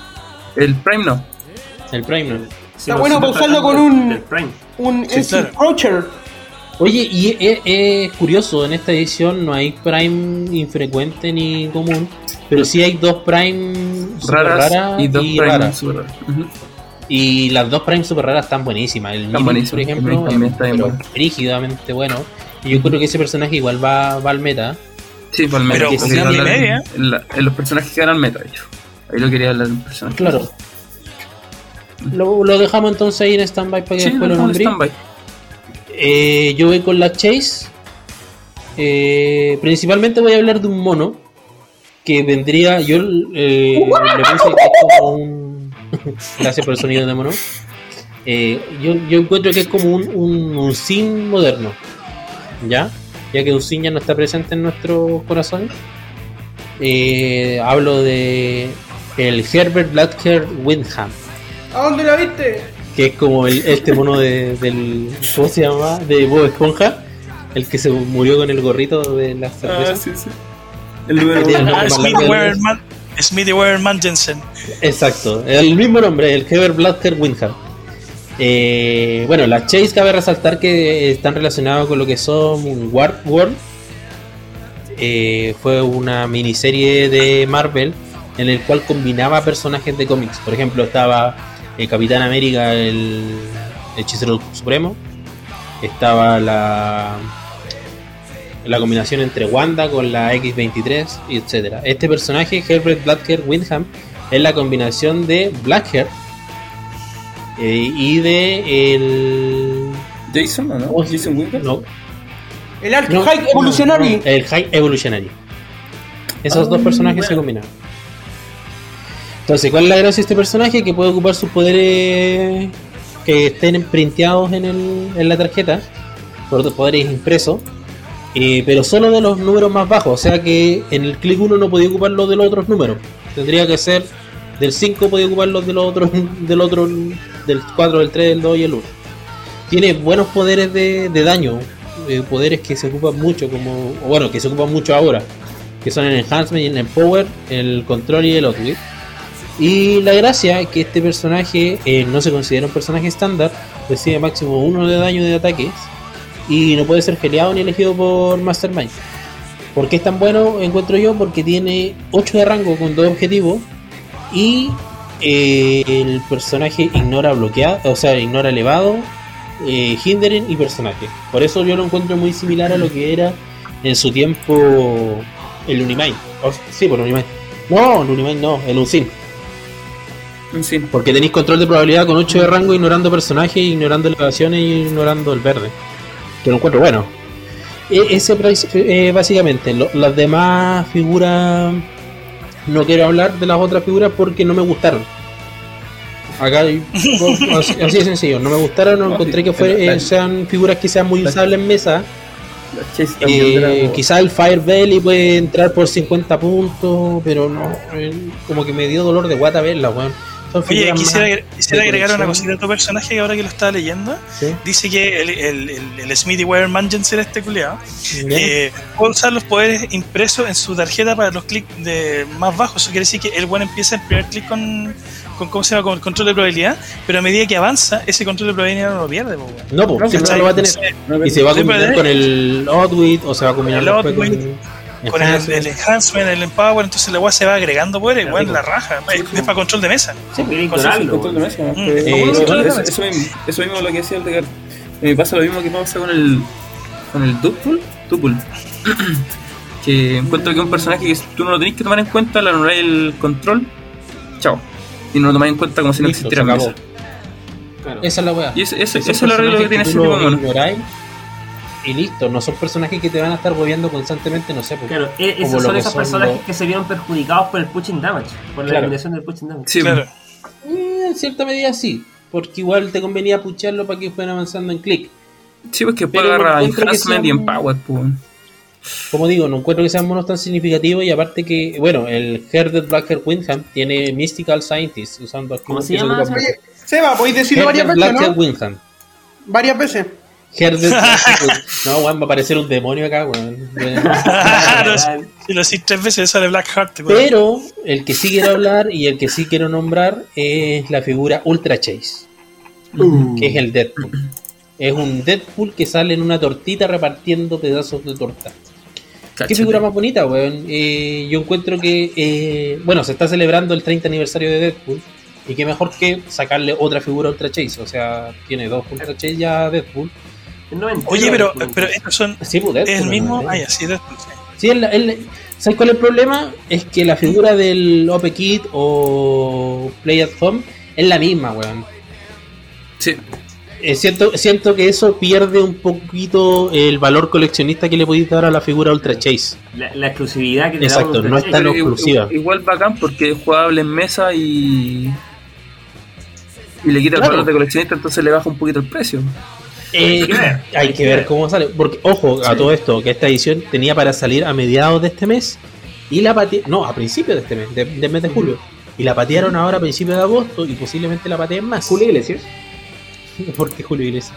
El Prime no. El Prime no. Sí, Está bueno para usarlo con un-. Un Sí, claro. Approacher. Oye, y es, es curioso, en esta edición no hay Prime infrecuente ni común, pero sí hay dos Prime super Raras, raras y dos Prime raras. super raras. Y las dos Prime super raras están buenísimas. El Están por ejemplo, también está bien pero bueno. rígidamente bueno. Y yo creo que ese personaje igual va, va al meta. Sí, para el meta. Pero y media. En, la- en los personajes que ganan meta, de hecho. Ahí lo quería hablar del personaje. Claro. Lo, lo dejamos entonces ahí en stand-by para que Sí, después lo en stand-by. Eh, yo voy con la Chase. Eh, principalmente voy a hablar de un mono que vendría. Yo eh, le puse que es como un. Gracias por el sonido de mono. Eh, yo, yo encuentro que es como un, un, un sim moderno. ¿Ya? Ya que ya no está presente en nuestro corazón. Eh, hablo de el Herbert Blackhair Windham. ¿A dónde la viste? Que es como el, este mono de, del. ¿Cómo se llama? De Bob Esponja. El que se murió con el gorrito de las cervezas. Ah, sí, sí. El número Ah, Smithy Wehrman Jensen. Exacto, el mismo nombre, el Heber Blaster Windham. Eh, bueno, las Chase cabe resaltar que están relacionados con lo que son Warp World. Eh, fue una miniserie de Marvel en el cual combinaba personajes de cómics. Por ejemplo, estaba el Capitán América, el Hechicero Supremo. Estaba la la combinación entre Wanda con la X23, y etcétera. Este personaje, Herbert Blackhair Windham, es la combinación de Blackhair eh, y de el Jason, ¿o no? Jason Winter. no, El Arc no, High Evolutionary. no, el High Evolutionary. Esos dos personajes se combinan. Entonces, ¿cuál es la gracia de este personaje? Que puede ocupar sus poderes que estén printeados en, el, en la tarjeta, por poderes impresos, eh, pero solo de los números más bajos. O sea que en el clic 1 no podía ocupar los de los otros números. Tendría que ser del 5 podía ocupar los de los otros, del otro, del 4, del 3, del 2 y el 1. Tiene buenos poderes de, daño, eh, poderes que se ocupan mucho, como, bueno, que se ocupan mucho ahora, que son el Enhancement el Empower, el Control y el Outwit. Y la gracia es que este personaje eh, no se considera un personaje estándar, recibe máximo 1 de daño de ataques y no puede ser geleado ni elegido por Mastermind. ¿Por qué es tan bueno? Encuentro yo porque tiene 8 de rango con dos objetivos y eh, el personaje ignora bloqueado, o sea, ignora elevado, eh, hindering y personaje. Por eso yo lo encuentro muy similar a lo que era en su tiempo el Unimind. O- sí, por Unimind. No, el Unimind no, el Uncin. Sí. Porque tenéis control de probabilidad con 8 de rango, ignorando personajes, ignorando elevaciones y ignorando el verde. Que lo encuentro bueno. E- ese eh, básicamente, lo- las demás figuras no quiero hablar de las otras figuras porque no me gustaron. Acá hay- así, de sencillo, no me gustaron, no encontré que fue- eh, sean figuras que sean muy usables en mesa. Eh, era- quizá el Fire Belly puede entrar por 50 puntos, pero no, eh, como que me dio dolor de guata verla, weón. Oye, quisiera, quisiera agregar una cosita a tu personaje que ahora que lo estaba leyendo. Sí. Dice que el, el, el, el Smithy Wehrman Jensen, este culiado, Ya. eh, puede usar los poderes impresos en su tarjeta para los clics de más bajos. Eso quiere decir que el bueno empieza el primer clic con, con, ¿cómo se llama? con el control de probabilidad, pero a medida que avanza, ese control de probabilidad no lo pierde. po. No, pues No, siempre lo va a tener. No, Y se va a combinar con el Outwit o se va a combinar El después Outwit, con el, Enhancement. el enhancement, el empower, entonces la weá se va agregando weón, sí, la raja. Es, es para control de mesa. Sí, control de mesa. Mm. Que- Eh, eso, mismo, eso mismo es lo que decía el de Me pasa lo mismo que pasa con el con el Dupul, Dupul. que encuentro que es un personaje que tú no lo tenés que tomar en cuenta, le anuláis el control, chao. Y no lo tomáis en cuenta como si no existiera mesa. Claro. Esa es la weá. Y ese, ese, es el arreglo que tiene ese tipo de mono. Y listo, no son personajes que te van a estar hueveando constantemente, no sé. porque- Claro, e- como son que esos son personajes los- que se vieron perjudicados por el pushing damage, por la eliminación del pushing damage. Sí, Claro. Eh, en cierta medida sí, porque igual te convenía pucharlo para que fueran avanzando en clic. sí, pues que después Pero no agarra encuentro que Enhancement y Empower, pues. Como digo, no encuentro que sean monos tan significativos y aparte que, bueno, el Herded Blackhair Windham tiene Mystical Scientist usando ¿Cómo se llama. Seba, podéis decirlo varias veces, ¿no? Windham. Varias veces. No, weón, va a aparecer un demonio acá, weón. Claro, si lo decís tres veces, sale Blackheart. weón. Pero el que sí quiero hablar y el que sí quiero nombrar es la figura Ultra Chase, que es el Deadpool. Es un Deadpool que sale en una tortita repartiendo pedazos de torta. ¿Qué Cáchate. figura más bonita, weón? Eh, yo encuentro que, eh, bueno, se está celebrando el 30 aniversario de Deadpool. Y qué mejor que sacarle otra figura Ultra Chase. O sea, tiene dos Ultra Chase ya Deadpool. El 90, Oye, pero, pero estos son. Sí, pues, Deadpool, ¿Es el mismo? ¿no? Ah, ya, sí, Deadpool, sí. Sí, el- el- ¿sabes cuál es el problema? Es que la figura del OP Kit o Play at Home es la misma, weón. Sí. eh, siento, siento que eso pierde un poquito el valor coleccionista que le podéis dar a la figura Ultra Chase. La, exclusividad que te Exacto, no es tan exclusiva. Igual, bacán porque es jugable en mesa y. Y le quita el valor de coleccionista, entonces le baja un poquito el precio. Eh, hay, que ver, cómo sale. Porque, ojo, a todo esto, que esta edición tenía para salir a mediados de este mes y la patearon. No, a principios de este mes, del mes de julio. Y la patearon ahora a principios de agosto y posiblemente la pateen más. Julio Iglesias. ¿Por qué Julio Iglesias?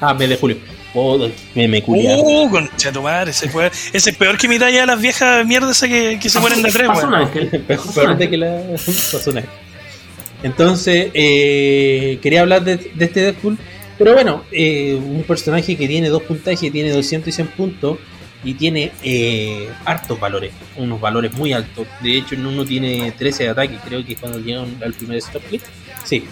Ah, mes de julio. Oh, me me Uh, concha tu madre, ese, fue, ese es peor que mi talla de las viejas mierdas que, que se mueren de tres, ángel. Peor de que la. Pasó un ángel. Entonces, eh, quería hablar de, de este Deadpool pero bueno, eh, un personaje que tiene dos puntajes, tiene 200 y 100 puntos y tiene eh, hartos valores, unos valores muy altos. De hecho, en uno tiene 13 de ataque, creo que es cuando llegan al primer stop click. Sí,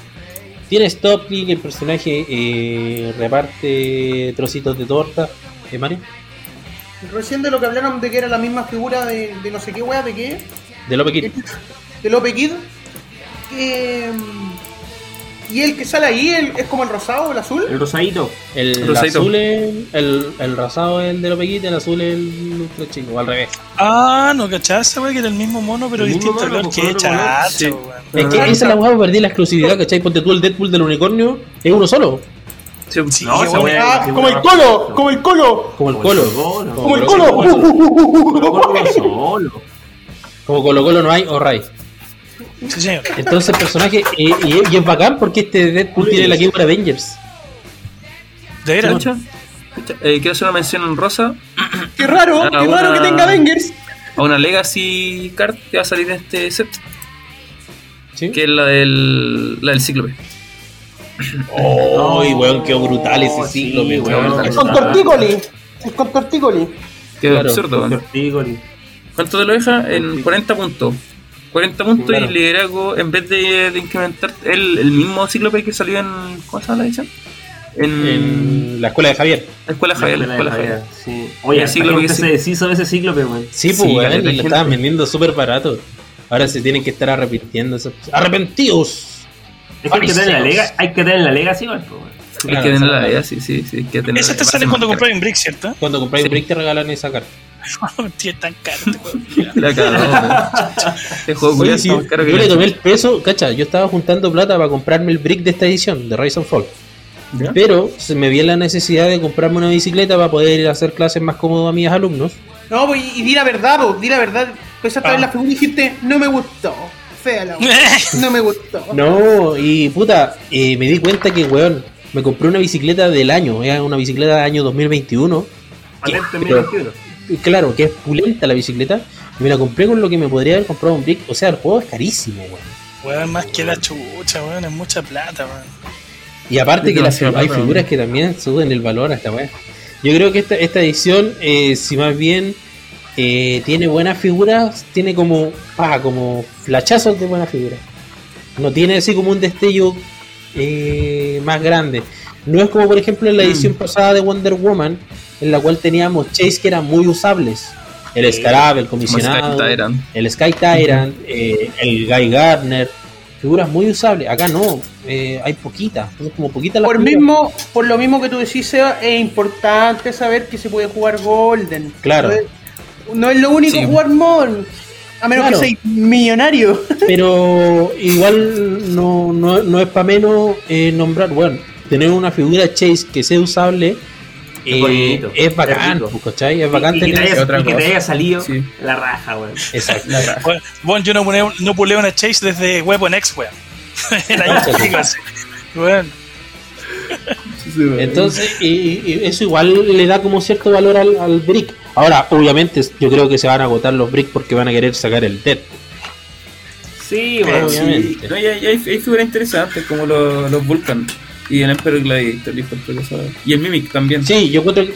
tiene stop click, el personaje eh, reparte trocitos de torta. ¿Eh, Mario? Recién de lo que hablaron de que era la misma figura de, no sé qué wea, ¿de qué? De Lope Kid. De Lope Kid. Que ¿Y el que sale ahí es como el rosado o el azul? El rosadito. El, azul es el, el rosado es el de los pequitos, el azul es el ultra chico, o al revés. Ah, no cachaste, güey, que era el mismo mono, pero distinto color. Que chacho, Es que esa es la weá, perdí la exclusividad, ¿cachai? Ponte tú el Deadpool del unicornio, es uno solo. Sí, no, ah, como el colo, como el colo. Como el colo. Como el colo. Como Colo Colo no hay, o Ray. Entonces el personaje, y, es bacán porque este Deadpool tiene la Keyboard Avengers. ¿De veras? Eh, quiero hacer una mención en rosa. Qué raro, qué raro que tenga Avengers. A una Legacy Card que va a salir en este set. Que es la del, la del Cíclope. Oh, weón, qué brutal ese Cíclope, weón. Es con Tortícoli. Es con Tortícoli. Qué absurdo, ¿Cuánto te lo deja? En 40 puntos. 40 puntos y liderazgo en vez de, incrementar el, el, mismo cíclope que salió en. ¿Cómo se llama la edición? En, la escuela de Javier. La escuela de Javier, la escuela de Javier. Sí. Oye, el cíclope que se deshizo de ese cíclope, weón. Sí, pues, weón, y lo estaban vendiendo súper barato. Ahora se tienen que estar arrepintiendo. ¡Arrepentidos! Es que hay que tener la lega, hay que tener la Legacy, igual, Hay que tener la Legacy, sí, sí. Hay que Esa te sale cuando compras un brick, ¿cierto? Cuando compras un brick te regalan esa carta. Tío, tan caro este La juego Yo le tomé el peso, cacha, yo estaba juntando plata para comprarme el brick de esta edición, de Rise and Fall. Pero se me vi la necesidad de comprarme una bicicleta para poder ir a hacer clases más cómodo a mis alumnos. No, pues, y di la verdad, di la verdad. Pues a ah. la figura y dijiste, no me gustó. Fea la No me gustó. No, y puta, eh, me di cuenta que, weón, me compré una bicicleta del año, era una bicicleta del año 2021. Claro, que es pulenta la bicicleta. Y me la compré con lo que me podría haber comprado un brick. O sea, el juego es carísimo, weón. Weón, más que la chucha, weón, es mucha plata, weón. Y aparte que hay figuras que también suben el valor hasta weón. Yo creo que esta, esta edición, eh, si más bien eh, tiene buenas figuras, tiene como, ah, como flachazos de buenas figuras. No tiene así como un destello eh, más grande. No es como por ejemplo en la edición mm. pasada de Wonder Woman, en la cual teníamos Chase que eran muy usables. El Scarab, el comisionado, el Sky Tyrant, eh, el Guy Gardner, figuras muy usables. Acá no, eh, hay poquitas, como poquitas por mismo, por lo mismo que tú decís, Seba, es importante saber que se puede jugar Golden. Claro. No es, lo único jugar Mon. A menos que seas millonario. Pero igual no, no, no es para menos eh, nombrar, bueno, tener una figura Chase que sea usable eh, es bacán, pues, ¿cachai? Es bacán tener que te haya, otra y que te haya salido la raja, weón. Exacto. Bueno, yo no, no puleo una Chase desde Weapon X, weón. bueno. Entonces, y, eso igual le da como cierto valor al, al, brick. Ahora, obviamente, yo creo que se van a agotar los bricks porque van a querer sacar el Dead. Sí, bueno, obviamente. No, y hay, hay, figuras interesantes como los, los Vulcan. Y el Emperor Gladiator, y el Mimic también. Sí, yo creo que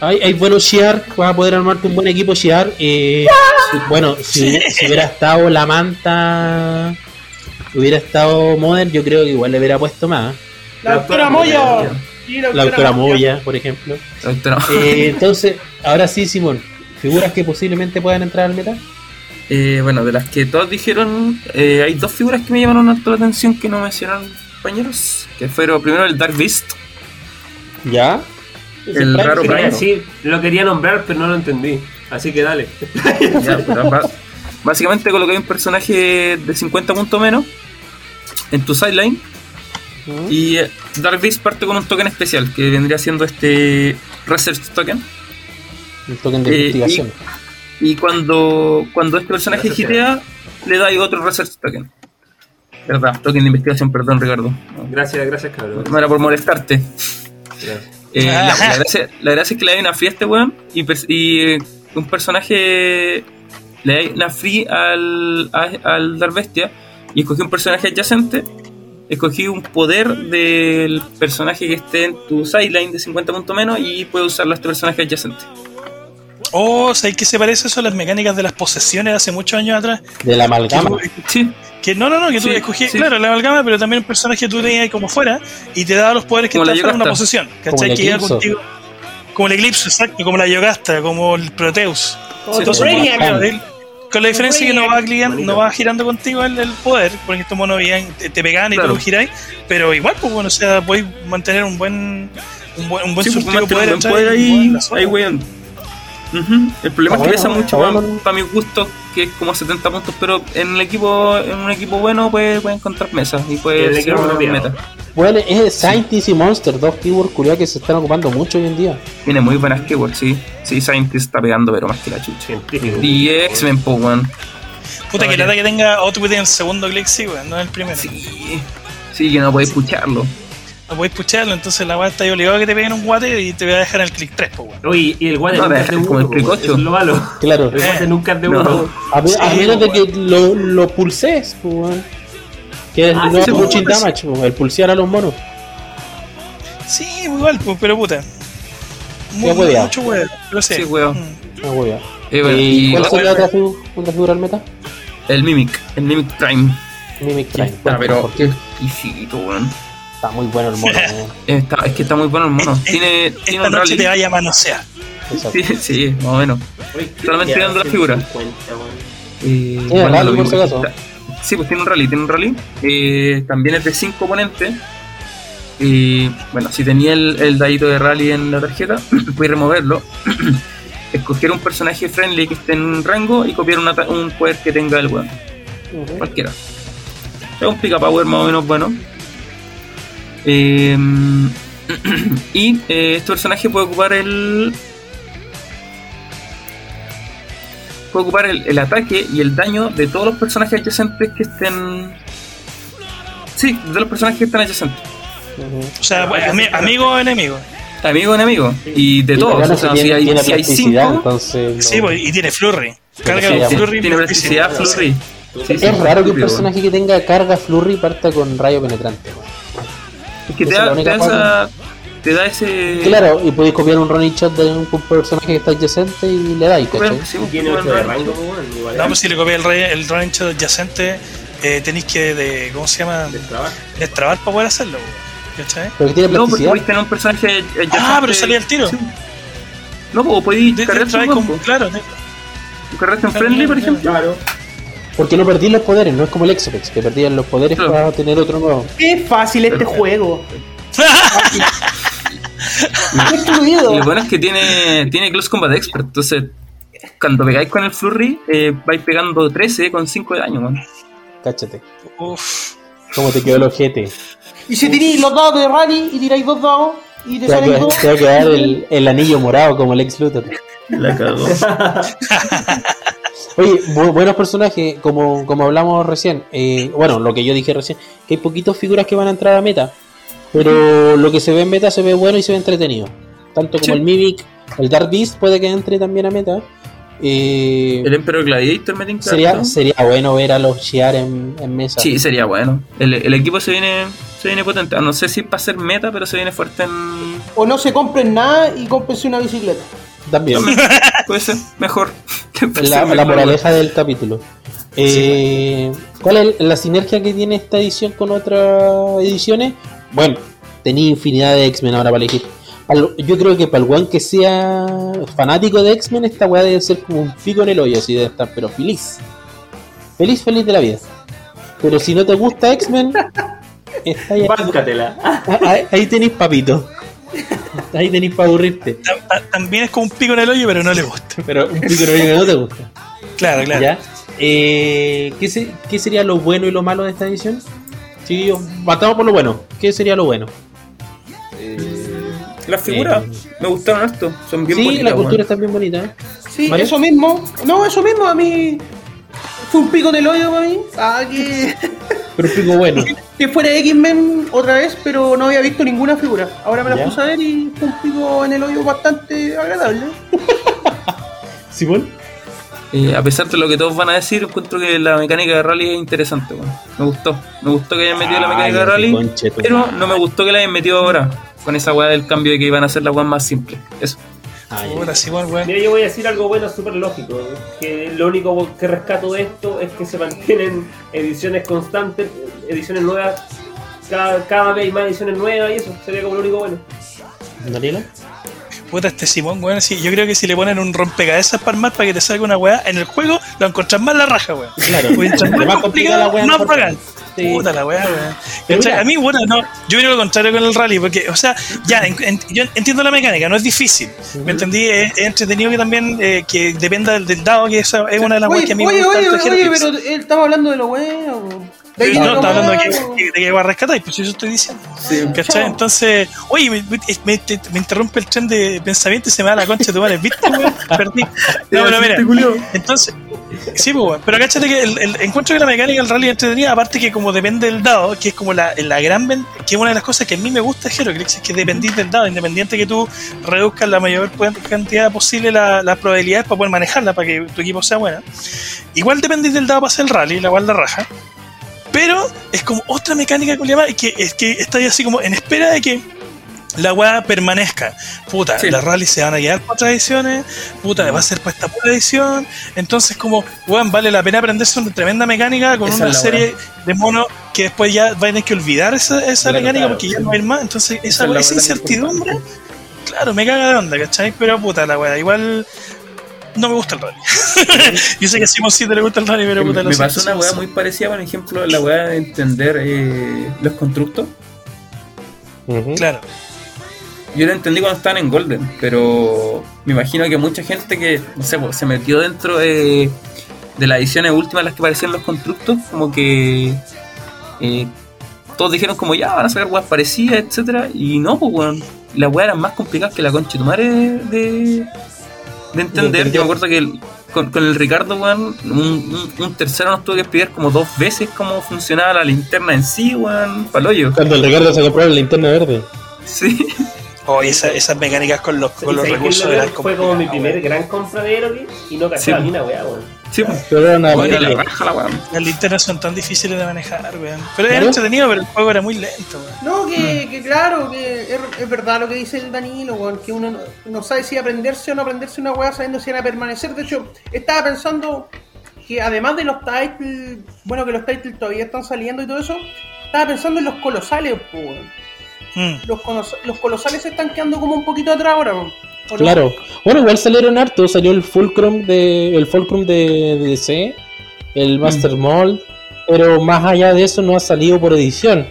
hay, hay buenos Shiar, vas a poder armarte un buen equipo Shiar. Eh, bueno, si, hubiera estado la manta, hubiera estado Modern, yo creo que igual le hubiera puesto más. La, doctora Moya. la, doctora Moya, por ejemplo. Eh, entonces, ahora sí, Simón, figuras que posiblemente puedan entrar al meta. Eh, bueno, de las que todos dijeron, eh, hay dos figuras que me llamaron harto la atención que no mencionaron compañeros, que fueron primero el Dark Beast, ¿Ya? El raro Prime. Sí, lo quería nombrar, pero no lo entendí. Así que dale. ya, básicamente hay un personaje de 50 puntos menos en tu sideline. Y eh, Dark Beast parte con un token especial que vendría siendo este Research Token. Un token de eh, investigación. Y, cuando, cuando este personaje gitea, le da otro Research Token. ¿Verdad? Token de investigación, perdón, Ricardo. Gracias, gracias, cabrón. No era por molestarte. Eh, la, gracia, la, gracia, es que le hay una free a este weón y, y un personaje le da una free al, al Dark Bestia y escogí un personaje adyacente, escogí un poder del personaje que esté en tu sideline de 50 puntos menos y puedo usarlo a este personaje adyacente. Oh, ¿sabes qué se parece eso a las mecánicas de las posesiones de hace muchos años atrás? De la amalgama. sí. Que no, no, no, que tú escogías, claro, la amalgama, pero también un personaje que tú tenías ahí como fuera y te daba los poderes que están en una posesión. ¿Cachai? Que iba contigo. Como el Eclipse, exacto, como la Yogasta, como el Proteus. Entonces, con la diferencia que no va, no va girando contigo el, poder, porque estos monos bien te, pegan y tú lo giráis, pero igual, pues bueno, o sea, podéis mantener un buen un buen, un buen sí, pues, poder, un poder ahí, ahí weón. El problema es que pesa mucho para, mi gusto, que es como 70 puntos, pero en el equipo, en un equipo bueno puede, puede encontrar mesas y puede ser una meta. Bueno, es Scientist y Monster, dos keywords curiosos que se están ocupando mucho hoy en día. Tiene muy buenas keywords, sí. Sí, Scientist está pegando, pero más que la chucha. Y X-Men, pues, weón. Puta, que la que tenga Outwit en el segundo click, sí, weón, no en el primero. Sí, sí, que no podéis pucharlo no podéis pucharlo, entonces la weá está ahí obligado a que te peguen un guate y te voy a dejar el click 3, pues weón. y el guate nunca es de uno, el click 8. Eso es lo malo. Claro. El guate nunca es de uno. A, menos de que lo, lo pulses, pues weón. Que ah, no hace mucho damage, pues, el pulsear a los monos. Sí, igual, pues, pero puta. Muy, mucho weón, pero sí. Sí, weón. Mm. ¿Y, cuál sería otra figura al meta? El Mimic, el Mimic Prime. Mimic Prime. Está, pero qué exquisito, weón. Está muy bueno el mono. está, es que está muy bueno el mono. tiene, tiene un noche te vaya a manosear. Sí, sí, más o menos. Solamente dando la figura. Eh, bueno, rally, por si acaso. Sí, pues tiene un rally, tiene un rally. Eh, también es de 5 oponentes. Y bueno, si tenía el, el dadito de rally en la tarjeta, puedes removerlo. escoger un personaje friendly que esté en rango y copiar una, un poder que tenga el weón. Cualquiera. Es un pica power más o menos bueno. Em, y eh, este personaje puede ocupar el. Puede ocupar el, ataque y el daño de todos los personajes adyacentes que estén. Sí, de los personajes que están adyacentes. O sea, amigo o enemigo. Amigo o enemigo. Y de todos. O sea, si hay, si cinco. Sí, pues, y tiene Flurry. Carga Flurry. Tiene practicidad Flurry. es raro que un personaje que tenga carga Flurry parta con rayo penetrante. Que te da, te, da te da, ese. Claro, y podéis copiar un running shot de un personaje que está adyacente y le dais, ¿cachai? Sí, tiene 8 de rango, No, pues si le copias el, el running shot adyacente, eh, tenéis que. De, ¿Cómo se llama? Destrabar. Destrabar para poder hacerlo, ¿cachai? Pero que tiene no, porque podéis tener un personaje adyacente. Ah, pero salía el tiro. No, pues podéis cargar Claro, cargaste en friendly, por ejemplo. Claro. Porque no perdí los poderes, no es como el Exopex, que perdían los poderes para tener otro nuevo. Qué fácil este juego. lo bueno es que tiene, tiene Close Combat Expert, entonces cuando pegáis con el Flurry, eh, vais pegando 13 con 5 de daño, man. Cáchate. Uf. ¿Cómo te quedó el ojete? Y si tenéis los dados de rally y tiráis dos dados y te, salen dos. Te va a quedar el, el, anillo morado como el ex Luthor. La cagó. Oye, buenos personajes, como, como hablamos recién. Eh, bueno, lo que yo dije recién, que hay poquitos figuras que van a entrar a meta. Pero lo que se ve en meta se ve bueno y se ve entretenido. Tanto como el Mimic, el Dark Beast puede que entre también a meta. Eh, el Emperor Gladiator me sería, sería bueno ver a los Shiar en, mesa. Sí, sería bueno. El, el, equipo se viene se viene potente. No sé si para ser meta, pero se viene fuerte en. O no se compren nada y cómprense una bicicleta. También. Puede ser mejor. La, moraleja del capítulo. Eh, ¿Cuál es la sinergia que tiene esta edición con otras ediciones? Bueno, tenía infinidad de X-Men ahora para elegir. Yo creo que para el one que sea fanático de X-Men, esta weá debe ser como un pico en el hoyo, así de estar, pero feliz. Feliz, feliz de la vida. Pero si no te gusta X-Men, está ahí. Ahí, ahí tenéis papito. Ahí tenéis para aburrirte. También es como un pico en el hoyo, pero no le gusta. Pero un pico en el hoyo que no te gusta. Claro, claro. ¿Ya? Eh, ¿qué, ¿Qué sería lo bueno y lo malo de esta edición? Sí, matamos por lo bueno. ¿Qué sería lo bueno? Las figuras eh, me gustaron esto, son bien bonitas. Sí, la cultura está bien bonita. ¿eh? Sí, eso mismo. No, eso mismo a mí fue un pico en el hoyo para mí. Ah, que. Pero un pico bueno. que fuera X-Men otra vez, pero no había visto ninguna figura. Ahora me la puse a ver y fue un pico en el hoyo bastante agradable. ¿Simón? Eh, a pesar de lo que todos van a decir, encuentro que la mecánica de rally es interesante. Me gustó. Me gustó que hayan metido la mecánica de rally, pero no me gustó que la hayan metido ahora. Con esa weá del cambio de que iban a hacer la weá más simple. Eso. Ah, Mira, yo voy a decir algo bueno, súper lógico. Que lo único que rescato de esto es que se mantienen ediciones constantes, ediciones nuevas. Cada, cada vez hay más ediciones nuevas y eso sería como lo único bueno. ¿Daniela? Puta, este Simón, weón, sí, yo creo que si le ponen un rompecabezas para armar para que te salga una weá, en el juego lo encontrás más la raja, weón. Claro, más, complicado, la weá. Más bacán. Puta la weá, weón. A mí, bueno, no, yo creo lo contrario con el rally, porque, o sea, ya, yo entiendo la mecánica, no es difícil. ¿Me entendí? Es, entretenido que también, eh, que dependa del, dado, que esa es una de las weas que a mí me gusta. Oye, oye, oye, pero él estaba hablando de lo bueno, no, está hablando de que, que va a rescatar, y pues eso estoy diciendo. Sí. ¿Cachai? Entonces, oye, me, me, me, interrumpe el tren de pensamiento y se me da la concha de tu madre. ¿Viste, weón? Perdí. No, pero mira, entonces, sí, pues, pero cáchate que el, el, encuentro de la mecánica del rally entretenida, aparte que como depende del dado, que es como la, la gran, que es una de las cosas que a mí me gusta de Heroclix, es que dependís del dado, independiente que tú reduzcas la mayor cantidad posible las la probabilidades para poder manejarla, para que tu equipo sea buena. Igual dependís del dado para hacer el rally, la cual la raja. Pero es como otra mecánica que que es que está así como en espera de que la weá permanezca. Puta, las rallies se van a quedar para ediciones, puta, va a ser para esta pura edición. Entonces, como, weón, vale la pena aprenderse una tremenda mecánica con una serie de monos que después ya van a tener que olvidar esa, esa mecánica porque ya no hay más. Entonces, esa, esa incertidumbre, claro, me caga de onda, ¿cachai? Pero puta, la weá, igual no me gusta el rally. Yo sé que a Simon sí te le gusta el rally, pero puta, Me pasó una weá muy parecida, por ejemplo, la weá de entender eh, los constructos. Claro. Yo lo entendí cuando estaban en Golden, pero me imagino que mucha gente que, no sé, pues, se metió dentro de, de las ediciones últimas en las que aparecían los constructos, como que eh, todos dijeron como ya van a sacar weas parecidas, etcétera, y no, pues weón, las weas eran más complicadas que la concha de tu madre de, de entender. Yo me acuerdo que con, el Ricardo, weón, un, tercero nos tuvo que explicar como dos veces cómo funcionaba la linterna en sí, weón, paloyo. Cuando el Ricardo se compró la linterna verde. Sí. Oh, esas mecánicas con los, con los recursos eran Fue como mi primer gran compra de y no cachaba ni una weá, weón. Sí, pero era una la raja la weón. Las linternas son tan difíciles de manejar, weón. Pero era entretenido, pero el juego era muy lento, weón. No, que, mm. que claro, que es, verdad lo que dice el Danilo, weón, que uno no, sabe si aprenderse o no aprenderse una weá sabiendo si era permanecer. De hecho, estaba pensando que además de los titles, bueno, que los titles todavía están saliendo y todo eso, estaba pensando en los colosales, weón. Mm. Los, los colosales se están quedando como un poquito atrás ahora, weón. Claro. Bueno, igual salieron harto. Salió el Fulcrum de, el Fulcrum de, DC, el mm. Master Mold, pero más allá de eso no ha salido por edición.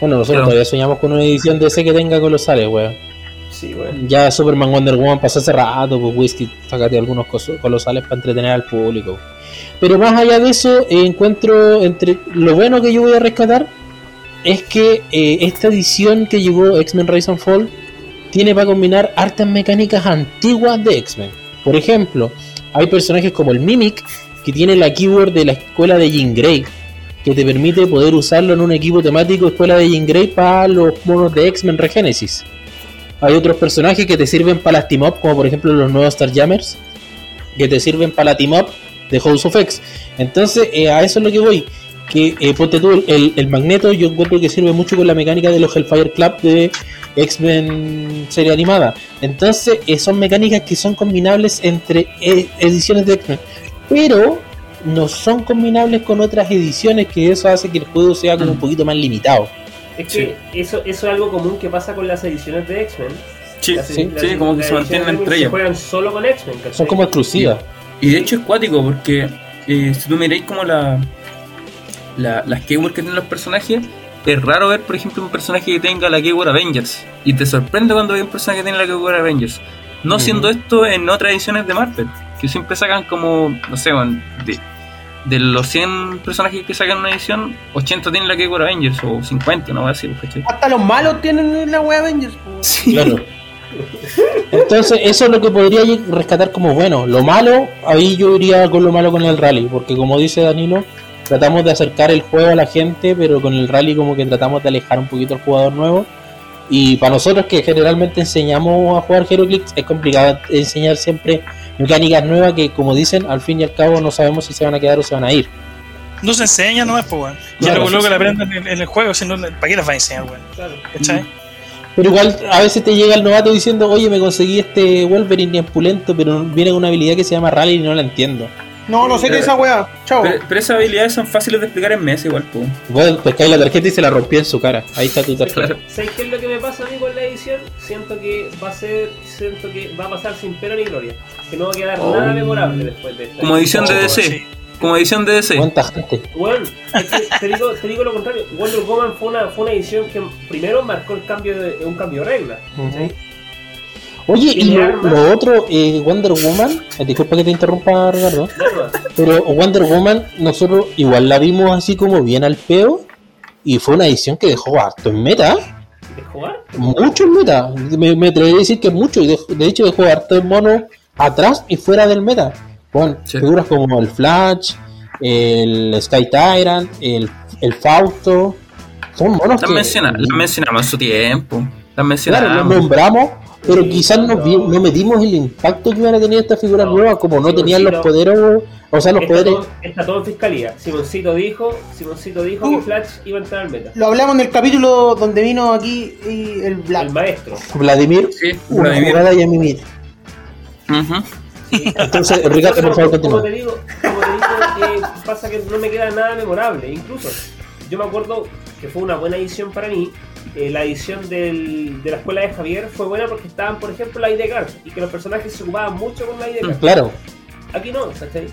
Bueno, nosotros todavía soñamos con una edición DC que tenga colosales, weón. Sí, weón. Ya Superman Wonder Woman pasó hace rato, pues Whisky, sácate algunos colosales para entretener al público. Pero más allá de eso, eh, encuentro entre lo bueno que yo voy a rescatar es que eh, esta edición que llegó X-Men Rise and Fall tiene para combinar hartas mecánicas antiguas de X-Men. Por ejemplo, hay personajes como el Mimic, que tiene la keyword de la escuela de Jean Grey, que te permite poder usarlo en un equipo temático escuela de Jean Grey para los monos de X-Men Regenesis. Hay otros personajes que te sirven para las team-up, como por ejemplo los nuevos Starjammers, que te sirven para la team-up de House of X. Entonces, eh, a eso es lo que voy. Que eh, ponte tú, el, el, magneto, yo encuentro que sirve mucho con la mecánica de los Hellfire Club de X-Men serie animada. Entonces, eh, son mecánicas que son combinables entre eh, ediciones de X-Men, pero no son combinables con otras ediciones, que eso hace que el juego sea como un poquito más limitado. Es que eso, eso es algo común que pasa con las ediciones de X-Men. Sí, sí, como que se mantienen entre ellas. juegan solo con X-Men. Son como exclusivas. Y, de hecho es cuático, porque eh, si tú miráis como la, la las keywords que tienen los personajes, es raro ver, por ejemplo, un personaje que tenga la Keyword Avengers. Y te sorprende cuando hay un personaje que tiene la Keyword Avengers. No siendo esto en otras ediciones de Marvel, que siempre sacan como, no sé, de, de los 100 personajes que sacan una edición, 80 tienen la Keyword Avengers o 50, no voy a decir. Hasta los malos tienen la web Avengers. Sí. Claro. Entonces, eso es lo que podría rescatar como bueno. Lo malo, ahí yo iría con lo malo con el rally, porque como dice Danilo, tratamos de acercar el juego a la gente, pero con el rally como que tratamos de alejar un poquito al jugador nuevo. Y para nosotros que generalmente enseñamos a jugar HeroClix, es complicado enseñar siempre mecánicas nuevas que, como dicen, al fin y al cabo no sabemos si se van a quedar o se van a ir. No se enseña, no es, pues, bueno. Ya luego, que la aprendan en, el juego, si no, ¿para qué las va a enseñar, weón? Claro. Pero igual a veces te llega el novato diciendo, oye, me conseguí este Wolverine pulento, pero viene con una habilidad que se llama Rally y no la entiendo. No, no sé qué es esa weá. Chao. Pero, esas habilidades son fáciles de explicar en meses igual, tú. Bueno, pues cae la tarjeta y se la rompió en su cara. Ahí está tu tarjeta. ¿Sabes qué es lo que me pasa a mí con la edición? Siento que va a ser, siento que va a pasar sin pena ni gloria. Que no va a quedar oh. nada memorable después de esta. Como edición de DC. Como edición de DC. ¿Cuánta gente? Bueno, te, digo, te digo lo contrario. Wonder Woman fue una, fue una edición que primero marcó el cambio de, un cambio de regla. Oye, y, lo, otro, eh, Wonder Woman, eh, disculpa que te interrumpa, Ricardo, pero Wonder Woman, nosotros igual la vimos así como bien al peo, y fue una edición que dejó harto en meta. ¿Dejó harto? Mucho en meta, me, me atrevería a decir que mucho, y de, de, hecho dejó harto en mono atrás y fuera del meta. Con figuras como el Flash, el Sky Tyrant, el, el Fausto, son monos que... Menciona, mencionamos en su tiempo, las mencionamos. Claro, los nombramos pero quizás no, no medimos el impacto que iban a tener estas figuras nuevas, como no tenían los poderes, o sea, los está poderes. Todo, está todo en fiscalía. Simoncito dijo, Simoncito dijo que Flash iba a entrar al meta. Lo hablamos en el capítulo donde vino aquí el, el maestro. Vladimir, sí, una Vladimir. jugada y a mimir. Entonces, Ricardo, por favor, continúa. Como te digo, como te digo que pasa que no me queda nada memorable. Incluso, yo me acuerdo que fue una buena edición para mí eh, la edición del, de la escuela de Javier fue buena porque estaban, por ejemplo, la ID card y que los personajes se ocupaban mucho con la ID card. Claro. Aquí no, ¿cachai?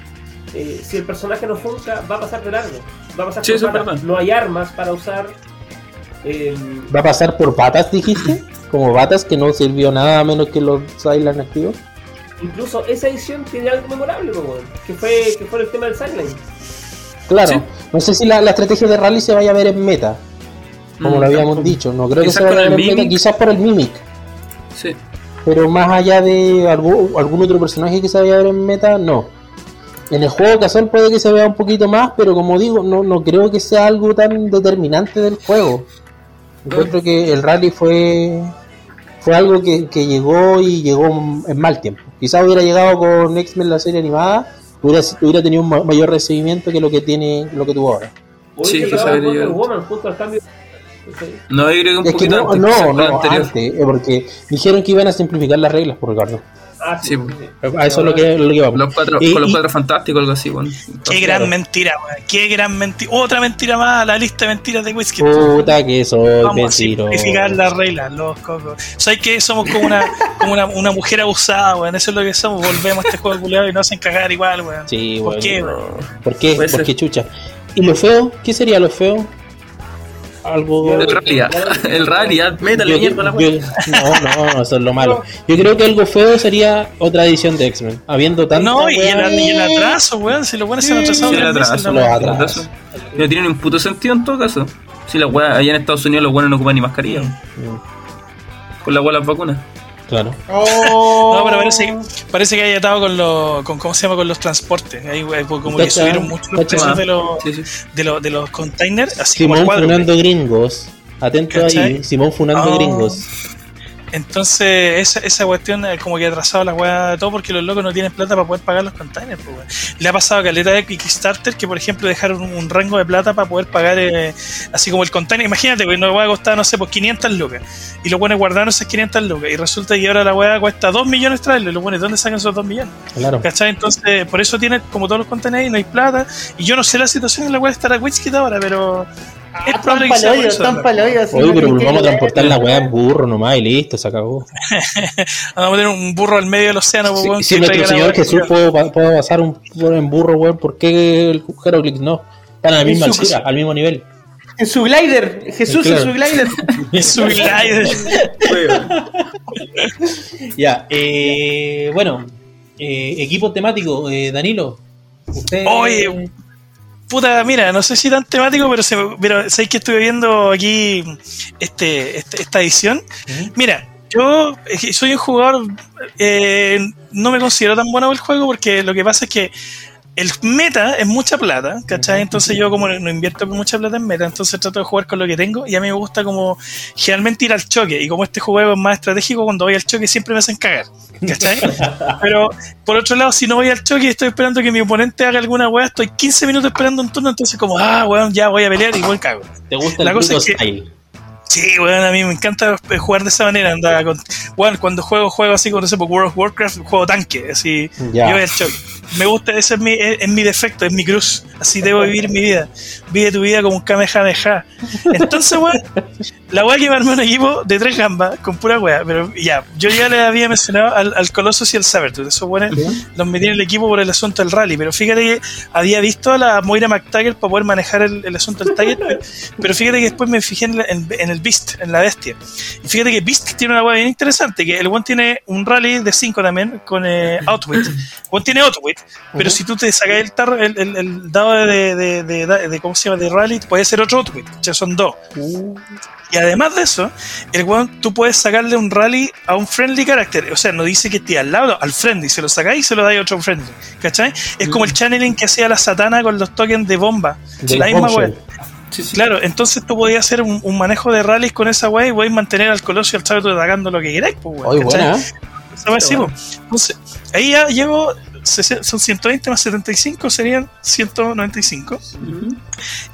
Eh, si el personaje no funca, va a pasar de largo. Va a pasar por No hay armas para usar. Eh, ¿Va a pasar por patas, dijiste? Como batas que no sirvió nada menos que los Silent activos. Incluso esa edición tiene algo memorable, que fue, que fue el tema del Sideline. Claro, no sé si la, la, estrategia de rally se vaya a ver en meta como lo habíamos dicho. No creo que sea el meta, quizás por el Mimic. Sí. Pero más allá de algún, algún otro personaje que se vaya a ver en meta, no. En el juego casual puede que se vea un poquito más, pero como digo, no, no creo que sea algo tan determinante del juego. Yo creo que el rally fue fue algo que, que, llegó y llegó en mal tiempo. Quizás hubiera llegado con X-Men la serie animada, hubiera, hubiera tenido un mayor recibimiento que lo que tiene lo que tuvo ahora. sí, que Woman, justo al cambio no, yo creo que un es poquito que no, no, no, antes, eh, porque dijeron que iban a simplificar las reglas, por Ricardo. Ah, sí, A eso es lo que, lo que vamos. Los cuatro, con los cuatro fantásticos, algo así, bueno. Qué gran mentira, weón. Qué gran mentira. Otra mentira más a la lista de mentiras de Whisky. Puta que soy Vamos a simplificar las reglas, los cocos. ¿Sabes que Somos como una, como una, una mujer abusada, weón. Eso es lo que somos. Volvemos a este juego culiado y nos hacen cagar igual, weón. Sí, ¿Por qué, weón? ¿Por qué? ¿Por qué chucha? ¿Y lo feo? ¿Qué sería lo feo? Algo. El realidad, el realidad, métale mierda la No, no, eso es lo malo. Yo creo que algo feo sería otra edición de X-Men. Habiendo tanto. No, y el, y el, atraso, weón. Si los buenos se han atrasado, sí, el atraso, los atrasos. No tienen un puto sentido en todo caso. Si la weá, allá en Estados Unidos los buenos no ocupan ni mascarilla. Mm. Con la weá las vacunas. Claro. Oh. No, pero parece, parece que haya estado con los, con, ¿cómo se llama? Con los transportes. Ahí eh, pues, como que subieron mucho los precios de los, de los, de los containers. Así Simón funando gringos. Atento ahí, Simón funando oh. gringos. Entonces, esa, esa cuestión eh, como que ha atrasado la weá de todo porque los locos no tienen plata para poder pagar los containers. Pues, Le ha pasado a Caleta de Kickstarter que, por ejemplo, dejaron un, rango de plata para poder pagar eh, así como el container. Imagínate, que no va a costar, no sé, pues 500 lucas. Y los buenos guardaron esas 500 lucas. Y resulta que ahora la weá cuesta 2 millones traerlo. Y los buenos, ¿dónde sacan esos 2 millones? Claro. ¿Cachai? Entonces, por eso tiene como todos los containers y no hay plata. Y yo no sé la situación en la weá estará Witchkit ahora, pero es probable que sea Oye, pero vamos a transportar la weá en burro nomás y listo, se acabó. vamos a poner un burro al medio del océano. Si, pues, si nuestro Señor Jesús puede, puede pasar un burro en burro, weón, ¿por qué el Heroclix no? Están a la misma altura, al mismo nivel. En su glider, Jesús en su glider. En su glider. ya, eh, bueno, eh, equipo temático, eh, Danilo. Usted. Oye, puta, mira, no sé si tan temático, pero, se, pero sabéis que estuve viendo aquí este, este esta edición. Mira, yo eh, soy un jugador, eh, no me considero tan bueno el juego porque lo que pasa es que el meta es mucha plata, ¿cachai? Entonces yo como no invierto mucha plata en meta, entonces trato de jugar con lo que tengo y a mí me gusta como generalmente ir al choque y como este juego es más estratégico, cuando voy al choque siempre me hacen cagar, ¿cachai? Pero por otro lado, si no voy al choque y estoy esperando que mi oponente haga alguna weá, estoy 15 minutos esperando un turno, entonces como, ah, weón, ya voy a pelear y voy cago. ¿Te gusta La el cosa cosa es que- Sí, weón, a mí me encanta jugar de esa manera. Andaba con, bueno, cuando juego, juego así, con ese World of Warcraft, juego tanque, así, Ya. yo voy al choque. Me gusta, ese es mi, es, es mi defecto, es mi cruz. Así debo vivir mi vida. Vive tu vida como un Kamehameha. Entonces, weón, la weá que me un equipo de tres gambas con pura weá. Pero ya, yo ya le había mencionado al, al Colossus y al Sabertooth. Esos weones los metí en el equipo por el asunto del rally. Pero fíjate que había visto a la Moira McTaggart para poder manejar el, el asunto del Taggart. pero, pero fíjate que después me fijé en, la- en- en el Beast, en la bestia. Y fíjate que Beast tiene una weá bien interesante. Que el one tiene un rally de 5 también con eh, Outwit. El one tiene Outwit. Pero si tú te sacas el, tarro- el, el- el dado de, de, de, ¿Cómo se llama? De rally, puede ser otro Outwit. Ya son dos. Y además de eso, el weón, tú puedes sacarle un rally a un friendly character. O sea, no dice que esté al lado, al friendly. Se lo sacáis y se lo dais a otro friendly. ¿Cachai? Es como el channeling que hacía la satana con los tokens de bomba. La misma Claro, entonces tú podías hacer un, un manejo de rallies con esa weá y podéis mantener al Colosio y al Sabeto atacando lo que queráis, pues, weón. ¿cachai? buena, ¿eh? Entonces, ahí ya llevo. Son 120 más 75, serían 195.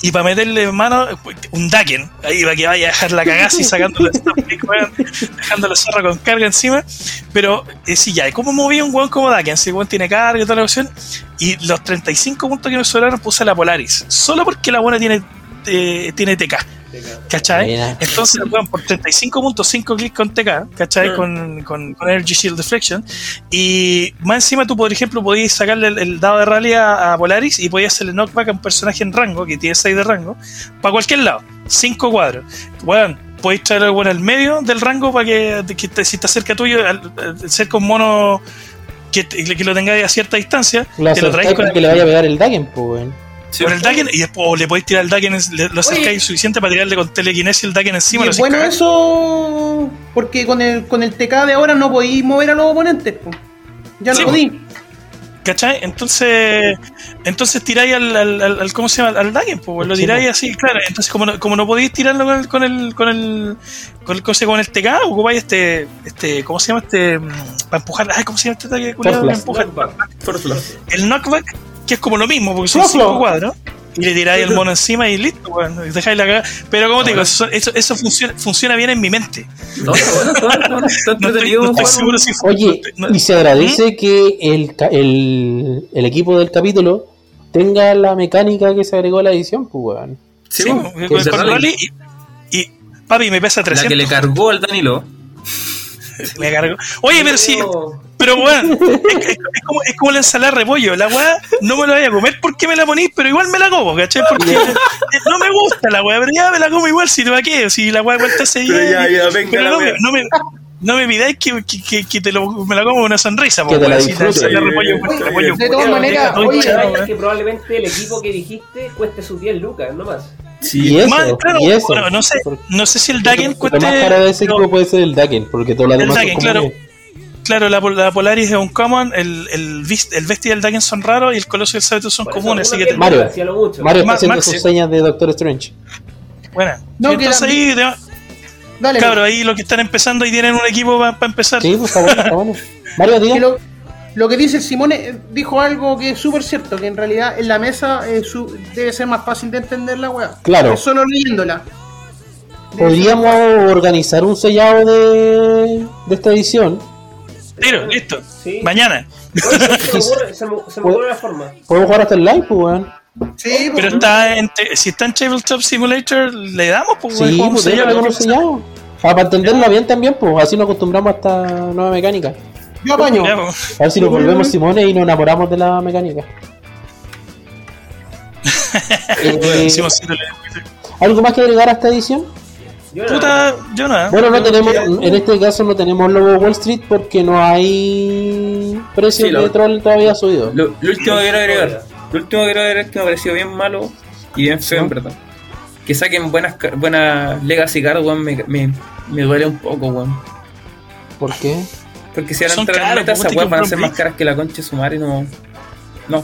Y para meterle mano, un Daken, ahí para que vaya a dejar la cagada así sacándole la zorra con carga encima. Pero eh, sí, ya, ¿y ¿cómo moví un weón como Daken? Si el weón tiene carga y toda la opción. Y los 35 puntos que me sobraron puse la Polaris. Solo porque la buena tiene, eh, tiene TK. ¿Cachai? Entonces, weón, por 35 puntos, 5 clics con TK, ¿cachai? Mm. Con, con, con Energy Shield Deflection. Y más encima, tú, por ejemplo, podías sacarle el, el dado de rally a, a Polaris y podías hacerle knockback a un personaje en rango, que tiene 6 de rango, para cualquier lado. 5 cuadros. Weón, podéis traer algo en el medio del rango para que, que te- si está cerca tuyo, al, al cerca un mono que, te- que lo tengáis a cierta distancia, Lo te lo traéis acercáis con para que le vaya a pegar el Dagen, pues, weón. Sí, con el Daken y después o le podéis tirar el Daken, le- lo acercáis suficiente para tirarle con telequinesis el Daken encima. Y bueno eso porque con el, con el TK de ahora no podéis mover a los oponentes. po. Ya Sí, no po. podéis. ¿Cachai? Entonces, entonces tiráis al, al, al- al- ¿cómo se llama? Al Daken, pues lo Sí, tiráis así, claro. Entonces, como no, como no podéis tirarlo con el, con el, con el, con el, con el TK, ocupáis este, este, ¿cómo se llama? Este, mm, para empujar, ay, ¿cómo se llama este ataque culiado que Force empuja? First Blood. El knockback, que es como lo mismo, porque son cinco cuadros. Y le tiráis el mono encima y listo, weón. y dejáis la cagada. Pero como te digo, eso, eso, eso funciona, funciona bien en mi mente. No, bueno, bueno, bueno. No estoy, entretenido no estoy jugar seguro un- si Oye, no- y se agradece que el, el, el equipo del capítulo tenga la mecánica que se agregó a la edición, pues, weón. Sí, Sí, bueno, con- con rally. rally y, y, papi me pesa La que 300 le cargó al Danilo. me cargo. oye pero sí Pero- pero weón es, es- es como, es como la ensalada de repollo la weá no me la voy a comer porque me la ponís pero igual me la como ¿cachai? porque no me gusta la weá pero ya me la como igual si no va qué si la weá igual te hace Pero bien, ya, ya, venga pero no, me, no me no me pidáis que, que, que, que te lo, me la como con una sonrisa po, Que te la weón, si disfrutes. ensalada de repollo, Oye, pues, repollo de todas maneras, oye, weón. que probablemente el equipo que dijiste cueste sus 10 lucas, no más. Sí, Y eso, Más, claro, y eso. bueno, no sé no sé si el Dagen Lo cueste más caro de ese equipo puede ser el Dagen, porque todo lo El demás son Dagen, claro. comunes. Claro, la, la Polaris es un common, el, el, el Bestia y el Daken son raros y el Coloso y el Sabeto son comunes, así que te- Mario. mucho. Mario está haciendo sus señas de Doctor Strange. buena. No, Entonces ahí, de- Dale, cabros, ahí los que están empezando y tienen un equipo para empezar. Sí, pues está bueno, está bueno. Mario, diga. lo, lo que dice el Simone eh, dijo algo que es súper cierto, que en realidad en la mesa eh, su- debe ser más fácil de entender la weá. Claro. Es solo leyéndola. Podríamos organizar un sellado de, de esta edición. Tiro, listo. Sí. Mañana. Oye, se me ocurre, se me, se me ocurre una forma. Podemos jugar hasta el live, pues, weón. Sí, Pero pues, está en te- si está en Tabletop Simulator, le damos, pues, Sí, weón, pues sellado, tenemos ¿qué unos pasa? sellados. Ah, para entenderlo bien también, pues así nos acostumbramos a esta nueva mecánica. yo apaño. Ya, pues. A ver si nos volvemos Simone y nos enamoramos de la mecánica. Eh. ¿Algo más que agregar a esta edición? Yo Puta, yo no. Bueno, no tenemos, en este caso no tenemos logo Wall Street porque no hay precio de troll todavía subido. Lo, último que quiero agregar, lo último que quiero agregar es que me ha parecido bien malo y bien feo, en verdad. Que saquen buenas buenas Legacy Card, weón, me, me, me, duele un poco, weón. ¿Por qué? Porque si ahora entrar en meta, esas weas van a ser más caras que la concha de su madre, no. No.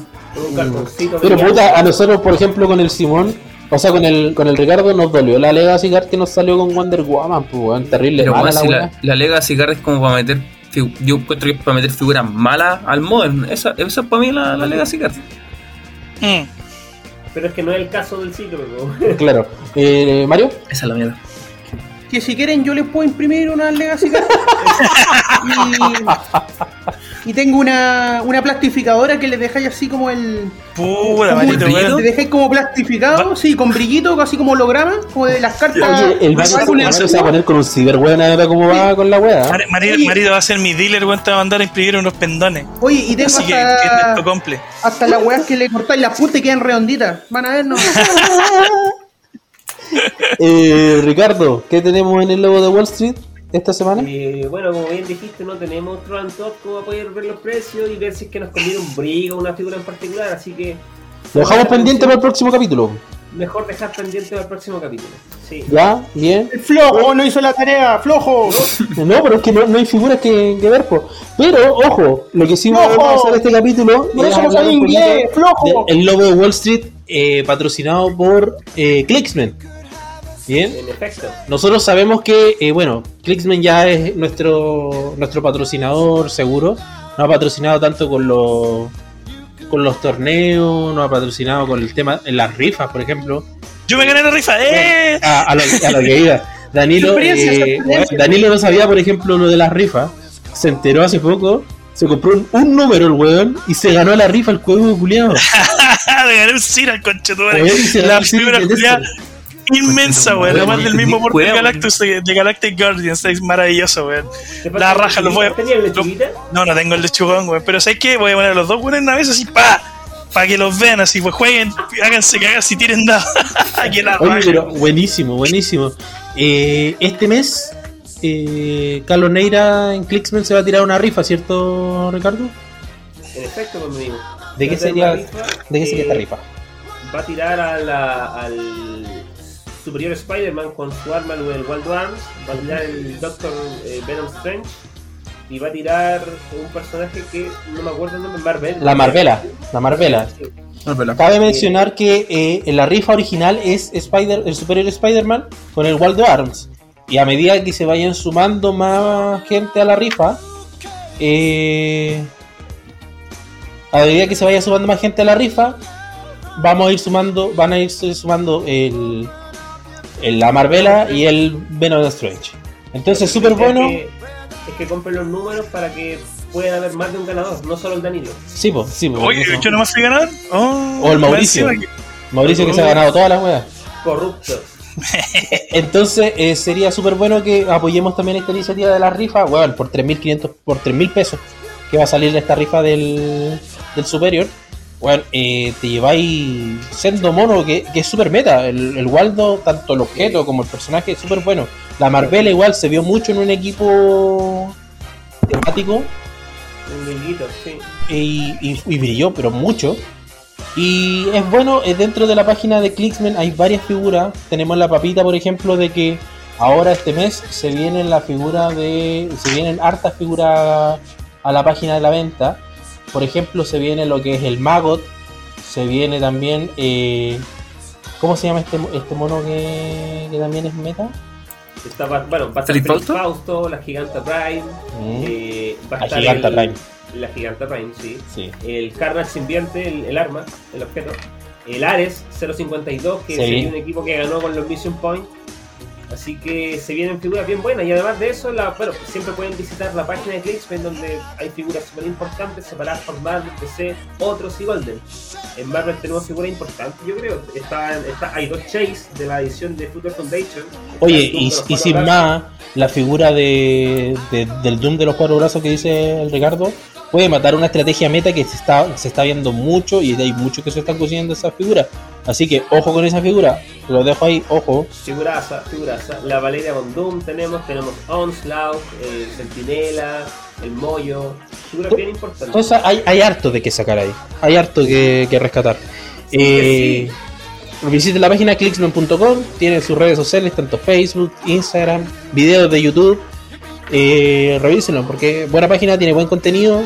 Pero puta, a nosotros, por ejemplo, con el Simón, o sea, con el, con el Ricardo nos dolió la Legacy Card que nos salió con Wonder Woman, pues, terrible Pero mala la, la, la, Legacy Card es como para meter. Yo encuentro que es para meter figuras malas al Modern. Esa, esa es para mí la, la Legacy Card. Mm. Pero es que no es el caso del ciclo, Claro. Eh, Mario. Esa es la mierda que si quieren yo les puedo imprimir una Legacy y, y, tengo una, una plastificadora que les dejáis así como el. Pura, Te dejáis como plastificado, sí, con brillito, así como holograma, como de las cartas. Oye, el Mario se va a poner con un ciber ver cómo va con la wea. Marido, marido va a ser mi dealer, weón, te va a mandar a imprimir unos pendones. Oye, y tengo Así hasta, que, hasta las weas que le cortáis las puntas y quedan redonditas. Van a ver, no. eh, Ricardo, ¿qué tenemos en el logo de Wall Street esta semana? Eh, bueno, como bien dijiste, no tenemos Tron Top como a poder ver los precios y ver si es que nos conviene un brigo o una figura en particular, así que... Lo dejamos pendiente para el próximo capítulo. Mejor dejar pendiente para el próximo capítulo. Sí. Ya, bien. flojo, no hizo la tarea, flojo. No, pero es que no, hay figuras que, ver. Pero, ojo, lo que sí vamos a hacer este capítulo es inglés, flojo. el logo de Wall Street eh, patrocinado por eh, Clicksman. Bien. En efecto. Nosotros sabemos que, eh, bueno, Clicksman ya es nuestro, nuestro patrocinador seguro. Nos ha patrocinado tanto con los con los torneos, nos ha patrocinado con el tema en las rifas, por ejemplo. Yo me gané la rifa, ¡eh! A, lo, que iba. Danilo, eh, Danilo no sabía, por ejemplo, lo de las rifas. Se enteró hace poco se compró un, número el weón y se ganó la rifa el juego de culiado. Le gané un Cira al conche, La primera inmensa, weón. Además del mismo porte de Galactus de Galactic Guardians. Es maravilloso, weón. La raja, lo voy a. No, no tengo el lechugón, weón. Pero ¿sabes qué? Voy a poner los dos weones en la mesa así, pa. Para que los vean así, pues jueguen, háganse cagar si tienen dado. Aquí la Oye, pero buenísimo, buenísimo. Eh, este mes, eh, Carlos Neira en Clicksman se va a tirar una rifa, ¿cierto, Ricardo? En efecto, conmigo. ¿De qué sería, ¿de qué sería esta eh, rifa? Va a tirar a la, al Superior Spider-Man con su arma el Wild Arms, va a tirar el Doctor eh, Venom Strange y va a tirar un personaje que no me acuerdo el nombre, Marvel. La Marvela, la Marvela. Cabe mencionar que eh, en la rifa original es Spider, el Superior Spider-Man con el Wild Arms. Y a medida que se vayan sumando más gente a la rifa, eh, a medida que se vaya sumando más gente a la rifa, vamos a ir sumando, van a ir sumando el, el la Marvela y el Venom Strange. Entonces, súper bueno. Es que, compren los números para que pueda haber más de un ganador, no solo el Danilo. Sí, pues, sí. Oye, ¿yo no más fui ganador? Oh, o el Mauricio. Mauricio que se ha ganado todas las weas. Corrupto. Entonces eh, sería súper bueno que apoyemos también esta iniciativa de la rifa, bueno, por 3.500, por 3.000 pesos que va a salir esta rifa del, del Superior bueno, eh, te lleváis siendo mono que, es super meta. El, Waldo, tanto el objeto como el personaje, es súper bueno. La Marvela igual se vio mucho en un equipo temático. sí. Y, y, brilló, pero mucho. Y es bueno, eh, dentro de la página de Clicksman hay varias figuras. Tenemos la papita, por ejemplo, de que ahora este mes se vienen la figura de. se vienen hartas figuras a la página de la venta. Por ejemplo, se viene lo que es el Magot, se viene también, eh, ¿cómo se llama este, este mono que, también es meta? Está, bueno, va a estar Fausto? Fausto, la Giganta Prime, mm. eh, va a la Giganta Prime. La Giganta Prime, sí. El Carnage Simbiante, el, arma, el objeto. El Ares 052, que es un equipo que ganó con los Mission Point Así que se vienen figuras bien buenas y además de eso, la, bueno, siempre pueden visitar la página de Clicksman donde hay figuras súper importantes separadas por Marvel, DC, otros y Golden. En Marvel tenemos figuras importantes, yo creo. Está, hay dos Chase de la edición de Future Foundation. Oye, y, sin más, la figura de, del Doom de los cuatro brazos que dice el Ricardo, puede matar una estrategia meta que se está, se está viendo mucho y hay muchos que se están consiguiendo esa figura. Así que ojo con esa figura, lo dejo ahí, ojo. Figuraza, figuraza. La Valeria Doom tenemos, tenemos Onslaught, el Sentinela, el Moyo. Figuras bien importantes. Entonces hay, hay harto de que sacar ahí, hay harto que, que rescatar. Eh, visite la página clicksman.com, tiene sus redes sociales, tanto Facebook, Instagram, videos de YouTube. Eh, revísenlo porque buena página, tiene buen contenido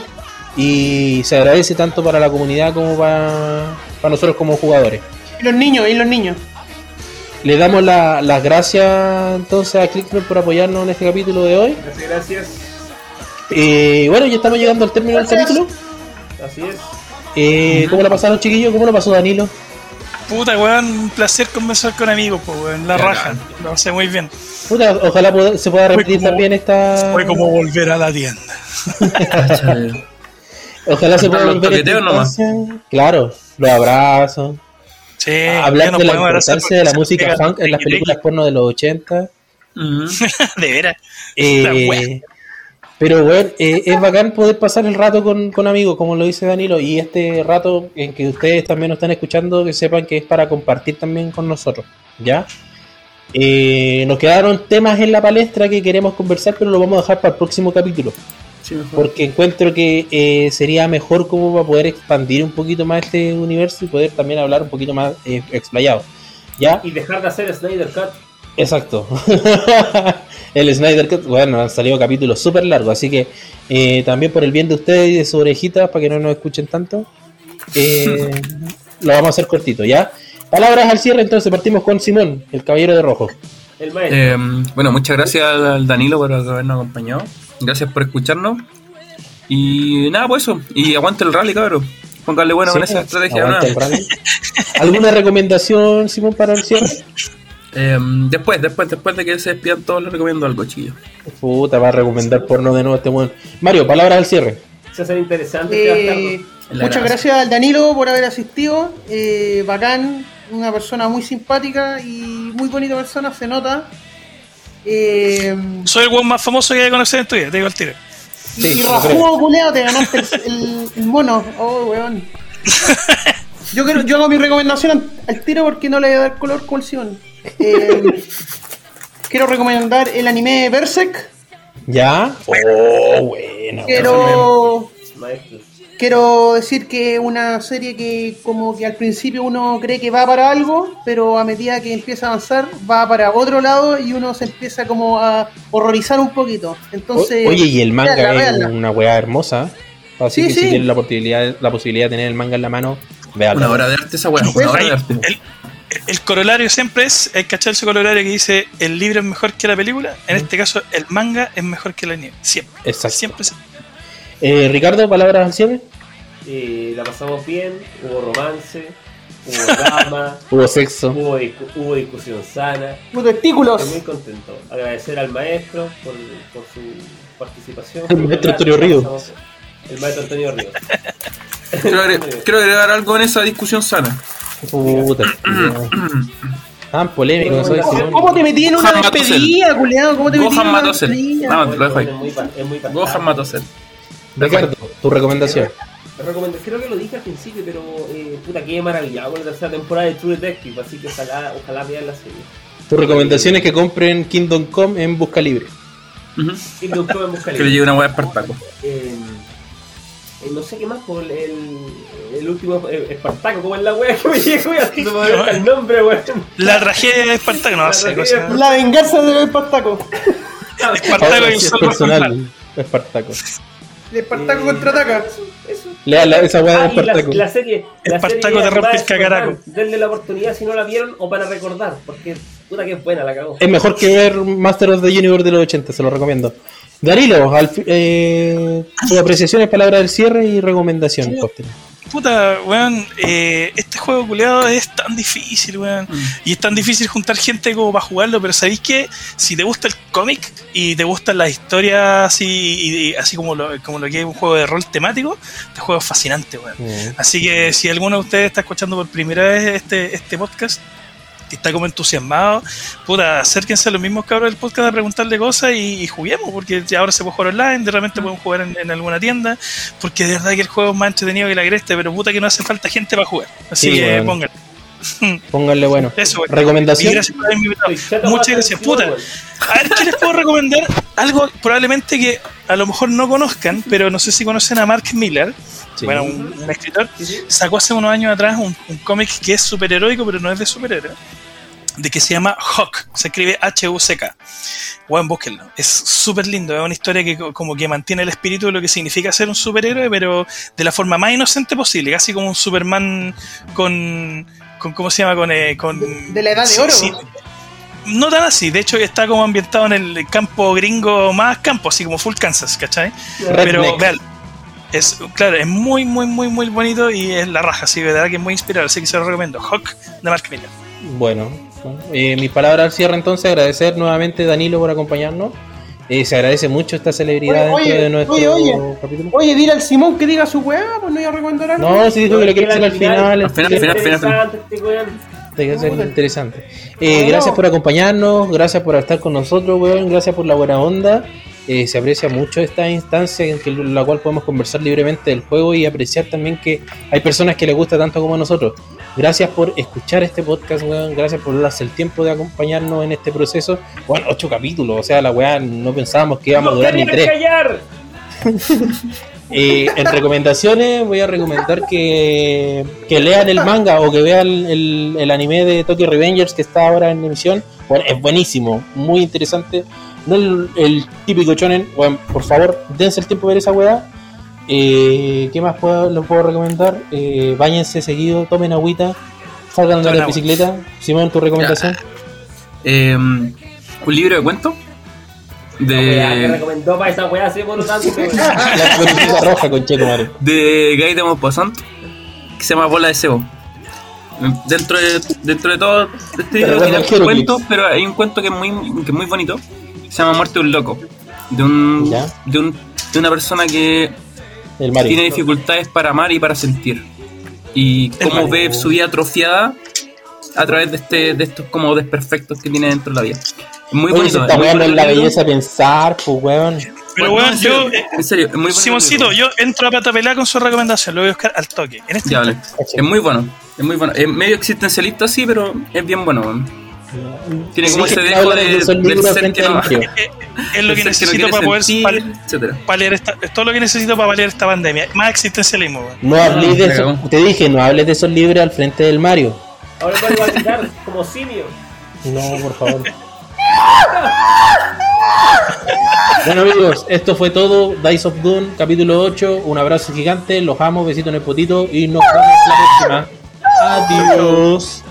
y se agradece tanto para la comunidad como para, para nosotros como jugadores. Y los niños, y los niños. Le damos la- las gracias entonces a Clickman por apoyarnos en este capítulo de hoy. Gracias, gracias. Eh, bueno, ya estamos llegando al término del capítulo. Así es. Eh, ¿Cómo la pasaron, chiquillos? ¿Cómo lo pasó Danilo? Puta, weón, un placer conversar con amigos, pues, weón. La raja. Lo pasé muy bien. Puta, ojalá se pueda repetir como- también esta. Fue como volver a la tienda. Ojalá se pueda volver toqueteos nomás. Claro, los abrazos. Sí, hablar de la importancia de la porque música funk en las el películas porno de los 80. Ujú. De veras. Eh, pero bueno, eh, es bacán poder pasar el rato con, con amigos, como lo dice Danilo, y este rato en que ustedes también nos están escuchando, que sepan que es para compartir también con nosotros, ¿ya? Eh, nos quedaron temas en la palestra que queremos conversar, pero lo vamos a dejar para el próximo capítulo, Sí, porque encuentro que eh, sería mejor como para poder expandir un poquito más este universo y poder también hablar un poquito más eh, explayado, ¿ya? Y dejar de hacer Snyder Cut. Exacto. el Snyder Cut, bueno, han salido capítulos súper largos, así que eh, también por el bien de ustedes y de sus orejitas, para que no nos escuchen tanto, eh, lo vamos a hacer cortito, ¿ya? Palabras al cierre, entonces partimos con Simón, el caballero de rojo. El maestro. Eh, bueno, muchas gracias al al Danilo por habernos acompañado. Gracias por escucharnos. Y nada, pues eso. Y aguante el rally, cabrón. Póngale bueno con Sí, esa estrategia. aguanta ¿no? ¿Alguna recomendación, Simón, para el cierre? Eh, después, después, después de que se despidan todos, les recomiendo algo, chiquillos. Puta, va a recomendar porno de nuevo este weón. Mario, palabras al cierre. Se hace interesante Eh, muchas gracias al Danilo por haber asistido. Eh, bacán, una persona muy simpática y muy bonita persona, se nota. Eh, Soy el weón más famoso que hay que conocer en tu vida, te digo el tiro. y, Sí, y rajudo, culeado, te ganaste el, el- el mono. Oh, weón. Yo, quiero, yo hago mi recomendación al, tiro porque no le voy a dar color como el. Eh, quiero recomendar el anime Berserk. ¿Ya? Oh, bueno. Quiero, Maestro. Quiero decir que es una serie que como que al principio uno cree que va para algo, pero a medida que empieza a avanzar va para otro lado y uno se empieza como a horrorizar un poquito. Entonces, O- Oye, y el manga véanla, es una weá hermosa. Así Sí, que sí. si tienen la posibilidad, la posibilidad de tener el manga en la mano, véanlo. Una hora de arte esa weá, una hora de arte. El, el corolario siempre es, el cachar ese corolario que dice el libro es mejor que la película. En este caso, el manga es mejor que el anime. Siempre. Exacto. Siempre. siempre. Eh, Ricardo, palabras al cierre. Eh, la pasamos bien, hubo romance, hubo drama, Hubo sexo. hubo, hubo discusión sana. Tus testículos. Estoy muy contento. Agradecer al maestro por, por su participación. El maestro Antonio Ríos. El maestro Antonio Ríos. Quiero, agregar, quiero agregar algo en esa discusión sana. Puta. Tan polémico, no soy. ¿Cómo te metí en una Gohan despedida, culiado? ¿Cómo te metí en Gohan una despedida? No, te lo dejo Es ahí. muy, pa- es muy Gohan fantástico. Ricardo, tu recomendación. Creo que lo dije al principio, pero eh, puta, qué maravillado con la tercera temporada de True Detective, así que ojalá, ojalá vean la serie. Tu recomendación es que compren Kingdom Come en busca libre. Y Doctor en busca Que le libre. llegue una de Espartaco. Eh, eh, no sé qué más por el, el último eh, Espartaco, como es la wea que me llegó y así no me acuerdo el nombre, weón. La tragedia de Espartaco, no tragedia cosa. La venganza de Espartaco. Espartaco y un personal. Espartaco. De Espartaco Eh, contraataca. Eso, eso. Lea la- esa weá de Ah, Espartaco. la serie. La Espartaco serie te rompe el cacaraco. Denle la oportunidad si no la vieron o para recordar, porque puta que es buena, la cagó. Es mejor que ver Master of the Universe de los 80, se lo recomiendo. Darilo, al eh, sus apreciaciones, palabras del cierre y recomendación. Cóctel. Puta, weón, eh, este juego culeado es tan difícil, weón. Y es tan difícil juntar gente como para jugarlo, pero ¿sabéis que Si te gusta el cómic y te gustan las historias así, y- y así como lo, como lo que es un juego de rol temático, este juego es fascinante, weón. Mm. Así que si alguno de ustedes está escuchando por primera vez este, este podcast, está como entusiasmado, puta, acérquense a los mismos cabros del podcast a preguntarle cosas y, juguemos, porque ahora se puede jugar online, de repente podemos jugar en, alguna tienda, porque de verdad que el juego es más entretenido que la cresta, pero puta que no hace falta gente para jugar. Así que pónganle. Pónganle bueno. Eso, Recomendación. Muchas gracias, puta. A ver, ¿qué les puedo recomendar? Algo probablemente que a lo mejor no conozcan, pero no sé si conocen a Mark Miller. Bueno, un, escritor. Sacó hace unos años atrás un, cómic que es superheroico, pero no es de superhéroe. De que se llama Hawk. Se escribe H-U-C-K. Bueno, búsquenlo. Es súper lindo. Es una historia que como que mantiene el espíritu de lo que significa ser un superhéroe, pero de la forma más inocente posible. Casi como un Superman con con ¿cómo se llama? Con, eh, con de, la edad de oro. no tan así, de hecho está como ambientado en el campo gringo más campo, así como full Kansas, ¿cachai? Pero vean, es, claro, es muy, muy, muy, muy bonito y es la raja, así que de verdad que es muy inspirador, así que se lo recomiendo. Hawk de Mark Miller. Bueno, eh, mis palabras al cierre entonces, agradecer nuevamente Danilo por acompañarnos. Eh, se agradece mucho esta celebridad oye, dentro de nuestro oye, oye, capítulo. Oye, dile al Simón que diga su weá, pues no iba a recomendar algo. No, si dijo que lo quiere hacer al final. Al final, final, final. Tiene que ser interesante. Eh, gracias por acompañarnos, gracias por estar con nosotros, weón, gracias por la buena onda. Eh, se aprecia mucho esta instancia en la cual podemos conversar libremente del juego y apreciar también que hay personas que les gusta tanto como a nosotros. Gracias por escuchar este podcast, weón. Gracias por darse el tiempo de acompañarnos en este proceso. Bueno, ocho capítulos, o sea, la weá no pensábamos que íbamos a durar ni tres. Eh, en recomendaciones voy a recomendar que, que lean el manga o que vean el, el, anime de Tokyo Revengers que está ahora en emisión. Bueno, es buenísimo, muy interesante. No el, típico chonen, bueno, por favor, dense el tiempo de ver esa weá. Eh, ¿Qué más puedo, les puedo recomendar? Eh, báñense seguido, tomen agüita, salgan de la bicicleta. Simón, tu recomendación. Eh, un libro de cuentos. De. recomendó para esa weá, así por tanto. la roja con Checo Mario. De Guy de Maupassant, que se llama Bola de Cebo. Dentro de, dentro de todo este libro tiene cuentos, pero hay un cuento que es muy, que es muy bonito. Se llama Muerte de un loco. De un, de un de una persona que tiene dificultades para amar y para sentir. Y cómo ve su vida atrofiada a través de este de estos como desperfectos que tiene dentro de la vida. Es muy bonito. Está en la belleza pensar, pues weón. Pero bueno, yo, en serio, es muy Simoncito, yo entro a patapelá con su recomendación, lo voy a buscar al toque. En este ya, vale. Es muy bueno, es muy bueno. Es medio existencialista, sí, pero es bien bueno. Tiene como ese dejo de, de ser que no. Es lo que necesito para poder paliar esta, es todo lo que necesito para paliar esta pandemia. Más existencialismo. No hables de eso. Te dije, no hables de esos libros al frente del Mario. Ahora voy a quitar como simio. No, por favor. bueno amigos, esto fue todo. Dice of Doom, capítulo 8. Un abrazo gigante. Los amo, besito en el potito. Y nos vemos la próxima. Adiós.